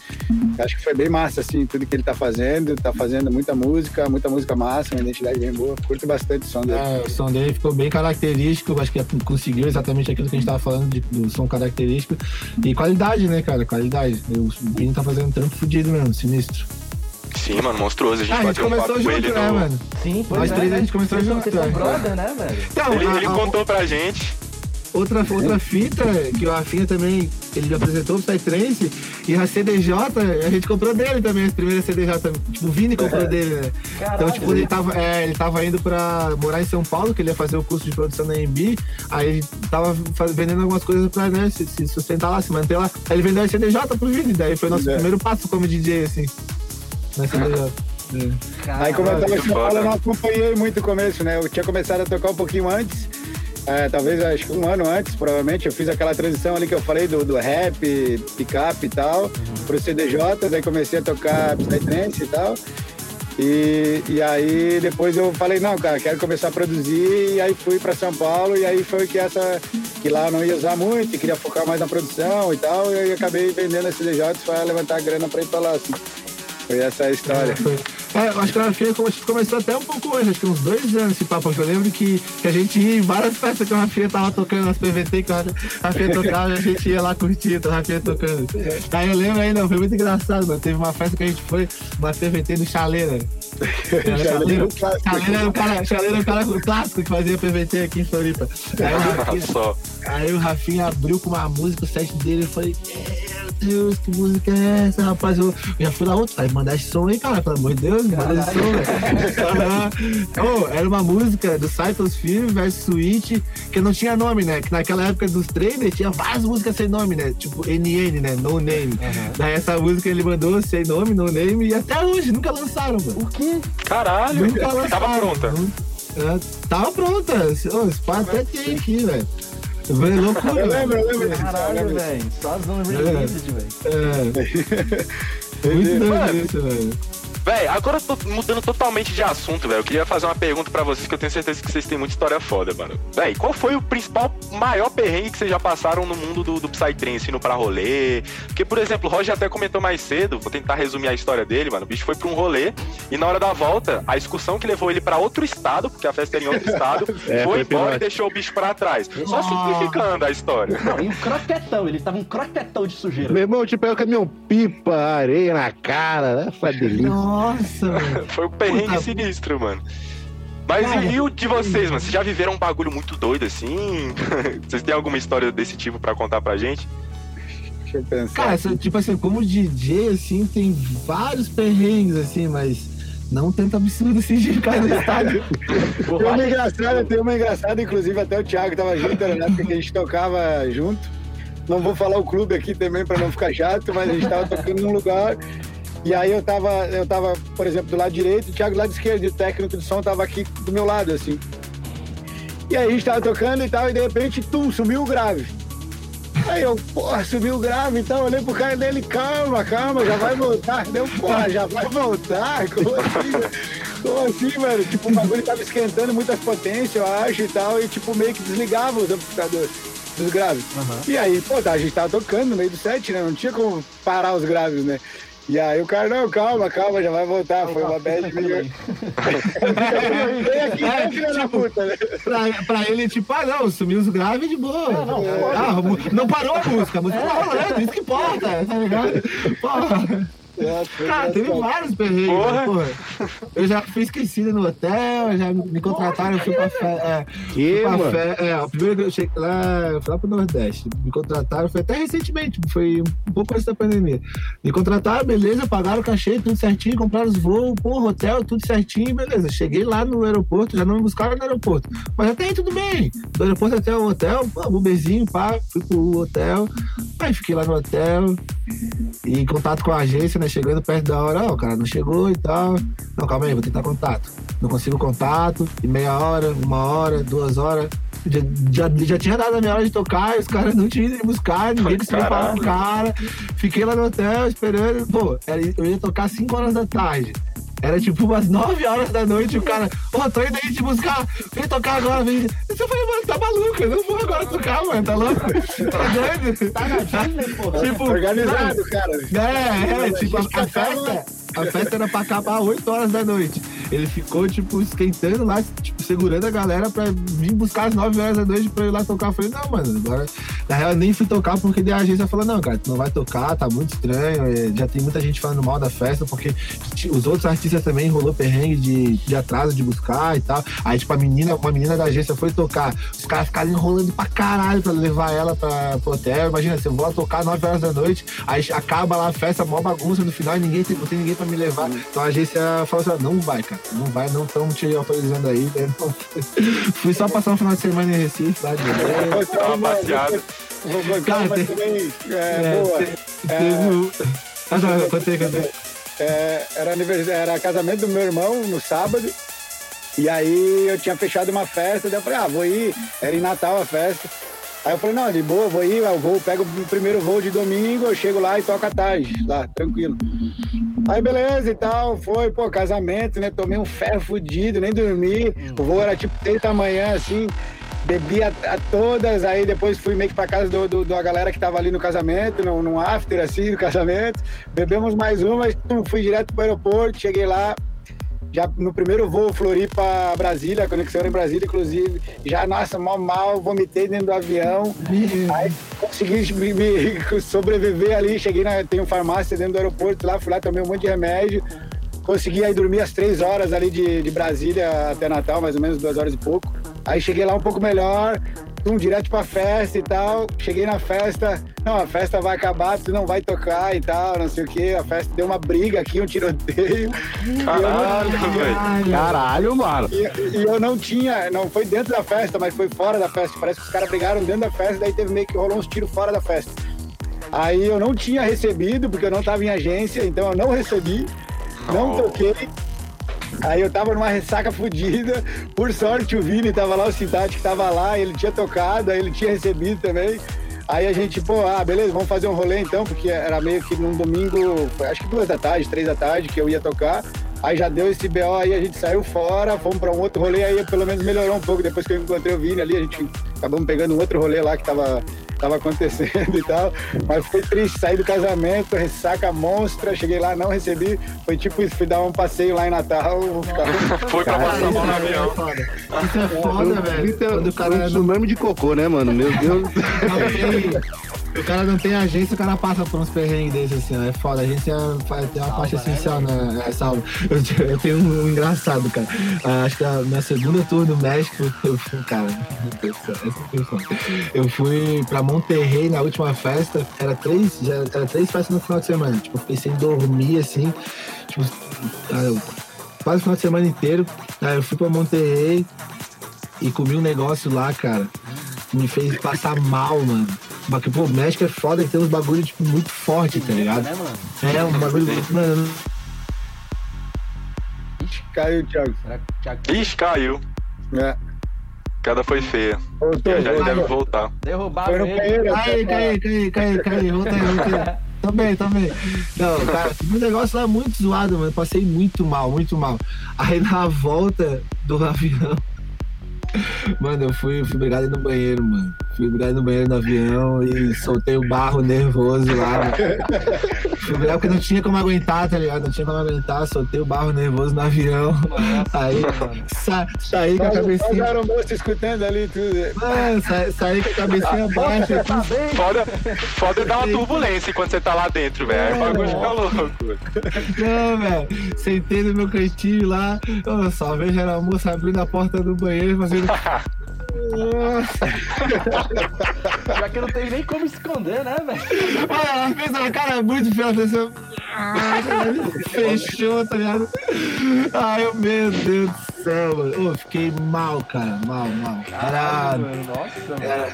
Acho que foi bem massa, assim, tudo que ele tá fazendo. Tá fazendo muita música, muita música massa, uma identidade bem boa. Curto bastante o som dele. É, o som dele ficou bem característico, acho que conseguiu exatamente aquilo que a gente tava falando de- do som característico. E qualidade, né, cara? Qualidade. O Vini tá fazendo um trampo fudido mesmo, sinistro. Sim, mano, monstruoso. A gente Ah, a gente bateu um papo começou com junto, ele né, no... mano? Sim, pois Nós é, três a né? gente começou Vocês são- junto, Vocês são brother, né, velho? Então, Ele, a- ele a- contou pra gente. Outra, outra fita que o Rafinha também, ele me apresentou pro Psytrance, e a CDJ, a gente comprou dele também, as primeiras CDJ, tipo, o Vini comprou dele, né? Caralho. Então, tipo, ele tava, é, ele tava indo pra morar em São Paulo, que ele ia fazer o curso de produção na AMB, aí ele tava vendendo algumas coisas pra, né, se, se sustentar lá, se manter lá. Aí ele vendeu a CDJ pro Vini, daí foi nosso É. primeiro passo como DJ, assim, na CDJ. (laughs) É. Aí, como eu tava em muito São Paulo, foda. eu não acompanhei muito o começo, né? Eu tinha começado a tocar um pouquinho antes, é, talvez acho que um ano antes, provavelmente. Eu fiz aquela transição ali que eu falei do, do rap, picape e tal, pro CDJ, daí comecei a tocar Psytrance e tal. E, e aí depois eu falei, não, cara, quero começar a produzir, e aí fui para São Paulo, e aí foi que essa, que lá eu não ia usar muito, e queria focar mais na produção e tal, e aí acabei vendendo esse CDJ para levantar a grana para ir para lá, assim. Foi essa a história. É, eu acho que a Rafinha come- começou até um pouco antes, acho que uns dois anos esse papo. porque Eu lembro que, que a gente ia em várias festas que a Rafinha tava tocando nas PVT, que a Rafinha tocava e a gente ia lá curtir, a Rafinha tocando. Aí eu lembro ainda, foi muito engraçado, mano. Teve uma festa que a gente foi, uma PVT do Chaleira. Chaleira, Chaleira era o cara, Chaleira era o cara clássico que fazia PVT aqui em Floripa. Aí o Rafinha. Aí o Rafinha abriu com uma música, o set dele, eu falei, meu Deus, que música é essa, rapaz? Eu, eu já fui lá outro, vai mandar esse som aí, cara, pelo amor de Deus, Aham. Ô, Era uma música do Cypress Film versus Switch, que não tinha nome, né? Que naquela época dos trailers tinha várias músicas sem nome, né? Tipo NN, né? No Name. Daí essa música ele mandou sem nome, no name, e até hoje nunca lançaram, mano. O quê? Caralho, Nunca lançaram. tava pronta. Não- é, tava pronta. Esse pá até tem aqui, velho. Loucura. Eu lembro, eu lembro Caralho, velho. Só as unreleased, velho. É. Muito doido isso, velho. Véi, agora eu tô mudando totalmente de assunto, velho. Eu queria fazer uma pergunta pra vocês que eu tenho certeza que vocês têm muita história foda, mano. Véi, qual foi o principal, maior perrengue que vocês já passaram no mundo do, do Psytrance, indo pra rolê? Porque, por exemplo, o Roger até comentou mais cedo, vou tentar resumir a história dele, mano. O bicho foi pra um rolê e na hora da volta, a excursão que levou ele pra outro estado, porque a festa era em outro estado, (laughs) É, foi foi embora e deixou o bicho pra trás. Só simplificando a história. Não, e um croquetão, ele tava um croquetão de sujeira. Meu irmão, te pega o caminhão pipa, areia na cara, né? Foi delícia. Nossa. (laughs) Foi um perrengue Puta. sinistro, mano. Mas Cara, e, e o de vocês, mano? Vocês já viveram um bagulho muito doido assim? (laughs) Vocês têm alguma história desse tipo pra contar pra gente? Deixa eu pensar. Cara, essa- tipo assim, como DJ, assim, tem vários perrengues, assim, mas não tanto absurdo assim de ficar no estádio. (laughs) Tem uma engraçada, tem uma engraçada, inclusive até o Thiago tava junto, era na época que a gente tocava junto. Não vou falar o clube aqui também para não ficar chato, mas a gente tava tocando num lugar. E aí eu tava, eu tava, por exemplo, do lado direito, o Thiago do lado esquerdo, e o técnico de som tava aqui do meu lado, assim. E aí a gente tava tocando e tal, e de repente, tum, sumiu o grave. Aí eu, porra, subiu o grave, então eu olhei pro cara dele, calma, calma, já vai voltar. Deu, porra, já vai voltar? (laughs) Como assim, velho? Como assim, velho? Tipo, o bagulho tava esquentando muitas potências, eu acho, e tal, e tipo, meio que desligava os amplificadores dos graves. E aí, pô, tá, a gente tava tocando no meio do set, né? Não tinha como parar os graves, né? E aí o cara, não, calma, calma, já vai voltar. Foi uma bad meio. Vem aqui, vem, filha da puta, né? pra, pra ele, tipo, ah, não, sumiu os graves de boa. Ah, mu- não parou a música, a música tá rolando, isso que importa, tá ligado? Porra. Cara, teve vários perrengues, Porra. porra. Eu já fui esquecido no hotel, já me contrataram, eu fui pra fé. É, Que, fui pra mano? fé, é, o primeiro que eu cheguei lá, eu fui lá pro Nordeste. Me contrataram, foi até recentemente, foi um pouco antes da pandemia. Me contrataram, beleza, pagaram o cachê, tudo certinho, compraram os voos, porra, hotel, tudo certinho, beleza. Cheguei lá no aeroporto, já não me buscaram no aeroporto. Mas até aí tudo bem. Do aeroporto até o hotel, pô, Uberzinho, pá, fui pro hotel. Aí fiquei lá no hotel, e em contato com a agência, né? Chegando perto da hora, ó, o cara não chegou e tal. Não, calma aí, vou tentar contato. Não consigo contato, e meia hora, uma hora, duas horas. Já, já, já tinha dado a minha hora de tocar, e os caras não tinham ido me buscar, ninguém conseguiu falar com o cara. Fiquei lá no hotel esperando. Pô, eu ia tocar 5 horas da tarde. Era tipo umas 9 horas da noite, o cara, pô, tô indo aí te buscar, vem tocar agora, vem. Eu falei, mano, tá maluco, eu não vou agora tocar, mano, tá louco? Tá doido? Tá na Disney, porra. (laughs) Tipo, Organizado, cara. é, é, tipo, a, a festa, a festa era pra acabar 8 horas da noite. Ele ficou, tipo, esquentando lá, tipo, segurando a galera pra vir buscar às 9 horas da noite pra ir lá tocar. Eu falei, não, mano, agora. Na real, eu nem fui tocar porque a agência falou, não, cara, tu não vai tocar, tá muito estranho. é, Já tem muita gente falando mal da festa, porque os outros artistas também rolou perrengue de, de atraso de buscar e tal. Aí, tipo, a menina, uma menina da agência foi tocar. Os caras ficaram enrolando pra caralho pra levar ela pra, pro hotel. Imagina, se eu vou lá tocar 9 horas da noite, aí acaba lá a festa, mó bagunça no final ninguém tem, não tem ninguém pra me levar. Então a agência falou assim: não vai, cara, não vai, não estamos te autorizando aí. Não. (laughs) Fui só passar um final de semana em Recife, lá de boa. Dá uma passeada. Cara, tem- também, é, É, boa. te- teve o- Ah, não, contei, contei. É, era, anivers- era casamento do meu irmão no sábado. E aí eu tinha fechado uma festa, daí eu falei, ah, vou ir. Era em Natal a festa. Aí eu falei, não, de boa, vou ir, eu vou, pego o primeiro voo de domingo, eu chego lá e toco à tarde, lá, tranquilo. Aí beleza e tal, foi, pô, casamento, né? Tomei um ferro fudido, nem dormi. O voo era tipo 3 da manhã, assim, bebi a, a todas, aí depois fui meio que pra casa do, do- da galera que tava ali no casamento, num, num after, assim, do casamento. Bebemos mais uma, fui direto pro aeroporto, cheguei lá. Já no primeiro voo, Floripa, Brasília, conexão em Brasília, inclusive. Já, nossa, mal, mal, vomitei dentro do avião. Aí consegui (laughs) me, me sobreviver ali. Cheguei na. Tem farmácia dentro do aeroporto lá, fui lá, tomei um monte de remédio. Consegui aí dormir as três horas ali de, de Brasília até Natal, mais ou menos duas horas e pouco. Aí cheguei lá um pouco melhor, um direto pra festa e tal. Cheguei na festa, não, a festa vai acabar, tu não vai tocar e tal, não sei o quê. A festa deu uma briga aqui, um tiroteio. Caralho, velho. Caralho, mano. E, e eu não tinha, não foi dentro da festa, mas foi fora da festa. Parece que os caras brigaram dentro da festa, daí teve meio que rolou uns tiros fora da festa. Aí eu não tinha recebido, porque eu não tava em agência, então eu não recebi, não toquei. Aí eu tava numa ressaca fodida. Por sorte, o Vini tava lá, o Cidade que tava lá, ele tinha tocado, aí ele tinha recebido também. Aí a gente, pô, ah, beleza, vamos fazer um rolê então, porque era meio que num domingo, acho que duas da tarde, três da tarde, que eu ia tocar. Aí já deu esse BO aí, a gente saiu fora, fomos pra um outro rolê, aí pelo menos melhorou um pouco. Depois que eu encontrei o Vini ali, a gente acabamos pegando um outro rolê lá que tava, tava acontecendo e tal. Mas foi triste, saí do casamento, ressaca monstra, cheguei lá, não recebi. Foi tipo isso, fui dar um passeio lá em Natal. Ficava... (laughs) Foi pra passar mal no avião. Isso é foda, velho. Isso é Quando o cara um não tsunami de cocô, né, mano? Meu Deus. O cara não tem agência, o cara passa por uns perrengues desses assim, ó. É foda. A agência faz- tem uma Salva, parte né, essencial, né? É, salva. Eu, eu tenho um, engraçado, cara. Ah, acho que a minha segunda tour no México, eu fui, cara, do eu fui pra Monterrey na última festa, era três, já, era três festas no final de semana. Tipo, eu fiquei sem dormir, assim. Tipo, eu- quase o final de semana inteiro. Aí eu fui pra Monterrey e comi um negócio lá, cara. Me fez passar mal, mano. Porque, pô, o México é foda que tem uns bagulho, tipo, muito forte, tá ligado? Né, mano? É, um bagulho. Mano, Caiu, Thiago. Será que o Thiago Ixi, caiu. É. Queda foi feia. Voltou, Já, ele deve voltar. derrubaram ele? banheiro. Cai, cai, cai, cai, cai, volta aí, volta aí. Também, também. Não, cara, o negócio lá é muito zoado, mano. Passei muito mal, muito mal. Aí na volta do avião. Mano, eu fui, fui brigado no banheiro, mano. Fui brigado no banheiro no avião e soltei o barro nervoso lá. mano. Fui brigado porque não tinha como aguentar, tá ligado? Não tinha como aguentar, soltei o barro nervoso no avião. Aí, sa, saí com a Olha o cabecinha. aeromoço escutando ali tudo. Mano, sa, saí com a cabecinha baixa. Tá bem? Foda, foda é dar uma turbulência quando você tá lá dentro, velho. Aí o bagulho fica louco. Não, velho. Sentei no meu cantinho lá. Eu só vejo a moça abrindo a porta do banheiro e fazendo. Nossa! Já que não tem nem como esconder, né, velho? Mano, ela fez uma cara muito feia. Ela fez assim, ah, Fechou, tá ligado? Ai, eu- meu Deus do céu, mano. Ô, fiquei mal, cara. Mal, mal. Era, Nossa, mano. era,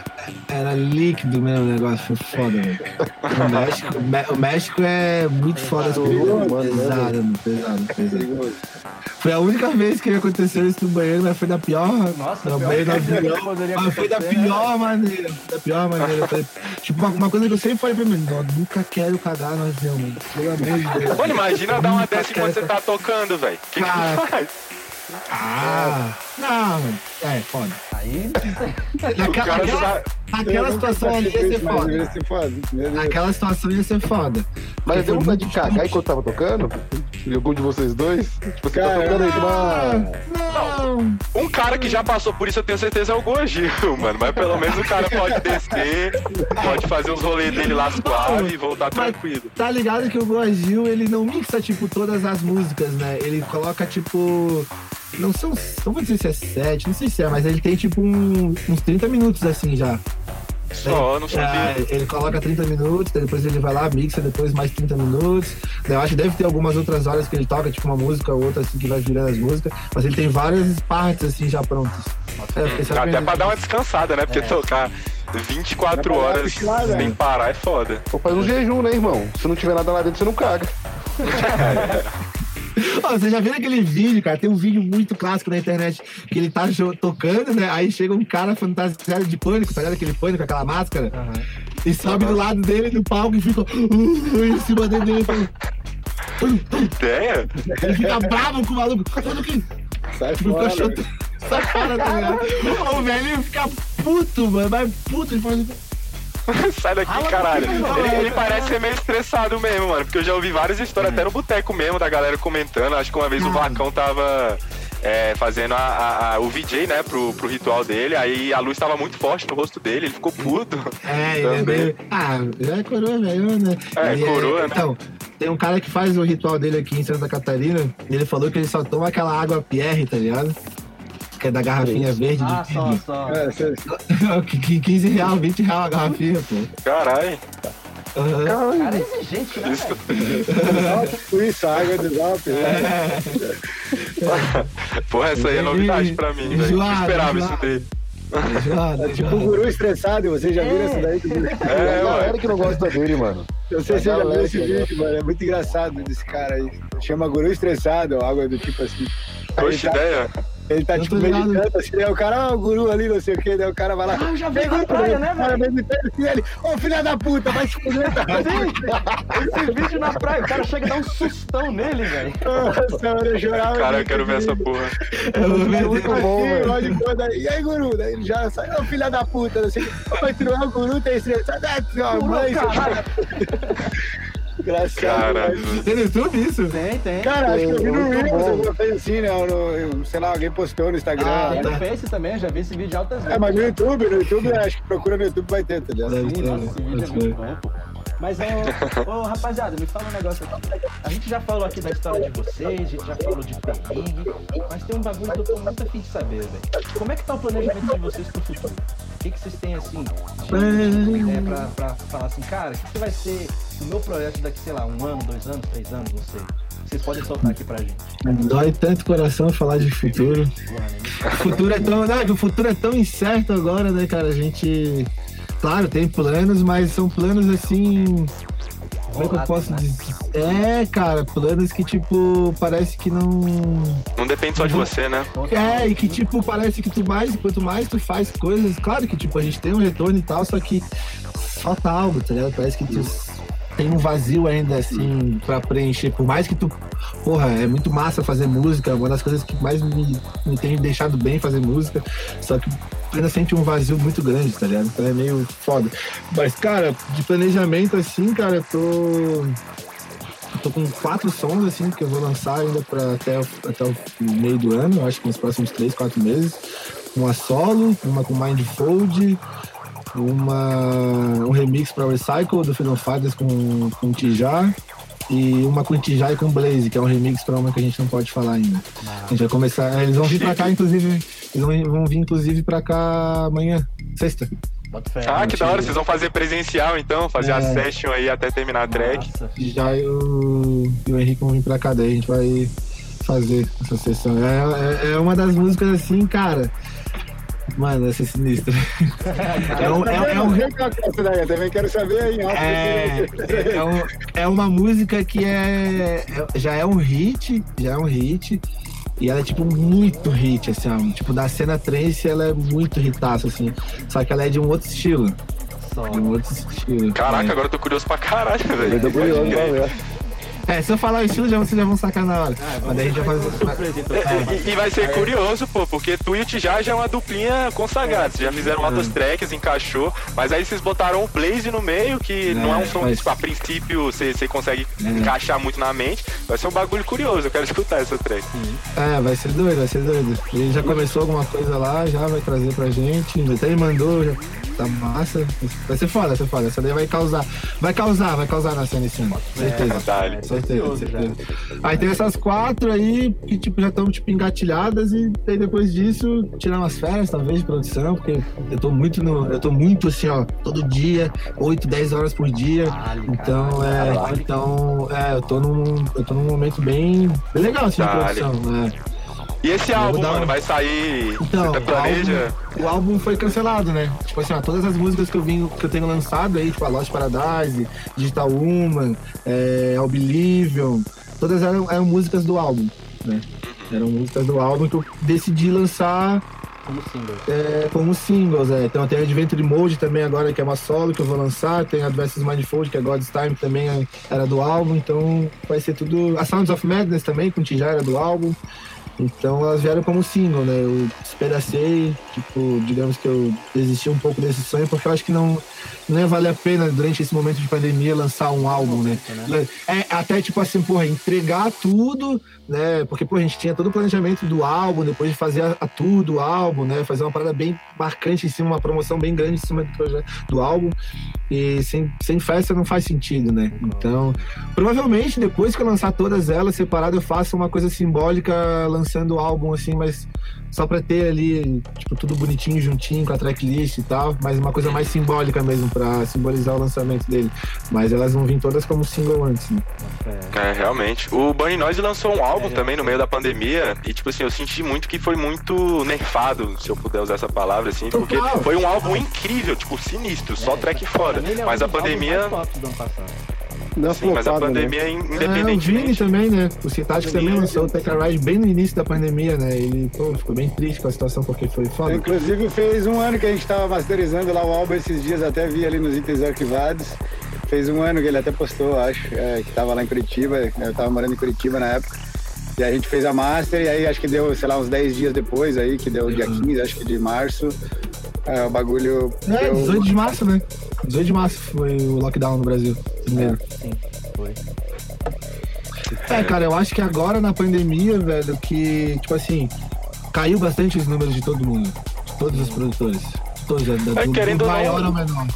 era líquido mesmo o negócio. Foi foda, velho. O México, o Mé- o México é muito foda as coisas. Pesado, mano, pesado, pesado. Foi a única vez que aconteceu isso no banheiro, mas foi da pior. Nossa, no pior banheiro do que avião. poderia Mas foi da né? pior maneira. Da pior maneira. Foi- tipo, uma, uma coisa que eu sempre falei pra mim, "Não, nunca quero cagar no avião, mano. Pelo amor de Deus. Mano, imagina dar uma dessa enquanto você tá tocando, velho. O que, que Cara. tu faz? Ah, não, mano. É, foda. Aí, Naquela, naquela situação ali ia ser foda. Ia ser foda. Naquela situação ia ser foda. Mas deu vontade de cagar enquanto tava tocando? E algum de vocês dois? Tipo, você tá Cara, tocando aí, uma... Não, Um cara que já passou por isso, eu tenho certeza, é o Gojil, (laughs) mano. Mas pelo menos o cara pode descer, pode fazer os rolês dele lá suave e voltar tranquilo. Tá ligado que o Brasil, ele não mixa, tipo, todas as músicas, né? Ele coloca, tipo... Não são... Não vou dizer se é sete, não sei se é, mas ele tem, tipo, um- uns 30 minutos, assim, já. Só, não É, sabia. ele coloca 30 minutos, depois ele vai lá, mixa, depois mais 30 minutos. Eu acho que deve ter algumas outras horas que ele toca, tipo uma música ou outra, assim, que vai virando as músicas. Mas ele tem várias partes, assim, já prontas. É, fiquei Até pra dar uma descansada, né? Porque tocar 24 horas sem parar é foda. Ou faz um jejum, né, irmão? Se não tiver nada lá dentro, você não caga. (laughs) Ó, você já viu aquele vídeo, cara? Tem um vídeo muito clássico na internet que ele tá tocando, né? Aí chega um cara fantasiado de pânico, tá ligado? Aquele pânico, aquela máscara. E sobe do lado dele no palco e fica uh, em cima dele. Ele, fala, Ideia? ele fica bravo com o maluco. Que Sai Fica fora. chutando essa cara, tá ligado? O velho fica puto, mano. Vai puto. Ele fala (laughs) Sai daqui, caralho. Ele, ele parece ser meio estressado mesmo, mano. Porque eu já ouvi várias histórias, até no boteco mesmo, da galera comentando. Acho que uma vez o Vacão tava é, fazendo a- a- a- o VJ, né, pro, pro ritual dele. Aí a luz tava muito forte no rosto dele, ele ficou puto. É, é Também. meio... Ah, já é coroa, velho, né? É, Ele coroa, né? Então, tem um cara que faz o ritual dele aqui em Santa Catarina. E ele falou que ele só toma aquela água Pierre, tá ligado? Que é da garrafinha verde ah, de só, vidro. só. É, você- (laughs) Que- que 15 real, 20 real a garrafinha, pô. Caralho. Aham. Cara é exigente, né, Isso- água do Zop. né? (laughs) Porra, essa aí é novidade pra mim, velho. Não esperava isso dele. Enjoado, É tipo o enjoado. guru estressado, vocês já viram essa daí? É, (laughs) É, a galera que não gosta dele, mano. Eu sei se você já viu esse vídeo, mano. É muito engraçado desse cara aí. Chama guru estressado, ou algo do tipo assim. Ele tá, ideia. Ele tá Eu tipo ligado. meditando assim, aí o cara, ó, o guru ali, não sei o que, daí o cara vai lá. Ah, eu já vi "Vem, na guru", praia, né, o cara velho? meditando assim, ele, ô filha da puta, vai se fuder, tá? (laughs) Esse vídeo na praia, o cara chega a dar um sustão nele, velho. (laughs) Nossa, eu chorava. Cara, eu quero ver essa porra. É esse- muito bom, velho. velho. E aí, guru? Daí ele já sai, ô filha da puta, não sei o que. Não é o guru, tem estressado. Ah, tua Guru, mãe, seu caralho. Engraçado. Caralho. demais. Tem no YouTube isso? Tem, tem. Cara, acho que eu vi no Reels, alguma coisa assim, né? No- sei lá, alguém postou no Instagram. Ah, Tem né? no Face também, eu já vi esse vídeo altas vezes. É, mas no YouTube, no YouTube, acho que procura no YouTube vai ter, tá ligado? Sim, nossa, esse vídeo é muito bom, pô. Mas, ô, ô, rapaziada, me fala um negócio aqui. A gente já falou aqui da história de vocês, a gente já falou de perrengue, mas tem um bagulho que eu tô muito afim de saber, velho. Como é que tá o planejamento de vocês pro futuro? O que, que vocês têm, assim, de, é, pra, pra falar assim, cara, o que, que vai ser o meu projeto daqui, sei lá, um ano, dois anos, três anos, não sei. Vocês podem soltar aqui pra gente. Dói tanto coração falar de futuro. O futuro é tão. Não, que o futuro é tão incerto agora, né, cara? A gente. Claro, tem planos, mas são planos assim. Como é que eu posso né? dizer? É, cara, planos que, tipo, parece que não. Não depende só de você, né? É, e que, tipo, parece que tu mais, quanto mais tu faz coisas, claro que, tipo, a gente tem um retorno e tal, só que falta algo, tá ligado? Parece que tu tem um vazio ainda, assim, pra preencher. Por mais que tu. Porra, é muito massa fazer música, uma das coisas que mais me, me tem deixado bem fazer música, só que ainda sente um vazio muito grande, tá ligado? Então é meio foda. Mas, cara, de planejamento, assim, cara, eu tô. tô com quatro sons, assim, que eu vou lançar ainda pra até, até o meio do ano, acho que nos próximos três, quatro meses. Uma solo, uma com Mindfold, uma, um remix pra Recycle do Freedom Fighters com, com Tijá e uma com Tijá e com Blaze, que é um remix pra uma que a gente não pode falar ainda. A gente vai começar, eles vão vir pra cá, inclusive, eles vão, vão vir inclusive pra cá amanhã, sexta. Fé. Ah, que da hora, vocês vão fazer presencial então, fazer a É. session aí até terminar a track. Já e o, e o Henrique vão vir pra cá, daí a gente vai fazer essa sessão. É, é, é uma das músicas assim, cara. Mano, essa é sinistra. (laughs) É, um, é, é um- eu também quero saber aí, é, é, um- é uma música que é, é- já é um hit, já é um hit. E ela é, tipo, muito hit, assim, ó. Tipo, da cena trance, ela é muito hitaça, assim. Só que ela é de um outro estilo. Só. De um outro estilo. Caraca, é. agora eu tô curioso pra caralho, velho. Eu tô curioso pra (laughs) ver. É, se eu falar o estilo, já, vocês já vão sacar na hora. Mas daí a gente vai fazer. Surpresa, então. E, e- e vai ser curioso, pô, porque tu e o Tijá já é uma duplinha consagrada. Vocês já fizeram outras tracks, encaixou, mas aí vocês botaram o Blaze no meio, que não é um som mas- que, a princípio, você, consegue É. encaixar muito na mente. Vai ser um bagulho curioso, eu quero (laughs) escutar essa track. É, vai ser doido, vai ser doido. Ele já começou alguma coisa lá, já vai trazer pra gente. Até ele mandou, já tá massa. Vai ser foda, vai ser foda. Essa daí vai causar. Vai causar, vai causar na cena esse ano. Certeza. Detalhe. Certeza, ansioso já. certeza. Aí tem essas quatro aí que tipo, já estão tipo, engatilhadas e aí depois disso tirar umas férias, talvez, de produção, porque eu tô muito no. Eu tô muito assim, ó, todo dia, 8, 10 horas por dia. Então, é, então, é, eu tô num, eu tô num momento bem, bem legal assim de Dale. produção, né? E esse álbum, dar mano, um- vai sair. Então, você tá planeja? o álbum, o álbum foi cancelado, né? Tipo assim, ó, todas as músicas que eu, vim, que eu tenho lançado aí, tipo a Lost Paradise, Digital Woman, é, Oblivion, todas eram, eram músicas do álbum, né? Eram músicas do álbum que eu decidi lançar Como single. é, como singles, é. Então tem Adventure Mode também agora, que é uma solo que eu vou lançar. Tem Advances Mindfold, que é God's Time, que também é- era do álbum. Então vai ser tudo... A Sounds of Madness também, com Tijá era do álbum. Então elas vieram como single, né? Eu despedacei, tipo, digamos que eu desisti um pouco desse sonho, porque eu acho que não, não ia valer a pena, durante esse momento de pandemia, lançar um álbum, né? É, até tipo assim, porra, entregar tudo, né? Porque, pô, a gente tinha todo o planejamento do álbum, depois de fazer a, a tour do álbum, né? Fazer uma parada bem marcante em cima, uma promoção bem grande em cima do, projeto, do álbum. E sem, sem festa não faz sentido, né? Então, provavelmente, depois que eu lançar todas elas separado, eu faço uma coisa simbólica lançando o álbum, assim, mas só pra ter ali, tipo, tudo bonitinho, juntinho, com a tracklist e tal, mas uma coisa mais simbólica mesmo, pra simbolizar o lançamento dele. Mas elas vão vir todas como single antes, né? É, realmente. O Bunny Noise lançou um álbum É, também no meio da pandemia e, tipo assim, eu senti muito que foi muito nerfado, se eu puder usar essa palavra, assim, porque foi um álbum incrível, tipo, sinistro, só track mim, ele é um Mas a pandemia... Não Sim, mas a né? pandemia, É, o Vini também, né? O Citático também lançou o Teca Ride bem no início da pandemia, né? Ele pô, ficou bem triste com a situação porque foi foda. Inclusive fez um ano que a gente tava masterizando lá o álbum esses dias, até vi ali nos itens arquivados. Fez um ano que ele até postou, acho, é, que tava lá em Curitiba, eu tava morando em Curitiba na época. E a gente fez a master e aí acho que deu, sei lá, uns 10 dias depois aí, que deu dia 15, acho que de março. É, o bagulho. É, deu- 18 de março, né? 18 de março foi o lockdown no Brasil. Primeiro. Sim. foi. É, cara, eu acho que agora na pandemia, velho, que, tipo assim, caiu bastante os números de todo mundo. De todos os produtores. De todos, da, É, do, querendo do ou não, maior ao menor.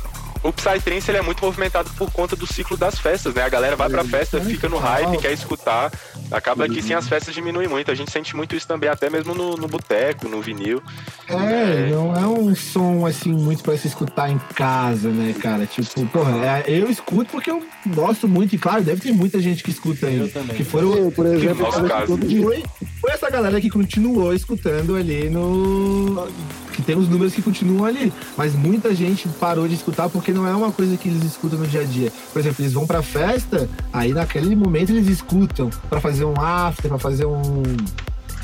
O Psytrance ele é muito movimentado por conta do ciclo das festas, né? A galera vai pra festa, fica no hype, quer escutar. Acaba que sim, as festas diminuem muito. A gente sente muito isso também, até mesmo no, no boteco, no vinil. É, não é um som assim muito pra se escutar em casa, né, cara? Tipo, porra, é, eu escuto porque eu gosto muito, e claro, deve ter muita gente que escuta aí. Eu também. Que foram. Eu, por exemplo, dia. Foi, foi essa galera que continuou escutando ali no. Que tem os números que continuam ali. Mas muita gente parou de escutar porque não é uma coisa que eles escutam no dia a dia. Por exemplo, eles vão pra festa, aí naquele momento eles escutam pra fazer um after, pra fazer um.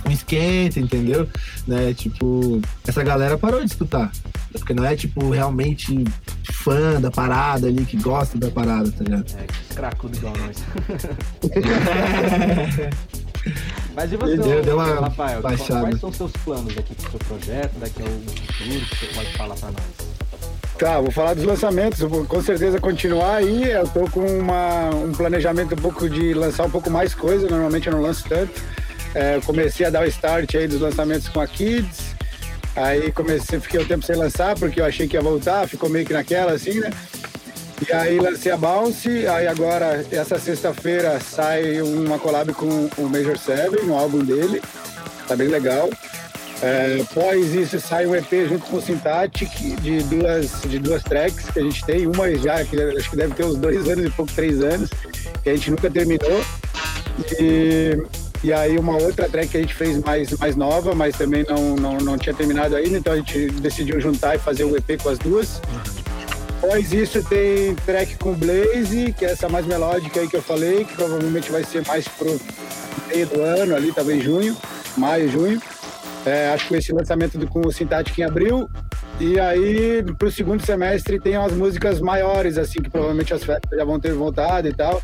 Um esquenta, entendeu? Né? Tipo, essa galera parou de escutar. Porque não é, tipo, realmente fã da parada ali, que gosta da parada, tá ligado? É, que cracudo igual nós. (laughs) (laughs) (laughs) Mas e você, Deu- deu uma Rafael? baixada. Quais são os seus planos aqui pro seu projeto, daqui ao futuro, que você pode falar pra nós? Tá, vou falar dos lançamentos. Vou com certeza continuar aí. Eu tô com uma, um planejamento um pouco de lançar um pouco mais coisa. Normalmente eu não lanço tanto. É, eu comecei a dar o start aí dos lançamentos com a Kids. Aí comecei, fiquei um tempo sem lançar porque eu achei que ia voltar, ficou meio que naquela assim, né? E aí lancei a Bounce, aí agora, essa sexta-feira, sai uma collab com o Major Seven, um álbum dele, tá bem legal. É, após isso sai um EP junto com o Syntactic de duas, de duas tracks que a gente tem, uma já, que acho que deve ter uns dois anos e pouco, três anos, que a gente nunca terminou. E, e aí uma outra track que a gente fez mais, mais nova, mas também não, não, não tinha terminado ainda, então a gente decidiu juntar e fazer o EP com as duas. Após isso tem track com Blaze, que é essa mais melódica aí que eu falei, que provavelmente vai ser mais pro meio do ano ali, talvez junho, maio, junho. É, acho que esse lançamento do, com o Syntactic em abril. E aí, pro segundo semestre, tem umas músicas maiores, assim, que provavelmente as festas já vão ter voltado e tal.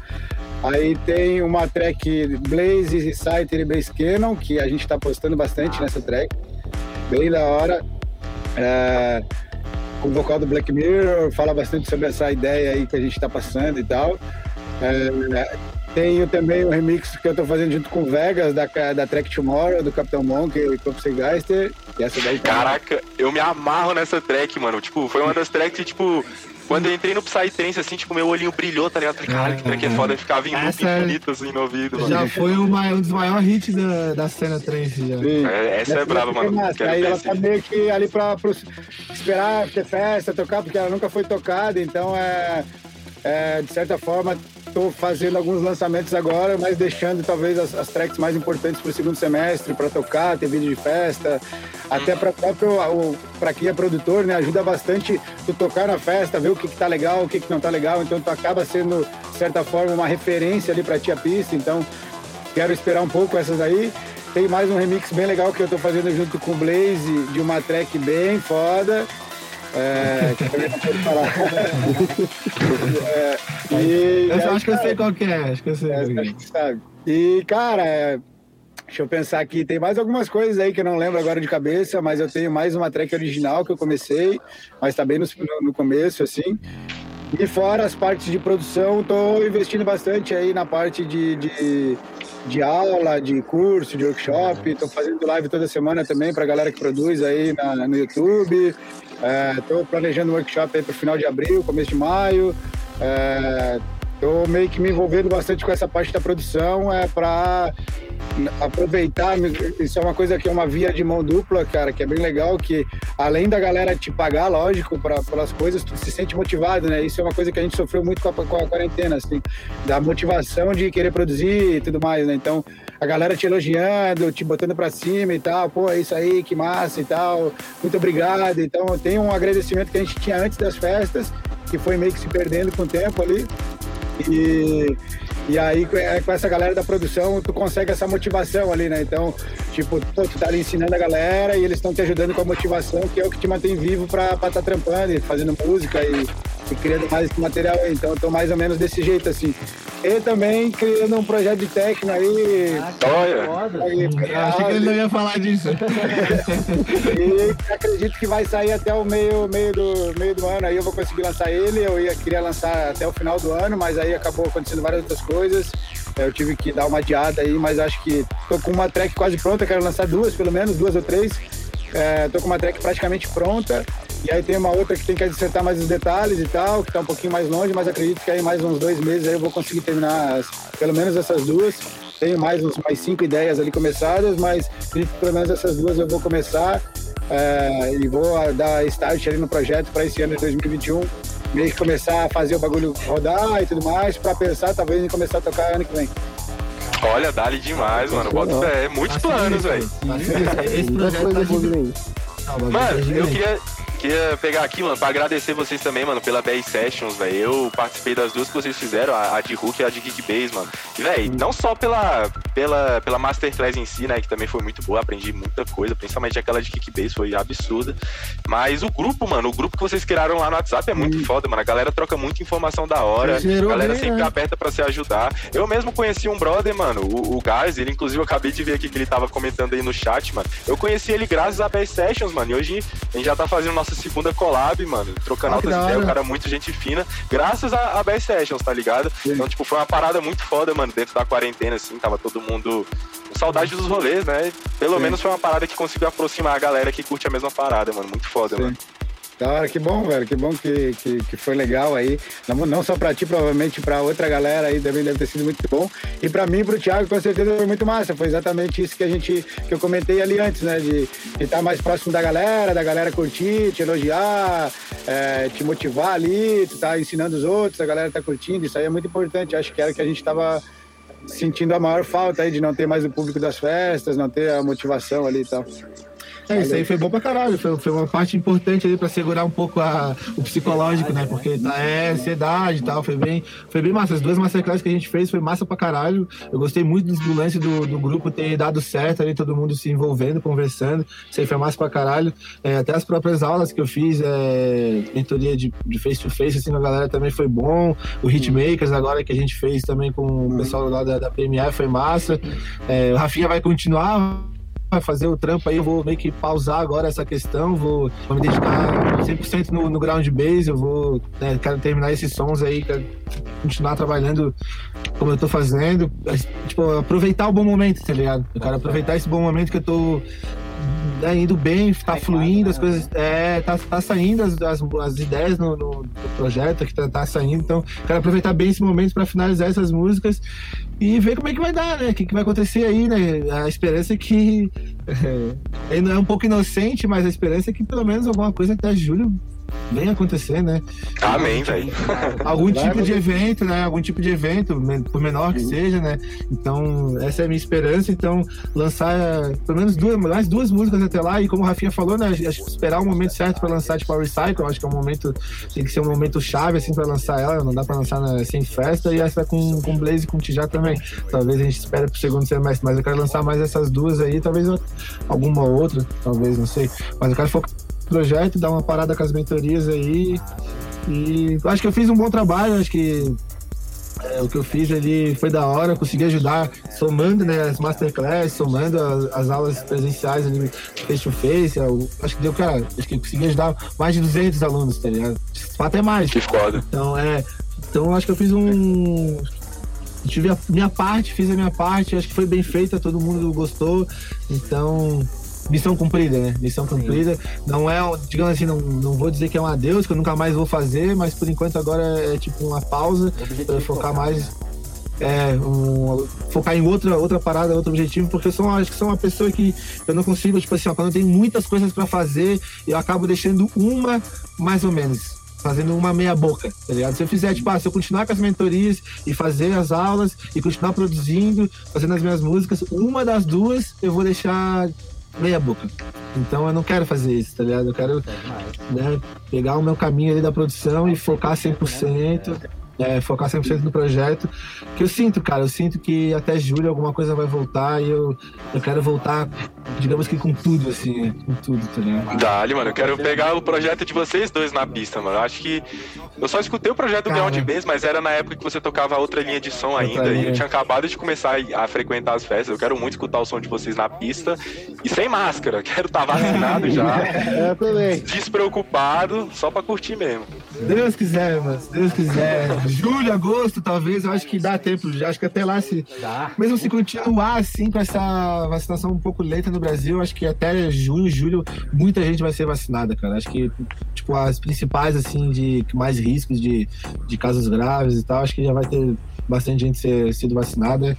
Aí tem uma track Blaze, Scyther e Bass Cannon, que a gente tá postando bastante nessa track. Bem da hora. É, o vocal do Black Mirror fala bastante sobre essa ideia aí que a gente tá passando e tal. É, tenho também o remix que eu tô fazendo junto com o Vegas, da, da track Tomorrow, do Capitão Monk e Copsey Geister. E essa daí tá Caraca, eu me amarro nessa track, mano. Tipo, foi uma das tracks que, tipo, quando eu entrei no Psytrance, assim, tipo, meu olhinho brilhou, tá ligado? Falei, caralho, que track é foda. Eu ficava em loop Essa é- infinito, assim, no ouvido, mano. Já foi maior- um dos maiores hits da, da cena trance já. Sim. É, essa é brava, mano. massa. Quero Aí ver ela tá meio que ali pra, pro- esperar ter festa, tocar, porque ela nunca foi tocada, então é, é, de certa forma tô fazendo alguns lançamentos agora, mas deixando talvez as, as tracks mais importantes pro segundo semestre para tocar, ter vídeo de festa, até para próprio o- pra quem é produtor, né, ajuda bastante tu tocar na festa, ver o que que tá legal, o que que não tá legal, então tu acaba sendo de certa forma uma referência ali para ti a pista, então Quero esperar um pouco essas aí. Tem mais um remix bem legal que eu tô fazendo junto com o Blaze, de uma track bem foda. É, que também não pode falar. É, e, Eu só acho que eu sei qual que é, acho que eu sei é, é. acho que sabe. E, cara, é, deixa eu pensar aqui. Tem mais algumas coisas aí que eu não lembro agora de cabeça, mas eu tenho mais uma track original que eu comecei, mas tá bem no, no começo, assim. E fora as partes de produção, tô investindo bastante aí na parte de, de, de aula, de curso, de workshop. Tô fazendo live toda semana também pra galera que produz aí na, no YouTube. É, tô planejando um workshop aí pro final de abril, começo de maio. É, tô meio que me envolvendo bastante com essa parte da produção é para aproveitar isso é uma coisa que é uma via de mão dupla cara que é bem legal que além da galera te pagar lógico pra, pelas coisas tu se sente motivado né? Isso é uma coisa que a gente sofreu muito com a, com a quarentena assim da motivação de querer produzir e tudo mais né? Então a galera te elogiando te botando pra cima e tal pô é isso aí que massa e tal muito obrigado. Então tem um agradecimento que a gente tinha antes das festas que foi meio que se perdendo com o tempo ali e, e aí, com- é, com essa galera da produção, tu consegue essa motivação ali, né? Então, tipo, pô, tu tá ali ensinando a galera e eles estão te ajudando com a motivação, que é o que te mantém vivo pra estar tá trampando e fazendo música e, e criando mais esse material aí. Então, eu tô mais ou menos desse jeito, assim. E também criando um projeto de técnico aí. Olha. Foda. aí, Eu achei que ele não ia falar disso. (laughs) E acredito que vai sair até o meio, meio, do, meio do ano. Aí eu vou conseguir lançar ele. Eu ia, queria lançar até o final do ano, mas aí acabou acontecendo várias outras coisas. Eu tive que dar uma adiada aí, mas acho que tô com uma track quase pronta. Quero lançar duas, pelo menos, duas ou três. É, tô com uma track praticamente pronta. E aí tem uma outra que tem que acertar mais os detalhes e tal, que tá um pouquinho mais longe, mas acredito que aí mais uns dois meses aí eu vou conseguir terminar as- pelo menos essas duas. Tenho mais uns mais cinco ideias ali começadas, mas acredito que pelo menos essas duas eu vou começar é, e vou dar start ali no projeto para esse ano de 2021. Meio que começar a fazer o bagulho rodar e tudo mais, para pensar talvez em começar a tocar ano que vem. Olha, dali demais, mano. Bota fé. Muitos planos, velho. Esse projeto tá bagulho Mano, tá eu queria, queria pegar aqui, mano, pra agradecer vocês também, mano, pela BR Sessions, velho. Eu participei das duas que vocês fizeram, a, a de Hulk e a de Geekbase, mano. E, velho, não só pela, pela, pela Masterclass em si, né, que também foi muito boa, aprendi muita coisa, principalmente aquela de Geekbase, foi absurda. Mas o grupo, mano, o grupo que vocês criaram lá no WhatsApp é muito foda, mano. A galera troca muita informação da hora, Gerou a galera bem, sempre né? aberta pra se ajudar. Eu mesmo conheci um brother, mano, o, o Gás, ele inclusive eu acabei de ver aqui que ele tava comentando aí no chat, mano. Eu conheci ele graças a BR Sessions, mano, e hoje a gente já tá fazendo nossa segunda collab, mano, trocando Ah, altas ideias, o cara é muito gente fina, graças a, a BR Sessions, tá ligado? Então, tipo, foi uma parada muito foda, mano, dentro da quarentena, assim, tava todo mundo com saudade dos rolês, né? Pelo Sim. menos foi uma parada que conseguiu aproximar a galera que curte a mesma parada, mano, muito foda, Sim. mano. Hora, que bom, velho, que bom que, que, que foi legal aí. Não, não só pra ti, provavelmente pra outra galera aí também deve ter sido muito bom. E pra mim e pro Thiago, com certeza foi muito massa. Foi exatamente isso que a gente, que eu comentei ali antes, né? De estar mais próximo da galera, da galera curtir, te elogiar, é, te motivar ali, tu tá ensinando os outros, a galera tá curtindo. Isso aí é muito importante. Acho que era o que a gente tava sentindo a maior falta aí de não ter mais o público das festas, não ter a motivação ali e tal. É, isso aí foi bom pra caralho. Foi, foi uma parte importante ali pra segurar um pouco a, o psicológico, né? Porque tá, é ansiedade e tal. Foi bem, foi bem massa. As duas masterclasses que a gente fez foi massa pra caralho. Eu gostei muito do, lance do, do grupo ter dado certo ali, todo mundo se envolvendo, conversando. Isso aí foi massa pra caralho. É, até as próprias aulas que eu fiz, é, mentoria de, de face-to-face, assim, com a galera também foi bom. O Hitmakers agora que a gente fez também com o pessoal lá da, da PME foi massa. É, o Rafinha vai continuar vai fazer o trampo aí, eu vou meio que pausar agora essa questão, vou, vou me dedicar 100% no, no ground bass, eu vou, né, quero terminar esses sons aí, quero continuar trabalhando como eu tô fazendo, tipo, aproveitar o bom momento, tá ligado? Eu quero aproveitar esse bom momento que eu tô né, indo bem, tá fluindo, as coisas, é, tá, tá saindo as, as, as ideias no, no, no projeto que tá, tá saindo, então quero aproveitar bem esse momento para finalizar essas músicas e ver como é que vai dar, né? O que, que vai acontecer aí, né? A esperança é que. (laughs) É, é um pouco inocente, mas a esperança é que pelo menos alguma coisa até julho venha acontecer, né? Amém, velho. Algum tipo de evento, né? Algum tipo de evento, por menor que seja, né? Então, essa é a minha esperança. Então, lançar eh, pelo menos duas, mais duas músicas até lá. E como o Rafinha falou, né? Acho que esperar o momento certo para lançar, tipo, a Recycle. Acho que é um momento, tem que ser um momento chave, assim, para lançar ela. Não dá para lançar na- sem festa. E essa com, com Blaze e com Tijá também. Talvez a gente espere pro segundo semestre, mas eu quero lançar mais essas duas aí. Talvez alguma outra, talvez, não sei. Mas eu quero focar projeto, dar uma parada com as mentorias aí. E acho que eu fiz um bom trabalho, acho que é, o que eu fiz ali foi da hora, consegui ajudar, somando né, as masterclass, somando as, as aulas presenciais ali, face to face. eu acho que deu, cara, acho que consegui ajudar mais de 200 alunos, tá ligado? Até mais. Foda. Então, é. Então, acho que eu fiz um. Tive a minha parte, fiz a minha parte, acho que foi bem feita, todo mundo gostou. Então, missão cumprida, né? Missão cumprida. Não é, digamos assim, não, não vou dizer que é um adeus, que eu nunca mais vou fazer, mas por enquanto agora é tipo uma pausa, pra eu focar focar. mais. É, um- focar em outra, outra parada, outro objetivo, porque eu sou, uma- acho que sou uma pessoa que eu não consigo, tipo assim, ó, quando eu tenho muitas coisas pra fazer, eu acabo deixando uma mais ou menos fazendo uma meia boca, tá ligado? Se eu fizer, tipo, ah, se eu continuar com as mentorias e fazer as aulas e continuar produzindo, fazendo as minhas músicas, uma das duas eu vou deixar meia boca. Então eu não quero fazer isso, tá ligado? Eu quero né, pegar o meu caminho ali da produção e focar 100%. É, focar 100% no projeto. Que eu sinto, cara, eu sinto que até julho alguma coisa vai voltar e eu, eu quero voltar digamos que com tudo, assim, com tudo, tá ligado? Dali, mano. Eu quero pegar o projeto de vocês dois na pista, mano. Eu acho que. Eu só escutei o projeto do. Beyond Bass, mas era na época que você tocava outra linha de som ainda. E eu tinha acabado de começar a frequentar as festas. Eu quero muito escutar o som de vocês na pista. E sem máscara. Quero estar vacinado já. (laughs) É, também. Despreocupado, só pra curtir mesmo. Deus quiser, mano, se Deus quiser. Julho, agosto, talvez, eu acho que dá tempo. já Acho que até lá, se, Tá. mesmo se continuar assim com essa vacinação um pouco lenta no Brasil, acho que até junho, julho, muita gente vai ser vacinada, cara. Acho que, tipo, as principais, assim, de mais riscos de, de casos graves e tal, acho que já vai ter bastante gente ser, sido vacinada.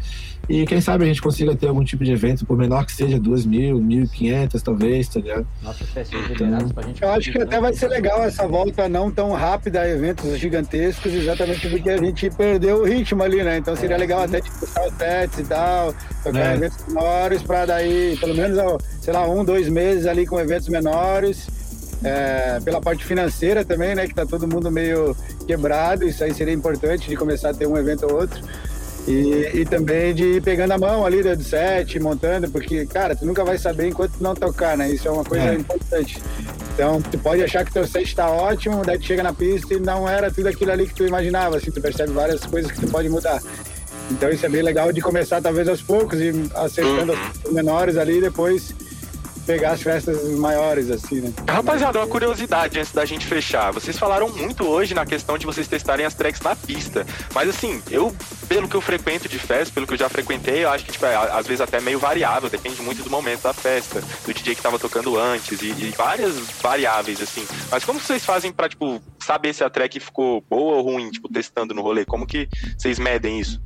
E quem sabe a gente consiga ter algum tipo de evento, por menor que seja, duas mil, mil e quinhentas, talvez, tá ligado? Nossas festinhas liberadas pra gente. Eu acho que até vai ser legal essa volta não tão rápida a eventos gigantescos, exatamente porque a gente perdeu o ritmo ali, né? Então seria legal até tipo, puxar os sets e tal, tocar É. eventos menores pra daí, pelo menos, sei lá, um, dois meses ali com eventos menores. É, pela parte financeira também, né? Que tá todo mundo meio quebrado, isso aí seria importante de começar a ter um evento ou outro. E, e também de ir pegando a mão ali do set, montando, porque, cara, tu nunca vai saber enquanto não tocar, né? Isso é uma coisa É. importante. Então, tu pode achar que teu set tá ótimo, daí tu chega na pista e não era tudo aquilo ali que tu imaginava, assim, tu percebe várias coisas que tu pode mudar. Então, isso é bem legal de começar, talvez, aos poucos e acertando os menores ali depois pegar as festas maiores, assim, né? Rapaziada, uma curiosidade antes da gente fechar. Vocês falaram muito hoje na questão de vocês testarem as tracks na pista. Mas assim, eu, pelo que eu frequento de festa, pelo que eu já frequentei, eu acho que, tipo, é, às vezes até meio variável, depende muito do momento da festa, do DJ que tava tocando antes e, e várias variáveis, assim. Mas como vocês fazem pra, tipo, saber se a track ficou boa ou ruim, tipo, testando no rolê? Como que vocês medem isso?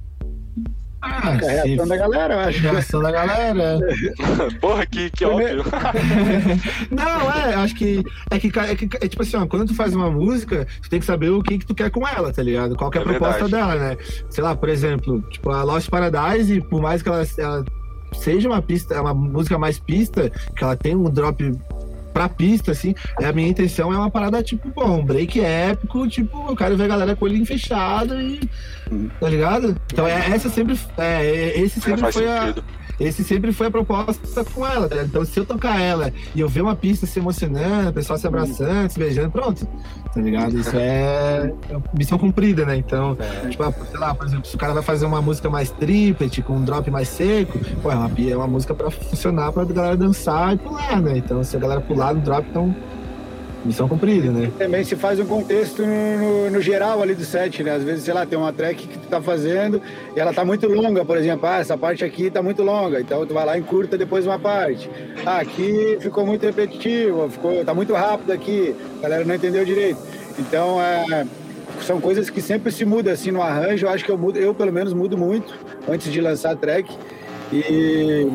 Ah, É a reação da galera, eu acho. reação da galera. (laughs) Porra, que, que Primeiro- óbvio. (laughs) Não, é, acho que é que, é que é tipo assim, ó, quando tu faz uma música, tu tem que saber o que que tu quer com ela, tá ligado? Qual que é a É proposta verdade. dela, né? Sei lá, por exemplo, tipo, a Lost Paradise, por mais que ela, ela seja uma pista, uma música mais pista, que ela tem um drop pra pista, assim, é, a minha intenção é uma parada, tipo, pô, um break épico, tipo, eu quero ver a galera com o olhinho fechado e. Tá ligado? Então é, essa sempre. É, esse Não sempre foi a, sentido. Esse sempre foi a proposta com ela, tá ligado? Então, se eu tocar ela e eu ver uma pista se emocionando, o pessoal se abraçando, se beijando, pronto. Tá ligado? Isso é missão cumprida, né? Então, tipo, ah, sei lá, por exemplo, se o cara vai fazer uma música mais triplet, com um drop mais seco, pô, é uma, é uma música pra funcionar pra galera dançar e pular, né? Então, se a galera pular no drop, então. Missão cumprida, né? também se faz um contexto no, no- geral ali do set, né? Às vezes, sei lá, tem uma track que tu tá fazendo e ela tá muito longa, por exemplo. Ah, essa parte aqui tá muito longa, então tu vai lá e encurta depois uma parte. Ah, aqui ficou muito repetitivo, ficou, tá muito rápido aqui, a galera não entendeu direito. Então, é, são coisas que sempre se mudam assim no arranjo. Eu acho que eu mudo, eu pelo menos mudo muito antes de lançar a track. E,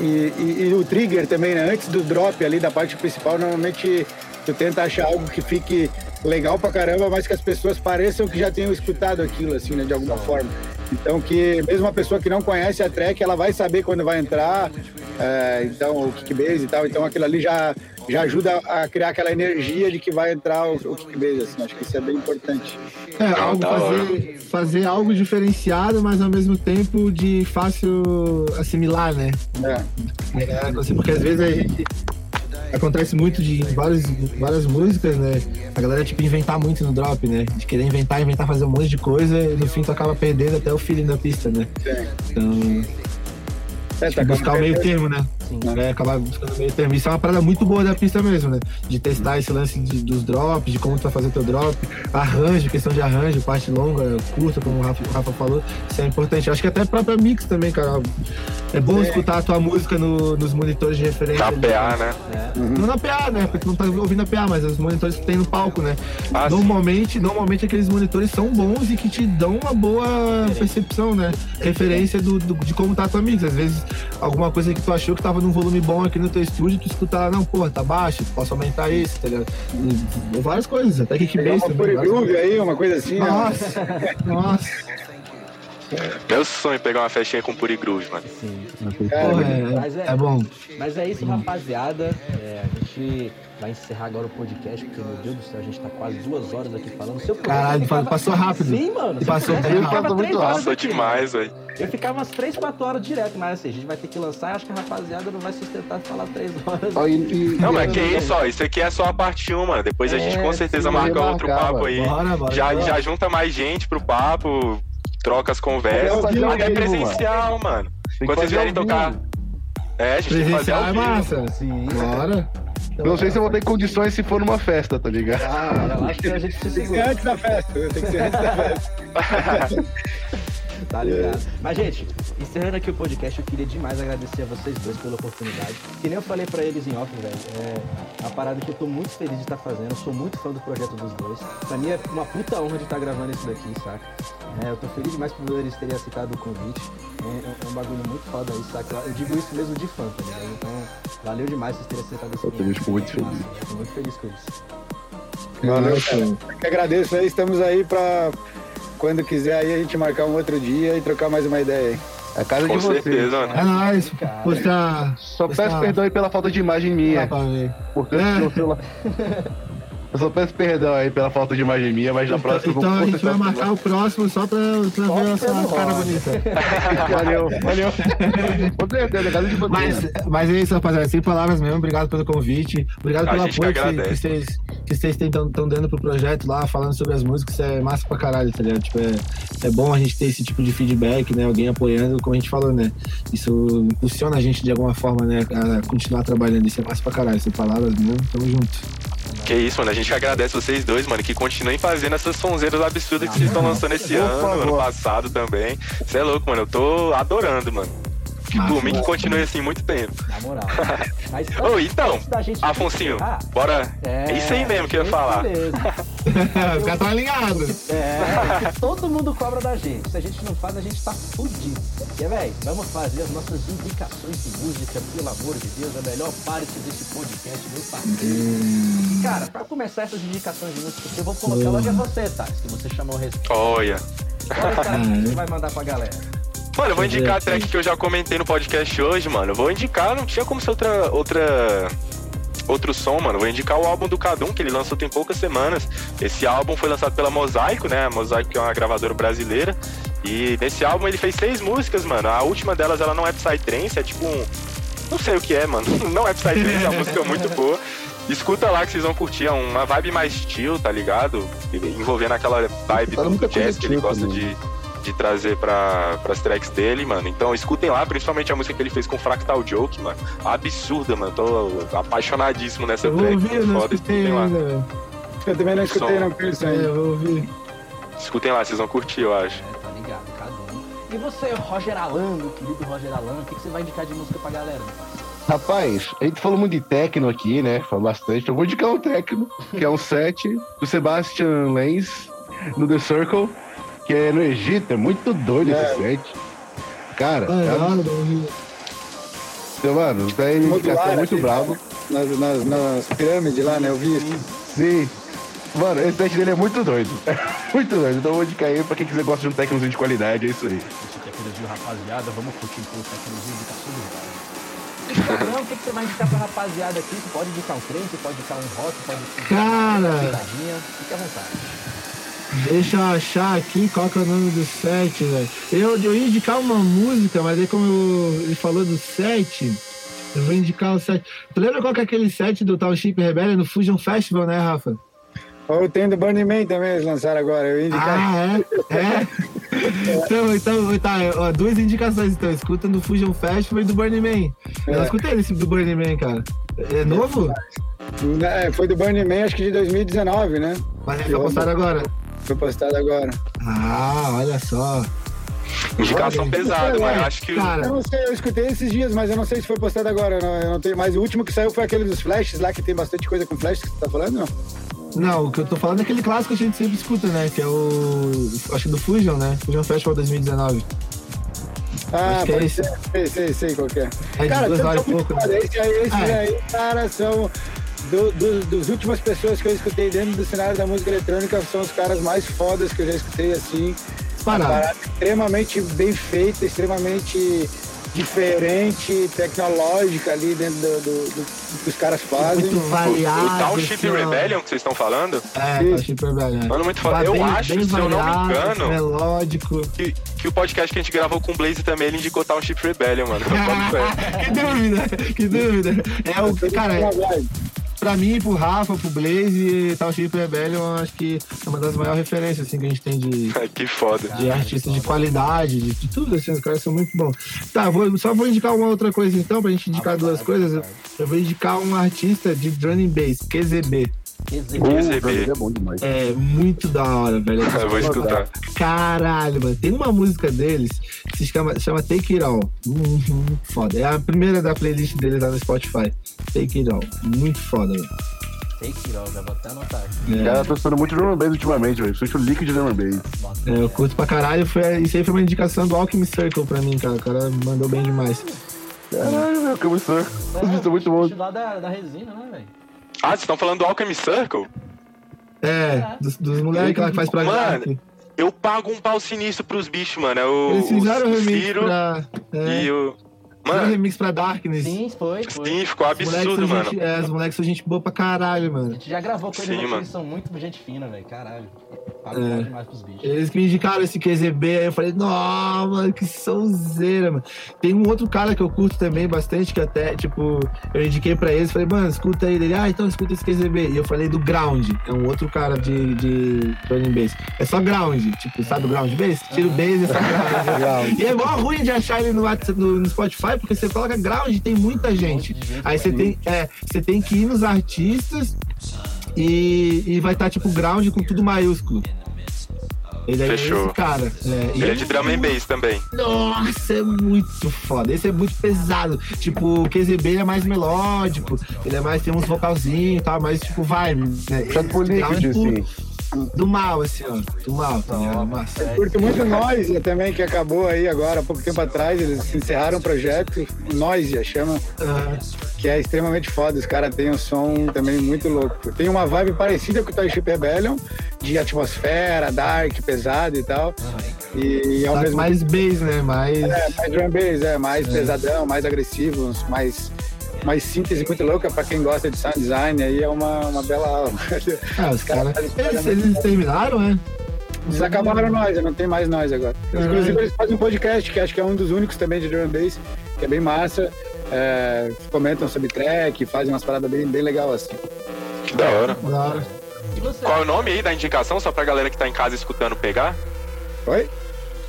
e, e- e o trigger também, né? Antes do drop ali da parte principal, normalmente tu tenta achar algo que fique legal pra caramba, mas que as pessoas pareçam que já tenham escutado aquilo, assim, né? De alguma forma. Então que mesmo uma pessoa que não conhece a track, ela vai saber quando vai entrar, é, então o kickbase e tal. Então aquilo ali já, já ajuda a criar aquela energia de que vai entrar o, o kickbase, assim. Acho que isso é bem importante. É, algo hora. fazer, fazer algo diferenciado, mas ao mesmo tempo de fácil assimilar, né? É. É, assim, porque às vezes a gente acontece muito de em vários, várias músicas, né? A galera tipo inventar muito no drop, né? De querer inventar, inventar, fazer um monte de coisa e no fim tu acaba perdendo até o feeling da pista, né? Então, É, tá buscar o meio termo, né? Sim. É, acabar buscando o meio termo. Isso é uma parada muito boa da pista mesmo, né? De testar esse lance de- dos drops, de como tu vai fazer teu drop, arranjo, questão de arranjo, parte longa, curta, como o Rafa, o Rafa falou, isso é importante. Acho que até a própria mix também, cara. É bom escutar a tua música no- nos monitores de referência. Na ali, PA, cara. né? Não na PA, né? Porque tu não tá ouvindo a PA, mas os monitores que tem no palco, né? Ah, sim. normalmente, normalmente aqueles monitores são bons e que te dão uma boa percepção, né? Referência do, do- de como tá a tua mix. Às vezes, alguma coisa que tu achou que num volume bom aqui no teu estúdio, tu escuta lá, não, porra, tá baixo, posso aumentar isso, tá ligado? E- várias coisas, até Pegar kickbase uma também. Aí, uma coisa assim, né? Nossa, (laughs) nossa. Meu sonho é pegar uma festinha com Puri Groove, mano. Sim. Porra, Mas é, é- é bom. Mas é isso, rapaziada. É, a gente vai encerrar agora o podcast, porque, meu Deus do céu, a gente tá quase duas horas aqui falando. Se eu pudesse, Caralho, ficava- passou rápido. Sim, mano. se Passou pudesse, bem rápido, muito Passou demais, velho. Eu ficava umas 3, 4 horas direto, mas assim, a gente vai ter que lançar e acho que a rapaziada não vai sustentar falar 3 horas. Ó, e- e- Não, mas que isso, ó. Isso aqui é só a parte 1, mano. Depois a gente É, com certeza sim, marca outro papo mano. aí. Bora, bora. Já, bora. já junta mais gente pro papo, troca as conversas. Mas é presencial, mano. Que Quando vocês vierem tocar. É, a gente tem que fazer é massa. Sim. Bora. Não sei se eu vou ter condições se for numa festa, tá ligado? Ah, eu acho que a gente se Tem que ser segura. antes (laughs) da festa. Tem que ser antes da festa. (laughs) Tá ligado? Mas, gente, encerrando aqui o podcast, eu queria demais agradecer a vocês dois pela oportunidade. Que nem eu falei pra eles em off, velho. É uma parada que eu tô muito feliz de estar fazendo. Eu sou muito fã do projeto dos dois. Pra mim é uma puta honra de estar gravando isso daqui, saca? É, eu tô feliz demais por eles terem aceitado o convite. É, é um bagulho muito foda aí, saca? Eu digo isso mesmo de fã, tá ligado? Então, valeu demais vocês terem aceitado esse Eu também fico muito feliz. eu Tô muito feliz com isso. Valeu, Nossa. cara. Eu que agradeço aí. Estamos aí pra quando quiser aí a gente marcar um outro dia e trocar mais uma ideia aí. A casa Com de vocês. certeza, mano. É nóis. Cara. Postar. Só postar- peço perdão aí pela falta de imagem minha. ver. Porque É. eu, celular... eu só peço perdão aí pela falta de imagem minha, mas na próxima eu vou Então a gente vai marcar o próximo só pra, pra Só ver essa pelo cara bonita. Valeu, valeu. Com certeza, a casa de vocês. Mas, mas é isso, rapaziada. Sem palavras mesmo. Obrigado pelo convite. Obrigado A pelo apoio que, que vocês que vocês estão dando pro projeto lá, falando sobre as músicas. Isso é massa pra caralho, tá ligado? Tipo, é, é bom a gente ter esse tipo de feedback, né? Alguém apoiando, como a gente falou, né? Isso impulsiona a gente de alguma forma, né? A continuar trabalhando. Isso é massa pra caralho. Sem palavras mesmo. Tamo junto. Que isso, mano. A gente agradece vocês dois, mano, que continuem fazendo essas sonzeiras absurdas que vocês estão lançando esse ano, ano passado também. Você é louco, mano. Eu tô adorando, mano. Que Massa, por mim que massa. continue assim muito tempo. Na moral. (laughs) Mas, Ô, então, Afonsinho, encerrar, bora. É isso aí mesmo que eu ia falar. Beleza. (laughs) (laughs) Os caras estão alinhados. É, que todo mundo cobra da gente. Se a gente não faz, a gente tá fudido. E, velho, vamos fazer as nossas indicações de música, pelo amor de Deus, a melhor parte desse podcast, meu parceiro. Cara, pra começar essas indicações de música, eu vou colocar logo é você, Thales, que você chamou o respeito. Olha. Qual é a track que você vai mandar pra galera? Mano, eu vou indicar a track que eu já comentei no podcast hoje, mano. Eu vou indicar, não tinha como ser outra. outra. Outro som, mano. Vou indicar o álbum do Cadum, que ele lançou tem poucas semanas. Esse álbum foi lançado pela Mosaico, né? A Mosaico que é uma gravadora brasileira. E nesse álbum ele fez seis músicas, mano. A última delas ela não é Psytrance, é tipo um. Não sei o que é, mano. (laughs) Não é Psytrance, é uma música muito (laughs) boa. Escuta lá que vocês vão curtir, é uma vibe mais chill, tá ligado? Envolvendo aquela vibe do muita jazz que ele gosta também. de, de trazer para as tracks dele, mano. Então escutem lá, principalmente a música que ele fez com Fractal Joke, mano. Absurda, mano. Tô apaixonadíssimo nessa Eu vou track. ouvir, eu não Foda, escutei escutem lá. ainda. Eu também não escutei, Som. não É, ainda. eu vou ouvir. Escutem lá, vocês vão curtir, eu acho. É, tá ligado, cada um. E você, Roger Alan, meu querido Roger Alan, o que, que você vai indicar de música pra galera? Rapaz, a gente falou muito de techno aqui, né? Falou bastante. Eu vou indicar um techno, que é um set do Sebastian Lenz, no The Circle, que é no Egito. É muito doido esse set. Cara, Ah, é é, um- mano, indicação Modular, muito assim, bravo. Nas, nas, nas pirâmides lá, né? Eu vi. Sim. Mano, esse set dele é muito doido. (laughs) muito doido. Então eu vou indicar aí pra quem quiser gosta de um technozinho de qualidade, é isso aí. Esse tecnologia, rapaziada, vamos curtir então tecnologia indicação do cara. Instagram, o que, que você vai indicar pra rapaziada aqui? Você pode indicar um trem, você pode indicar um rock, pode indicar Cara. uma fique à vontade. Deixa eu achar aqui qual que é o nome do set, velho. Eu, eu ia indicar uma música, mas aí como eu- ele falou do set, eu vou indicar o set. Tu lembra qual que é aquele set do tal Chip Rebellion no Fusion Festival, né, Rafa? Ou tem do Burning Man também, eles lançaram agora. Eu ia indicar. Ah, é? É? então, então, tá, ó, duas indicações, então. Escuta do Fusion Festival e do Burning Man. Eu É. escutei esse do Burning Man, cara. É novo? É, foi do Burning Man, acho que de 2019, né? Mas ele foi postado agora. Foi postado agora. Ah, olha só. Indicação Olha, pesada, é mas acho que. Cara, Eu não sei, eu escutei esses dias, mas eu não sei se foi postado agora. Eu não, eu não tenho mais. O último que saiu foi aquele dos flashes lá, que tem bastante coisa com flash que você tá falando, não? Não, o que eu tô falando é aquele clássico que a gente sempre escuta, né? Que é o. Acho que do Fusion, né? Fusion Festival 2019. Ah, Acho que é esse. ser. Sei, sei, sei qual que é. É de Cara, duas horas e muito pouco, né? Esse aí, esses Ah, é. aí, cara, são. Do, do, dos últimas pessoas que eu escutei dentro do cenário da música eletrônica, são os caras mais fodas que eu já escutei, assim. Parada extremamente bem feita, extremamente diferente, tecnológica ali dentro do, do- do- do que os caras fazem. Muito variado. O Township assim, ó. Rebellion que vocês estão falando? É, Township Rebellion. Mano, muito foda. Eu Bem- acho, bem se eu não me variado, engano, melódico. que, que o podcast que a gente gravou com o Blaze também, ele indicou Township Rebellion, mano. (laughs) Que dúvida, que dúvida. É o, cara, vibe. Pra mim, pro Rafa, pro Blaze, Township Rebellion, acho que é uma das maiores referências assim, que a gente tem de, (laughs) que foda. de artistas de qualidade, de, de tudo, assim, os caras são muito bons. Tá, vou, só vou indicar uma outra coisa então, pra gente indicar duas coisas. Eu, eu vou indicar um artista de drum and bass, QZB. QZB. é bom demais. É muito da hora, velho. Eu vou escutar. Caralho, mano. Tem uma música deles que se chama, chama Take It All. Uhum, foda. É a primeira da playlist deles lá no Spotify. Take It All. Muito foda, velho. Take it all, já vou até anotar aqui. É. Cara, eu tô estudando muito drum and bass ultimamente, velho. O liquid drum and bass. É, eu curto pra caralho. Foi, isso aí foi uma indicação do Alchemy Circle pra mim, cara. O cara mandou bem demais. Caralho, meu, que absurdo. Os bichos são muito bons. lá da, da resina, né, velho? Ah, vocês estão falando do Alchemy Circle? É, dos, dos moleques lá que faz pra Mano, Dark. Eu pago um pau sinistro pros bichos, mano. É o, Eles fizeram o o Ciro pra. É, e o. Mano, remix pra Darkness. Sim, foi, foi. sim, ficou absurdo, mano. gente, é, os moleques são gente boa pra caralho, A mano. gente já gravou com eles, eles são muito gente fina, velho. Caralho. É. demais pros bichos. Eles que me indicaram esse QZB, aí eu falei, nossa, mano, que sonzeira, mano. Tem um outro cara que eu curto também bastante, que até, tipo, eu indiquei pra eles, falei, mano, escuta aí dele, ah, então escuta esse QZB. E eu falei do Ground, é um outro cara de, de and Bass. É só Ground, tipo, sabe o Ground Bass? Tira o Bass e é só (laughs) Ground. e é mó ruim de achar ele no, WhatsApp- no, no Spotify, porque você coloca Ground tem muita gente. Aí você tem, é, você tem que ir nos artistas e, e vai estar, tipo, Ground com tudo maiúsculo. Ele é Fechou. esse cara. É, e Ele é de drum and bass também. nossa, é muito foda. Esse é muito pesado. Tipo, o QZB ele é mais melódico, ele é mais, tem uns vocalzinhos e tal, mais tipo vibe. Né? Liquid, tipo, assim. Do mal, assim, ó. Do mal, tá? Massa. Eu curto muito Noisia também, que acabou aí agora, há pouco tempo atrás. Eles encerraram um projeto, Noisia chama, que é extremamente foda. Os caras têm um som também muito louco. Tem uma vibe parecida com o Toy Ship Rebellion, de atmosfera, dark, pesado e tal. E ao só que mesmo mais bass, né? Mais. É, mais drum bass, é, mais pesadão, mais agressivo, mais, mais síntese muito louca pra quem gosta de sound design, aí é uma, uma bela aula. (laughs) Ah, os caras. Eles, eles terminaram, né? Eles acabaram nós, não tem mais nós agora. Inclusive eles fazem um podcast, que acho que é um dos únicos também de drum bass, que é bem massa. É, comentam sobre track, fazem umas paradas bem, bem legal assim. Que da hora. Da hora. Qual é o nome aí da indicação, só pra galera que tá em casa escutando pegar? Oi?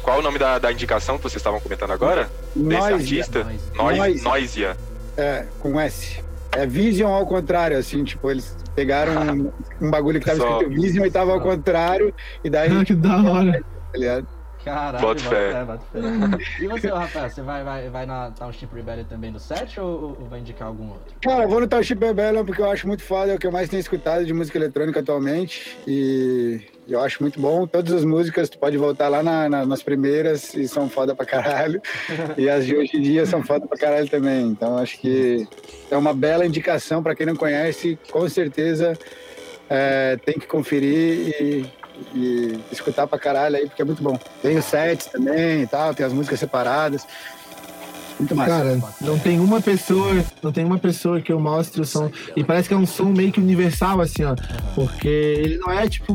Qual é o nome da, da indicação que vocês estavam comentando agora? Desse Noisia. artista? Noisia. Nois, Noisia. Noisia. É, com S. É Vision ao contrário, assim, tipo, eles pegaram um, um bagulho que tava Só. escrito Vision e tava ao contrário, e daí, Ah, que da (laughs) hora. tá ligado? Caralho, Boto fé. E você, Rafael, você vai, vai, vai na Township Rebellion também no set ou, ou vai indicar algum outro? Cara, eu vou no Township Rebellion porque eu acho muito foda, é o que eu mais tenho escutado de música eletrônica atualmente. E eu acho muito bom. Todas as músicas, tu pode voltar lá na- na- nas primeiras e são foda pra caralho. (laughs) E as de hoje em dia são foda pra caralho também. Então acho que é uma bela indicação pra quem não conhece. Com certeza é, tem que conferir e, e escutar pra caralho aí, porque é muito bom. Tem os sets também e tal, tem as músicas separadas. Muito massa. Cara, não tem uma pessoa, não tem uma pessoa que eu mostre o som. E parece que é um som meio que universal, assim, ó. Porque ele não é, tipo,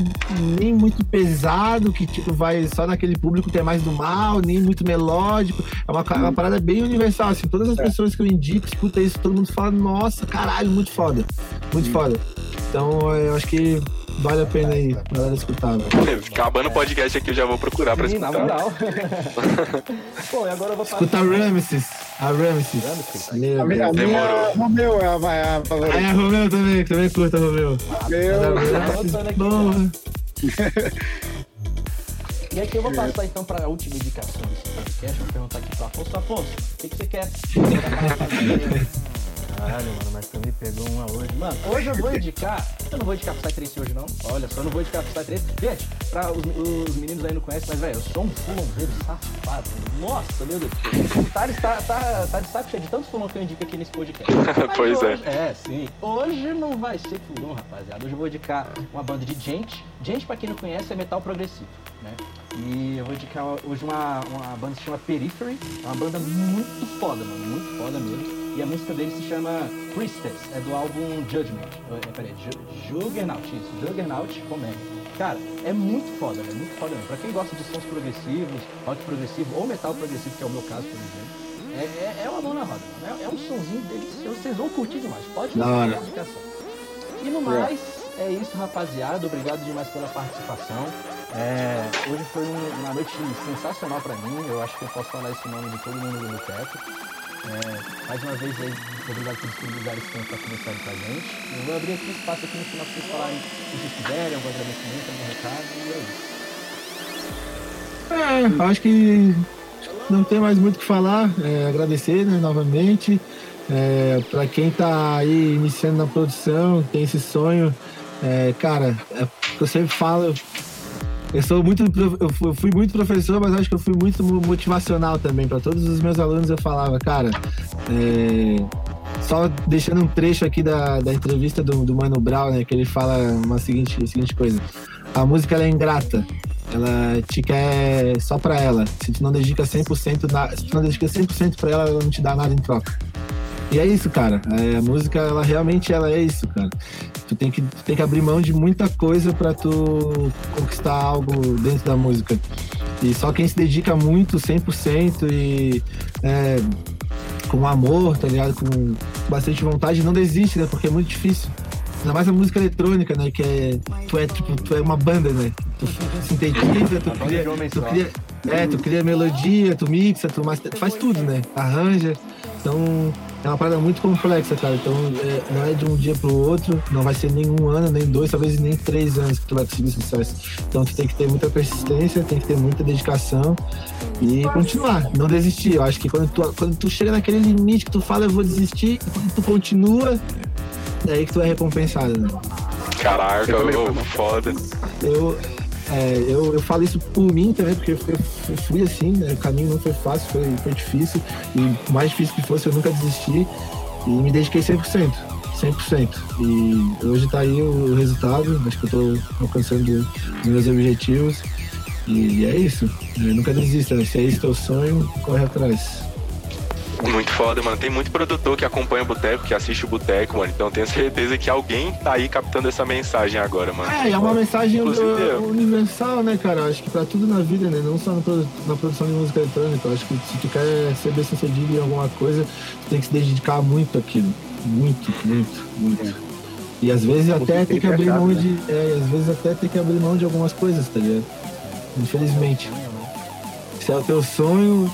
nem muito pesado, que, tipo, vai só naquele público que é mais do mal, nem muito melódico. É uma, uma parada bem universal, assim. Todas as pessoas que eu indico, escuta isso, todo mundo fala, nossa, caralho, muito foda. Muito foda. Então, eu acho que vale a pena aí, galera escutar, velho. Acabando o podcast aqui, eu já vou procurar pra Sim, na escutar. moral. (laughs) Pô, e agora eu vou passar. Escuta a Ramesses. A Ramesses. Ramesses? Meu A minha, a minha Demorou. Romeu é a, é a favorita. Aí a Romeu também, também curta a Romeu. Meu, anotando aqui, Porra. (laughs) E aqui eu vou passar então para a última indicação desse podcast. Vou perguntar aqui pro Afonso. Afonso, o que, que você quer? (laughs) Caralho, mano, mas tu me pegou uma hoje. Mano, hoje eu vou indicar Eu não vou indicar Psytrance hoje, não. Olha só, eu não vou indicar Psytrance. Gente, pra os, os meninos aí não conhecem, mas, velho, eu sou um fulonzeiro safado. Nossa, meu Deus. O Thales tá, tá, tá de saco cheio de tantos fulon que eu indico aqui nesse podcast. (laughs) Mas Pois é. hoje, é. sim. Hoje não vai ser fulon, rapaziada. Hoje eu vou indicar uma banda de gente. Gente, pra quem não conhece, é metal progressivo, né? E eu vou indicar hoje uma, uma banda que se chama Periphery. É uma banda muito foda, mano. Muito foda mesmo. E a música dele se chama Priestess, é do álbum Judgment. É, peraí, Ju- Juggernaut, isso, Juggernaut Omega. Cara, é muito foda, é muito foda mesmo. Pra quem gosta de sons progressivos, rock progressivo ou metal progressivo, que é o meu caso, por exemplo, é, é, é uma mão na roda, mano. É, é um sonzinho delicioso, vocês vão curtir demais. Pode ir, hora. é a indicação. E no mais, é isso, rapaziada. Obrigado demais pela participação. É, hoje foi um- uma noite sensacional pra mim. Eu acho que eu posso falar esse nome de todo mundo do Boteco. É, mais uma vez aí, obrigado por disponibilizar esse tempo para conversar com a gente. Eu vou abrir aqui espaço aqui no final para vocês falarem o que vocês quiserem, algum agradecimento, algum recado, e é isso. É, acho que não tem mais muito o que falar. É, agradecer né, novamente. É, para quem tá aí iniciando na produção, tem esse sonho, é, cara, é, eu sempre falo. Eu sou muito, eu fu- eu fui muito professor, mas acho que eu fui muito mo- motivacional também. Para todos os meus alunos eu falava, cara, é, só deixando um trecho aqui da, da entrevista do, do Mano Brown, né, que ele fala uma seguinte, seguinte coisa: a música ela é ingrata, ela te quer só pra ela. Se tu não dedica 100%, na, se tu não dedica 100% pra ela, ela não te dá nada em troca. E é isso, cara. É, a música, ela realmente ela é isso, cara. Tu tem que, tu tem que abrir mão de muita coisa pra tu conquistar algo dentro da música. E só quem se dedica muito, 100% e é, com amor, tá ligado? Com bastante vontade, não desiste, né? Porque é muito difícil. Ainda mais a música eletrônica, né? Que é. Tu é tipo, tu é uma banda, né? Tu sintetiza, tu banda cria. Tu cria é, tu cria melodia, tu mixa, tu, master- tu faz tudo, né? Arranja. Então é uma parada muito complexa, cara. Então é, não é de um dia pro outro, não vai ser nem um ano, nem dois, talvez nem três anos que tu vai conseguir sucesso. Então tu tem que ter muita persistência, tem que ter muita dedicação e continuar, não desistir. Eu acho que quando tu, quando tu chega naquele limite que tu fala eu vou desistir, e quando tu continua, é aí que tu é recompensado, né? Caraca, Eu irmão. foda. Eu, é, eu, eu falo isso por mim também, porque eu eu fui assim, né? O caminho não foi fácil, foi, foi difícil. E mais difícil que fosse, eu nunca desisti. E me dediquei 100%. 100%. E hoje tá aí o resultado. Acho que eu tô alcançando os meus objetivos. E é isso. Eu nunca desista. né? Se é esse teu sonho, corre atrás. Muito foda, mano. Tem muito produtor que acompanha o Boteco, que assiste o Boteco, mano. Então eu tenho certeza que alguém tá aí captando essa mensagem agora, mano. É, é uma mensagem do- universal, né, cara? Acho que pra tudo na vida, né? Não só na, produ- na produção de música eletrônica. Acho que se tu quer ser bem sucedido em alguma coisa, tu tem que se dedicar muito àquilo. Muito, muito, muito. E às vezes até tem que abrir mão né? de. É, e às vezes até tem que abrir mão de algumas coisas, tá ligado? Infelizmente. Se é o teu sonho,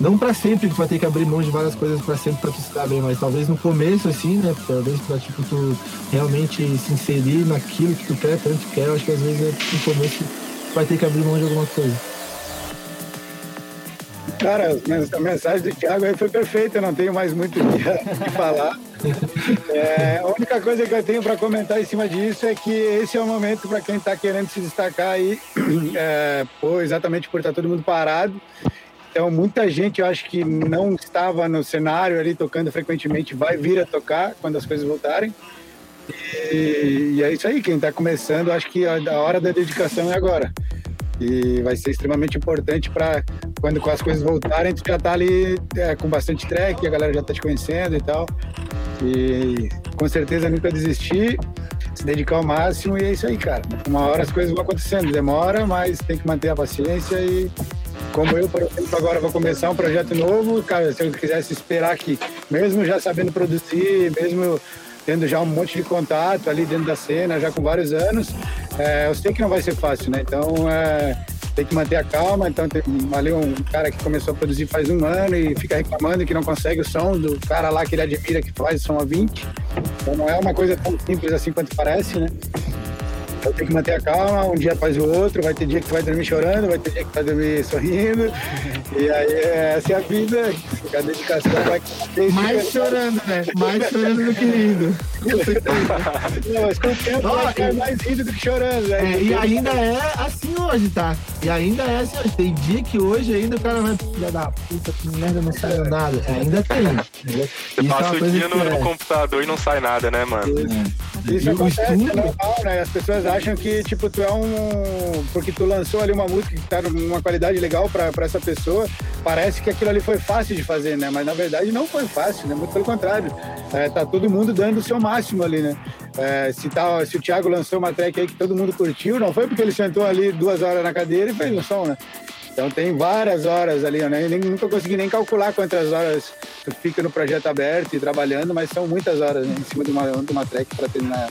não pra sempre que tu vai ter que abrir mão de várias coisas pra sempre pra tu se dar bem, mas talvez no começo, assim, né? Talvez pra tipo, tu realmente se inserir naquilo que tu quer, tanto quer, eu acho que às vezes é, no começo vai ter que abrir mão de alguma coisa. Cara, a mensagem do Thiago aí foi perfeita, eu não tenho mais muito (laughs) o que que falar. É, a única coisa que eu tenho para comentar em cima disso é que esse é o momento para quem está querendo se destacar aí, (clears throat) é, pô, exatamente por estar todo mundo parado. Então, muita gente, eu acho que não estava no cenário ali tocando frequentemente, vai vir a tocar quando as coisas voltarem. E, e é isso aí, quem está começando, acho que a, hora da dedicação é agora. E vai ser extremamente importante para quando as coisas voltarem, tu já tá ali é, com bastante track, a galera já tá te conhecendo e tal. E com certeza nunca desistir, se dedicar ao máximo e é isso aí, cara. Uma hora as coisas vão acontecendo, demora, mas tem que manter a paciência e como eu, por exemplo, agora vou começar um projeto novo, cara, se eu quisesse esperar aqui, mesmo já sabendo produzir, mesmo tendo já um monte de contato ali dentro da cena, já com vários anos, é, eu sei que não vai ser fácil, né? Então, é, tem que manter a calma. Então, tem ali um cara que começou a produzir faz um ano e fica reclamando que não consegue o som do cara lá que ele admira que faz som a 20. Então, não é uma coisa tão simples assim quanto parece, né? Então tem que manter a calma, um dia após o outro, vai ter dia que tu vai dormir chorando, vai ter dia que tu vai dormir sorrindo. E aí essa é a vida, a dedicação vai Mais chorando, né? Mais chorando do que rindo. Não, mas com o tempo vai ficar mais rindo do que chorando, né? É, e ainda é assim hoje, tá? E ainda é assim hoje. Tem dia que hoje ainda o cara vai, filha da puta, que merda, não sai nada. É, ainda tem. Você Isso é passa o dia no, é. no computador e não sai nada, né, mano? Isso E o acontece, é normal, né? As pessoas acham que, tipo, tu é um... Porque tu lançou ali uma música que tá numa qualidade legal pra essa pessoa, parece que aquilo ali foi fácil de fazer, né? Mas, na verdade, não foi fácil, né? Muito pelo contrário. É, tá todo mundo dando o seu máximo ali, né? É, se, tá, se o Thiago lançou uma track aí que todo mundo curtiu, não foi porque ele sentou ali duas horas na cadeira e fez um som, né? Então tem várias horas ali, né? Eu nem, nunca consegui nem calcular quantas horas tu fica no projeto aberto e trabalhando, mas são muitas horas né? em cima de uma, de uma track pra terminar.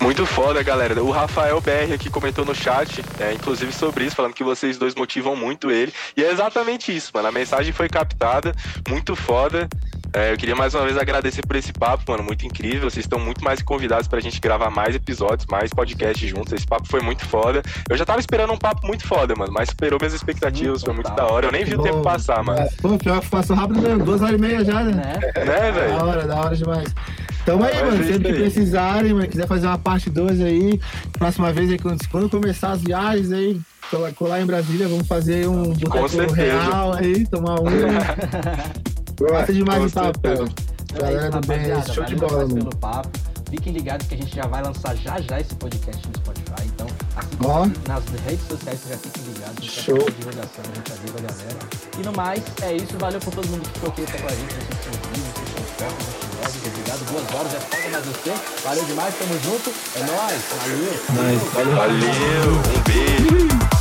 Muito foda, galera. O Rafael BR aqui comentou no chat, é, inclusive sobre isso, falando que vocês dois motivam muito ele. E é exatamente isso, mano. A mensagem foi captada, muito foda. É, eu queria mais uma vez agradecer por esse papo, mano, muito incrível. Vocês estão muito mais convidados pra gente gravar mais episódios, mais podcasts juntos. Esse papo foi muito foda. Eu já tava esperando um papo muito foda, mano, mas superou minhas expectativas, foi muito da hora. Eu nem vi o tempo passar, mano. Pô, pior que passou rápido mesmo, duas horas e meia já, né? Né? Né, Da velho? hora, da hora demais. Tamo aí, mano. é isso Sempre que precisarem, mano. Quiser fazer uma parte 2 aí. Próxima vez aí, quando, quando começar as viagens aí, colar, colar em Brasília, vamos fazer um boteco real aí, tomar um. (laughs) Gosta demais do papo, cara. certeza. Então é Galera do bem, show de bola, mano. pelo papo. Fiquem ligados que a gente já vai lançar já já esse podcast no Spotify. Então, assim Ó. nas redes sociais, vocês já fiquem ligados. A Show. fazer divulgação, a gente avisa a galera. E no mais, é isso. Valeu por todo mundo que ficou aqui até com a gente. Vocês são vivos, vocês são fortes, vocês são Obrigado. Duas horas é foda mais você. Valeu demais, tamo junto. É nóis. Valeu. Mas, valeu. Valeu, um beijo.